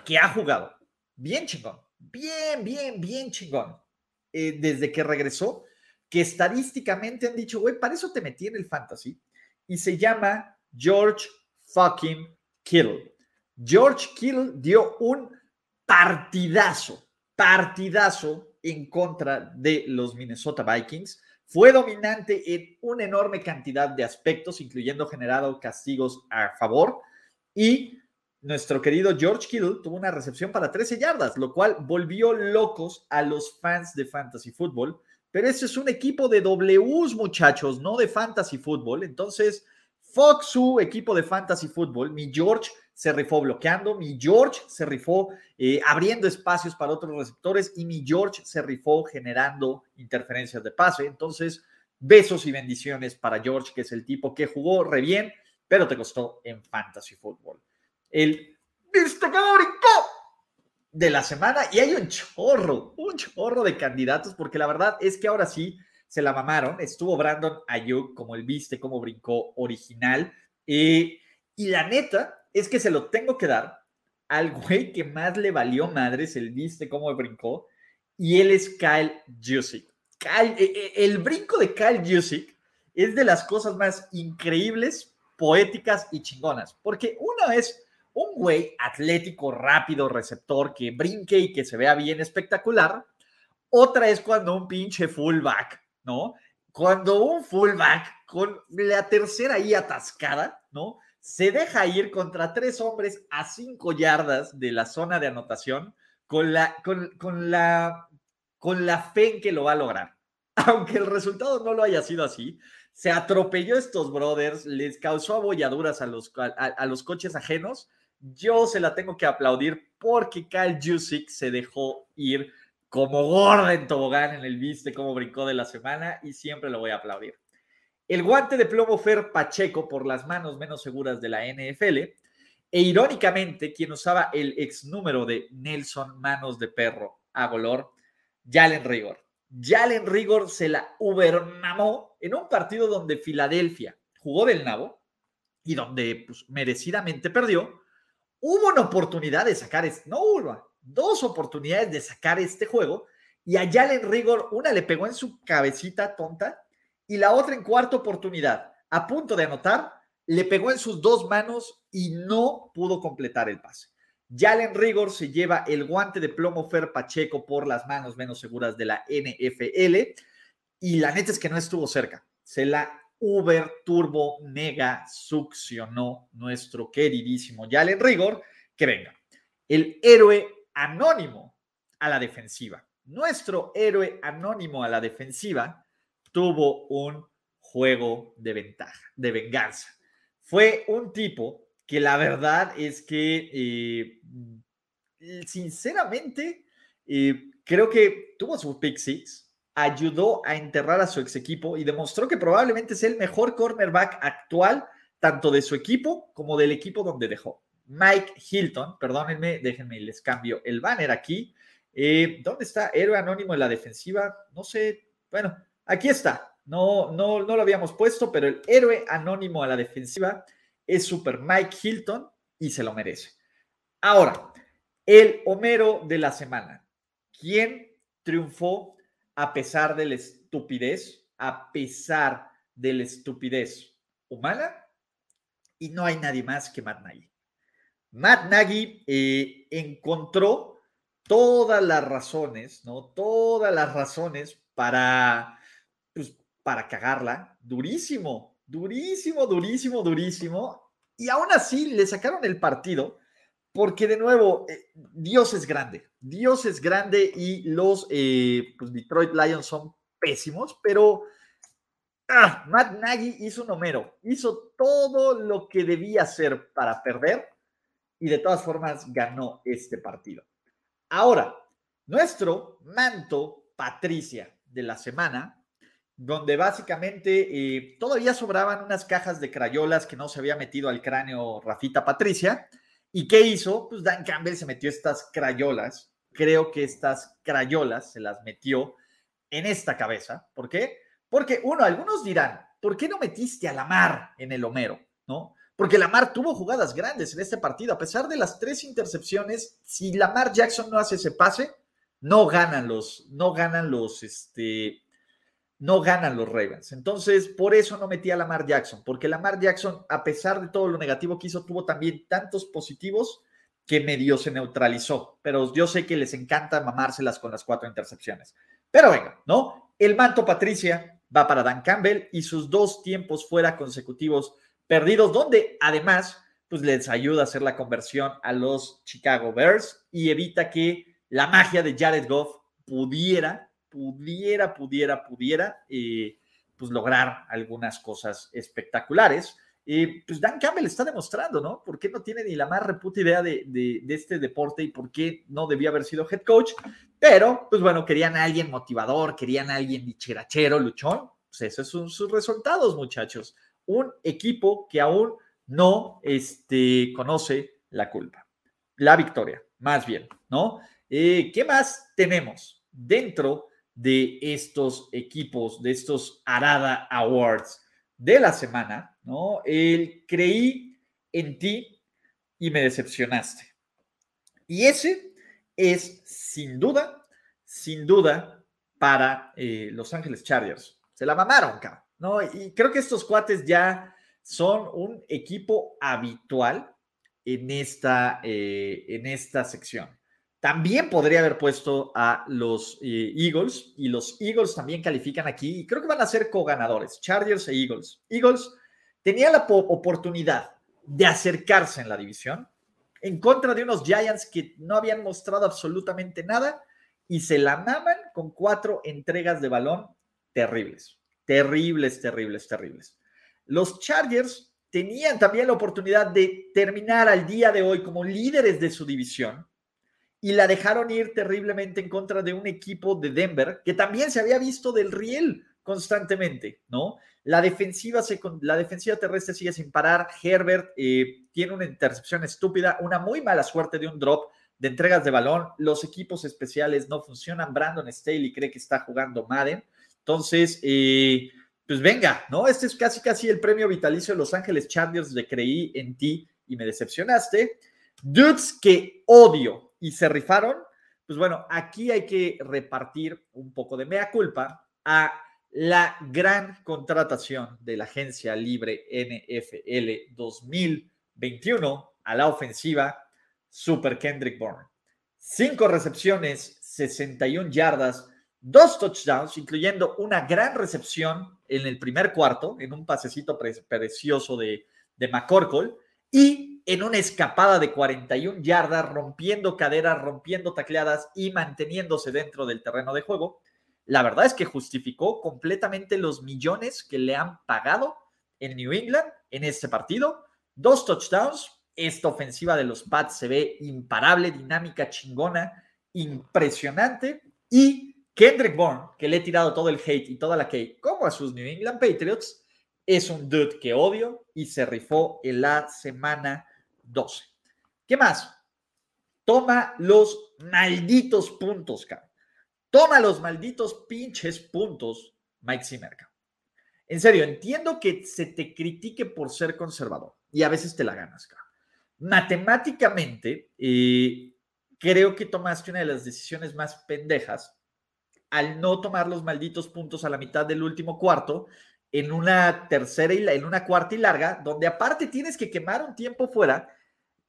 que ha jugado bien chingón, bien, bien, bien chingón, eh, desde que regresó que estadísticamente han dicho, güey, para eso te metí en el fantasy, y se llama George fucking Kittle. George Kittle dio un partidazo, partidazo en contra de los Minnesota Vikings. Fue dominante en una enorme cantidad de aspectos, incluyendo generado castigos a favor. Y nuestro querido George Kittle tuvo una recepción para 13 yardas, lo cual volvió locos a los fans de fantasy football pero ese es un equipo de Ws, muchachos, no de fantasy fútbol. Entonces, Fox, su equipo de fantasy fútbol, mi George se rifó bloqueando, mi George se rifó eh, abriendo espacios para otros receptores y mi George se rifó generando interferencias de pase. Entonces, besos y bendiciones para George, que es el tipo que jugó re bien, pero te costó en fantasy fútbol. El destacado de la semana y hay un chorro, un chorro de candidatos, porque la verdad es que ahora sí se la mamaron. Estuvo Brandon Ayuk, como el viste, como brincó original. Eh, y la neta es que se lo tengo que dar al güey que más le valió madres el viste, cómo brincó, y él es Kyle Jusic. Kyle, eh, eh, el brinco de Kyle Jusic es de las cosas más increíbles poéticas y chingonas, porque uno es un güey atlético, rápido, receptor, que brinque y que se vea bien espectacular. Otra es cuando un pinche fullback, ¿no? Cuando un fullback con la tercera ahí atascada, ¿no? Se deja ir contra tres hombres a cinco yardas de la zona de anotación con la, con, con la, con la fe en que lo va a lograr. <laughs> Aunque el resultado no lo haya sido así, se atropelló estos brothers, les causó abolladuras a los, a los coches ajenos yo se la tengo que aplaudir porque Kyle Jusic se dejó ir como gorda en tobogán en el viste cómo brincó de la semana y siempre lo voy a aplaudir. El guante de plomo Fer Pacheco por las manos menos seguras de la NFL e irónicamente quien usaba el ex número de Nelson Manos de Perro a Golor, Jalen Rigor. Jalen Rigor se la ubermamó en un partido donde Filadelfia jugó del nabo y donde pues, merecidamente perdió, hubo una oportunidad de sacar, este, no una, dos oportunidades de sacar este juego y a Jalen Rigor una le pegó en su cabecita tonta y la otra en cuarta oportunidad, a punto de anotar, le pegó en sus dos manos y no pudo completar el pase. Jalen Rigor se lleva el guante de plomo Fer Pacheco por las manos menos seguras de la NFL y la neta es que no estuvo cerca. Se la Uber Turbo Mega succionó nuestro queridísimo Jalen Rigor, que venga, el héroe anónimo a la defensiva. Nuestro héroe anónimo a la defensiva tuvo un juego de ventaja, de venganza. Fue un tipo que la verdad es que, eh, sinceramente, eh, creo que tuvo su pick six, ayudó a enterrar a su ex equipo y demostró que probablemente es el mejor cornerback actual, tanto de su equipo como del equipo donde dejó. Mike Hilton, perdónenme, déjenme, les cambio el banner aquí. Eh, ¿Dónde está? Héroe anónimo en la defensiva. No sé. Bueno, aquí está. No, no, no lo habíamos puesto, pero el héroe anónimo a la defensiva es Super Mike Hilton y se lo merece. Ahora, el Homero de la semana. ¿Quién triunfó a pesar de la estupidez, a pesar de la estupidez humana, y no hay nadie más que Matt Nagy. Matt Nagy eh, encontró todas las razones, ¿no? Todas las razones para, pues, para cagarla, durísimo, durísimo, durísimo, durísimo, y aún así le sacaron el partido porque de nuevo, eh, Dios es grande, Dios es grande y los eh, pues Detroit Lions son pésimos, pero ah, Matt Nagy hizo un Homero, hizo todo lo que debía hacer para perder y de todas formas ganó este partido. Ahora, nuestro manto Patricia de la semana, donde básicamente eh, todavía sobraban unas cajas de crayolas que no se había metido al cráneo Rafita Patricia ¿Y qué hizo? Pues Dan Campbell se metió estas crayolas. Creo que estas crayolas se las metió en esta cabeza. ¿Por qué? Porque, uno, algunos dirán, ¿por qué no metiste a Lamar en el Homero? ¿No? Porque Lamar tuvo jugadas grandes en este partido. A pesar de las tres intercepciones, si Lamar Jackson no hace ese pase, no ganan los, no ganan los, este, no ganan los Ravens. Entonces, por eso no metí a Lamar Jackson, porque Lamar Jackson, a pesar de todo lo negativo que hizo, tuvo también tantos positivos que medio se neutralizó. Pero yo sé que les encanta mamárselas con las cuatro intercepciones. Pero venga, ¿no? El manto Patricia va para Dan Campbell y sus dos tiempos fuera consecutivos perdidos, donde además, pues les ayuda a hacer la conversión a los Chicago Bears y evita que la magia de Jared Goff pudiera pudiera, pudiera, pudiera, eh, pues lograr algunas cosas espectaculares. Eh, pues Dan Campbell está demostrando, ¿no? ¿Por qué no tiene ni la más reputa idea de, este deporte y por qué no debía haber sido head coach? Pero, pues bueno, querían a alguien motivador, querían a alguien dicherachero, luchón. Pues esos son sus resultados, muchachos. Un equipo que aún no este, conoce la culpa. La victoria, más bien, ¿no? Eh, ¿Qué más tenemos dentro de estos equipos, de estos Arada Awards de la semana, ¿no? El creí en ti y me decepcionaste. Y ese es sin duda, sin duda, para eh, Los Ángeles Chargers. Se la mamaron, ¿no? Y creo que estos cuates ya son un equipo habitual en esta, eh, en esta sección. También podría haber puesto a los eh, Eagles y los Eagles también califican aquí y creo que van a ser co-ganadores, Chargers e Eagles. Eagles tenía la oportunidad de acercarse en la división en contra de unos Giants que no habían mostrado absolutamente nada y se la maman con cuatro entregas de balón terribles, terribles, terribles, terribles. Los Chargers tenían también la oportunidad de terminar al día de hoy como líderes de su división y la dejaron ir terriblemente en contra de un equipo de Denver que también se había visto del riel constantemente, ¿no? La defensiva, la defensiva terrestre sigue sin parar. Herbert eh, tiene una intercepción estúpida, una muy mala suerte de un drop de entregas de balón. Los equipos especiales no funcionan. Brandon Staley cree que está jugando Madden. Entonces, eh, pues venga, ¿no? Este es casi casi el premio vitalicio de Los Ángeles Chargers de creí en ti y me decepcionaste. Dudes que odio y se rifaron. Pues bueno, aquí hay que repartir un poco de mea culpa a la gran contratación de la agencia libre NFL 2021 a la ofensiva, Super Kendrick Bourne. Cinco recepciones, 61 yardas, dos touchdowns, incluyendo una gran recepción en el primer cuarto, en un pasecito precioso de, de McCorkle, y en una escapada de 41 yardas, rompiendo caderas, rompiendo tacleadas y manteniéndose dentro del terreno de juego la verdad es que justificó completamente los millones que le han pagado en New England en este partido. Dos touchdowns. Esta ofensiva de los Pats se ve imparable, dinámica, chingona, impresionante. Y Kendrick Bourne, que le he tirado todo el hate y toda la hate como a sus New England Patriots, es un dude que odio y se rifó en la semana 12. ¿Qué más? Toma los malditos puntos, cabrón. Toma los malditos pinches puntos, Mike Zimmer. En serio, entiendo que se te critique por ser conservador y a veces te la ganas. Matemáticamente, eh, creo que tomaste una de las decisiones más pendejas al no tomar los malditos puntos a la mitad del último cuarto en una tercera y en una cuarta y larga, donde aparte tienes que quemar un tiempo fuera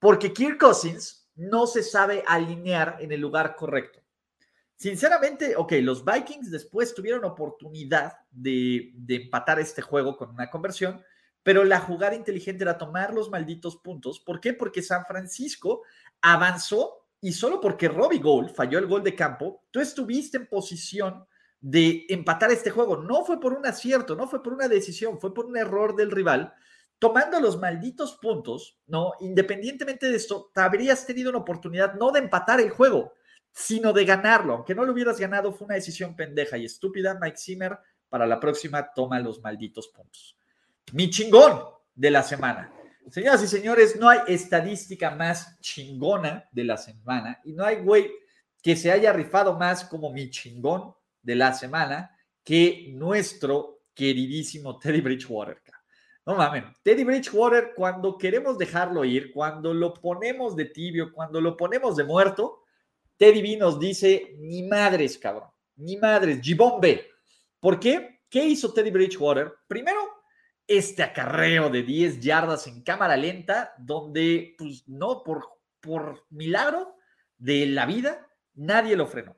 porque Kirk Cousins no se sabe alinear en el lugar correcto. Sinceramente, ok, los Vikings después tuvieron oportunidad de, empatar este juego con una conversión, pero la jugada inteligente era tomar los malditos puntos. ¿Por qué? Porque San Francisco avanzó y solo porque Robbie Gold falló el gol de campo, tú estuviste en posición de empatar este juego. No fue por un acierto, no fue por una decisión, fue por un error del rival. Tomando los malditos puntos, ¿no? Independientemente de esto, te habrías tenido una oportunidad no de empatar el juego, sino de ganarlo. Aunque no lo hubieras ganado, fue una decisión pendeja y estúpida. Mike Zimmer, para la próxima, toma los malditos puntos. Mi chingón de la semana. Señoras y señores, no hay estadística más chingona de la semana y no hay güey que se haya rifado más como mi chingón de la semana que nuestro queridísimo Teddy Bridgewater. No mames, Teddy Bridgewater, cuando queremos dejarlo ir, cuando lo ponemos de tibio, cuando lo ponemos de muerto, Teddy B nos dice, ni madres, cabrón, ni madres, Gibombe. ¿Por qué? ¿Qué hizo Teddy Bridgewater? Primero, este acarreo de 10 yardas en cámara lenta, donde, pues, no, por, por milagro de la vida, nadie lo frenó.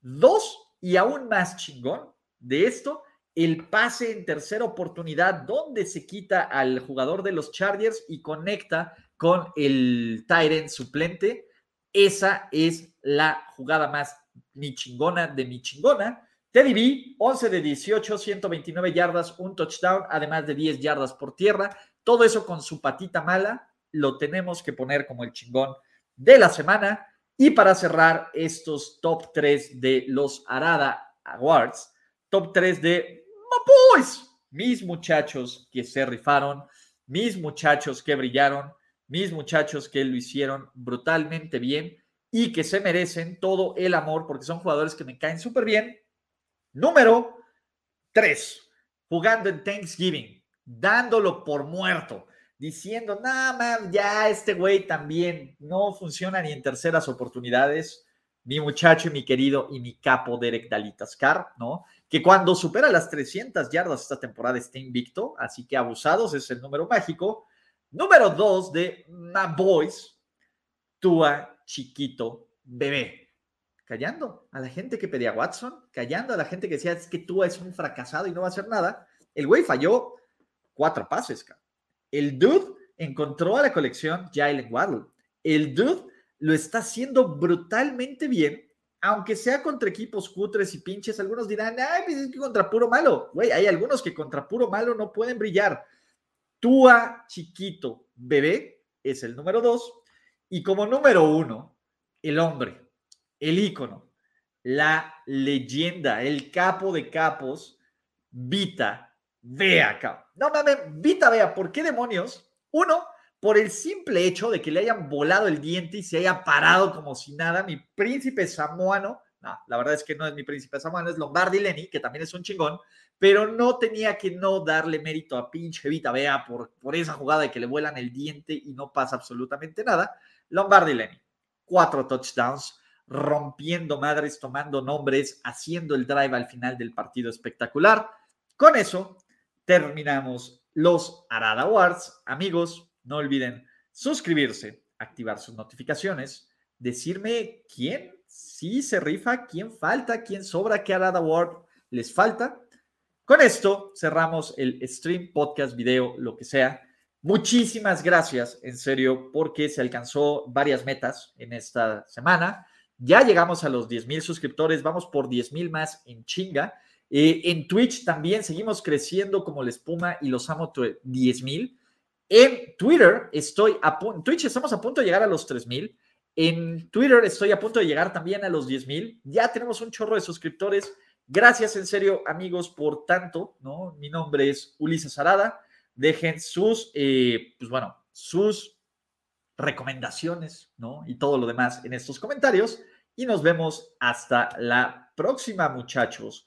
Dos, y aún más chingón de esto, el pase en tercera oportunidad, donde se quita al jugador de los Chargers y conecta con el Tyrant suplente esa es la jugada más mi chingona de mi chingona. Teddy B, 11 de 18, 129 yardas, un touchdown, además de 10 yardas por tierra. Todo eso con su patita mala, lo tenemos que poner como el chingón de la semana. Y para cerrar estos top 3 de los Arada Awards, top 3 de Boys, mis muchachos que se rifaron, mis muchachos que brillaron, mis muchachos que lo hicieron brutalmente bien y que se merecen todo el amor porque son jugadores que me caen súper bien. Número tres, jugando en Thanksgiving, dándolo por muerto, diciendo, nada más, ya este güey también no funciona ni en terceras oportunidades. Mi muchacho y mi querido y mi capo Derek Dalitascar, ¿no? Que cuando supera las 300 yardas esta temporada está invicto, así que abusados es el número mágico. Número dos de My Boys, Tua Chiquito Bebé. Callando a la gente que pedía Watson, callando a la gente que decía es que Tua es un fracasado y no va a hacer nada. El güey falló cuatro pases. El dude encontró a la colección Jalen Waddle. El dude lo está haciendo brutalmente bien aunque sea contra equipos cutres y pinches, algunos dirán, ay, pues es que contra puro malo. Güey, hay algunos que contra puro malo no pueden brillar. Tua chiquito bebé es el número dos. Y como número uno, el hombre, el ícono, la leyenda, el capo de capos, Vita Vea. No mames, Vita Vea, ¿por qué demonios? Uno, por el simple hecho de que le hayan volado el diente y se haya parado como si nada, mi príncipe samoano, no, la verdad es que no es mi príncipe samoano, es Lombardi Lenny, que también es un chingón, pero no tenía que no darle mérito a pinche Vita Vea por, por esa jugada de que le vuelan el diente y no pasa absolutamente nada. Lombardi Lenny, cuatro touchdowns, rompiendo madres, tomando nombres, haciendo el drive al final del partido espectacular. Con eso terminamos los Arada Awards. Amigos, no olviden suscribirse, activar sus notificaciones, decirme quién sí se rifa, quién falta, quién sobra, qué Arada Award les falta. Con esto cerramos el stream, podcast, video, lo que sea. Muchísimas gracias, en serio, porque se alcanzó varias metas en esta semana. Ya llegamos a los 10 mil suscriptores, vamos por 10 mil más en chinga. Eh, en Twitch también seguimos creciendo como la espuma y los amo 10 mil. En Twitter estoy a punto, Twitch estamos a punto de llegar a los 3000. En Twitter estoy a punto de llegar también a los 10000. Ya tenemos un chorro de suscriptores. Gracias en serio, amigos, por tanto, ¿no? Mi nombre es Ulises Arada. Dejen sus, eh, pues bueno, sus recomendaciones, ¿no? Y todo lo demás en estos comentarios. Y nos vemos hasta la próxima, muchachos.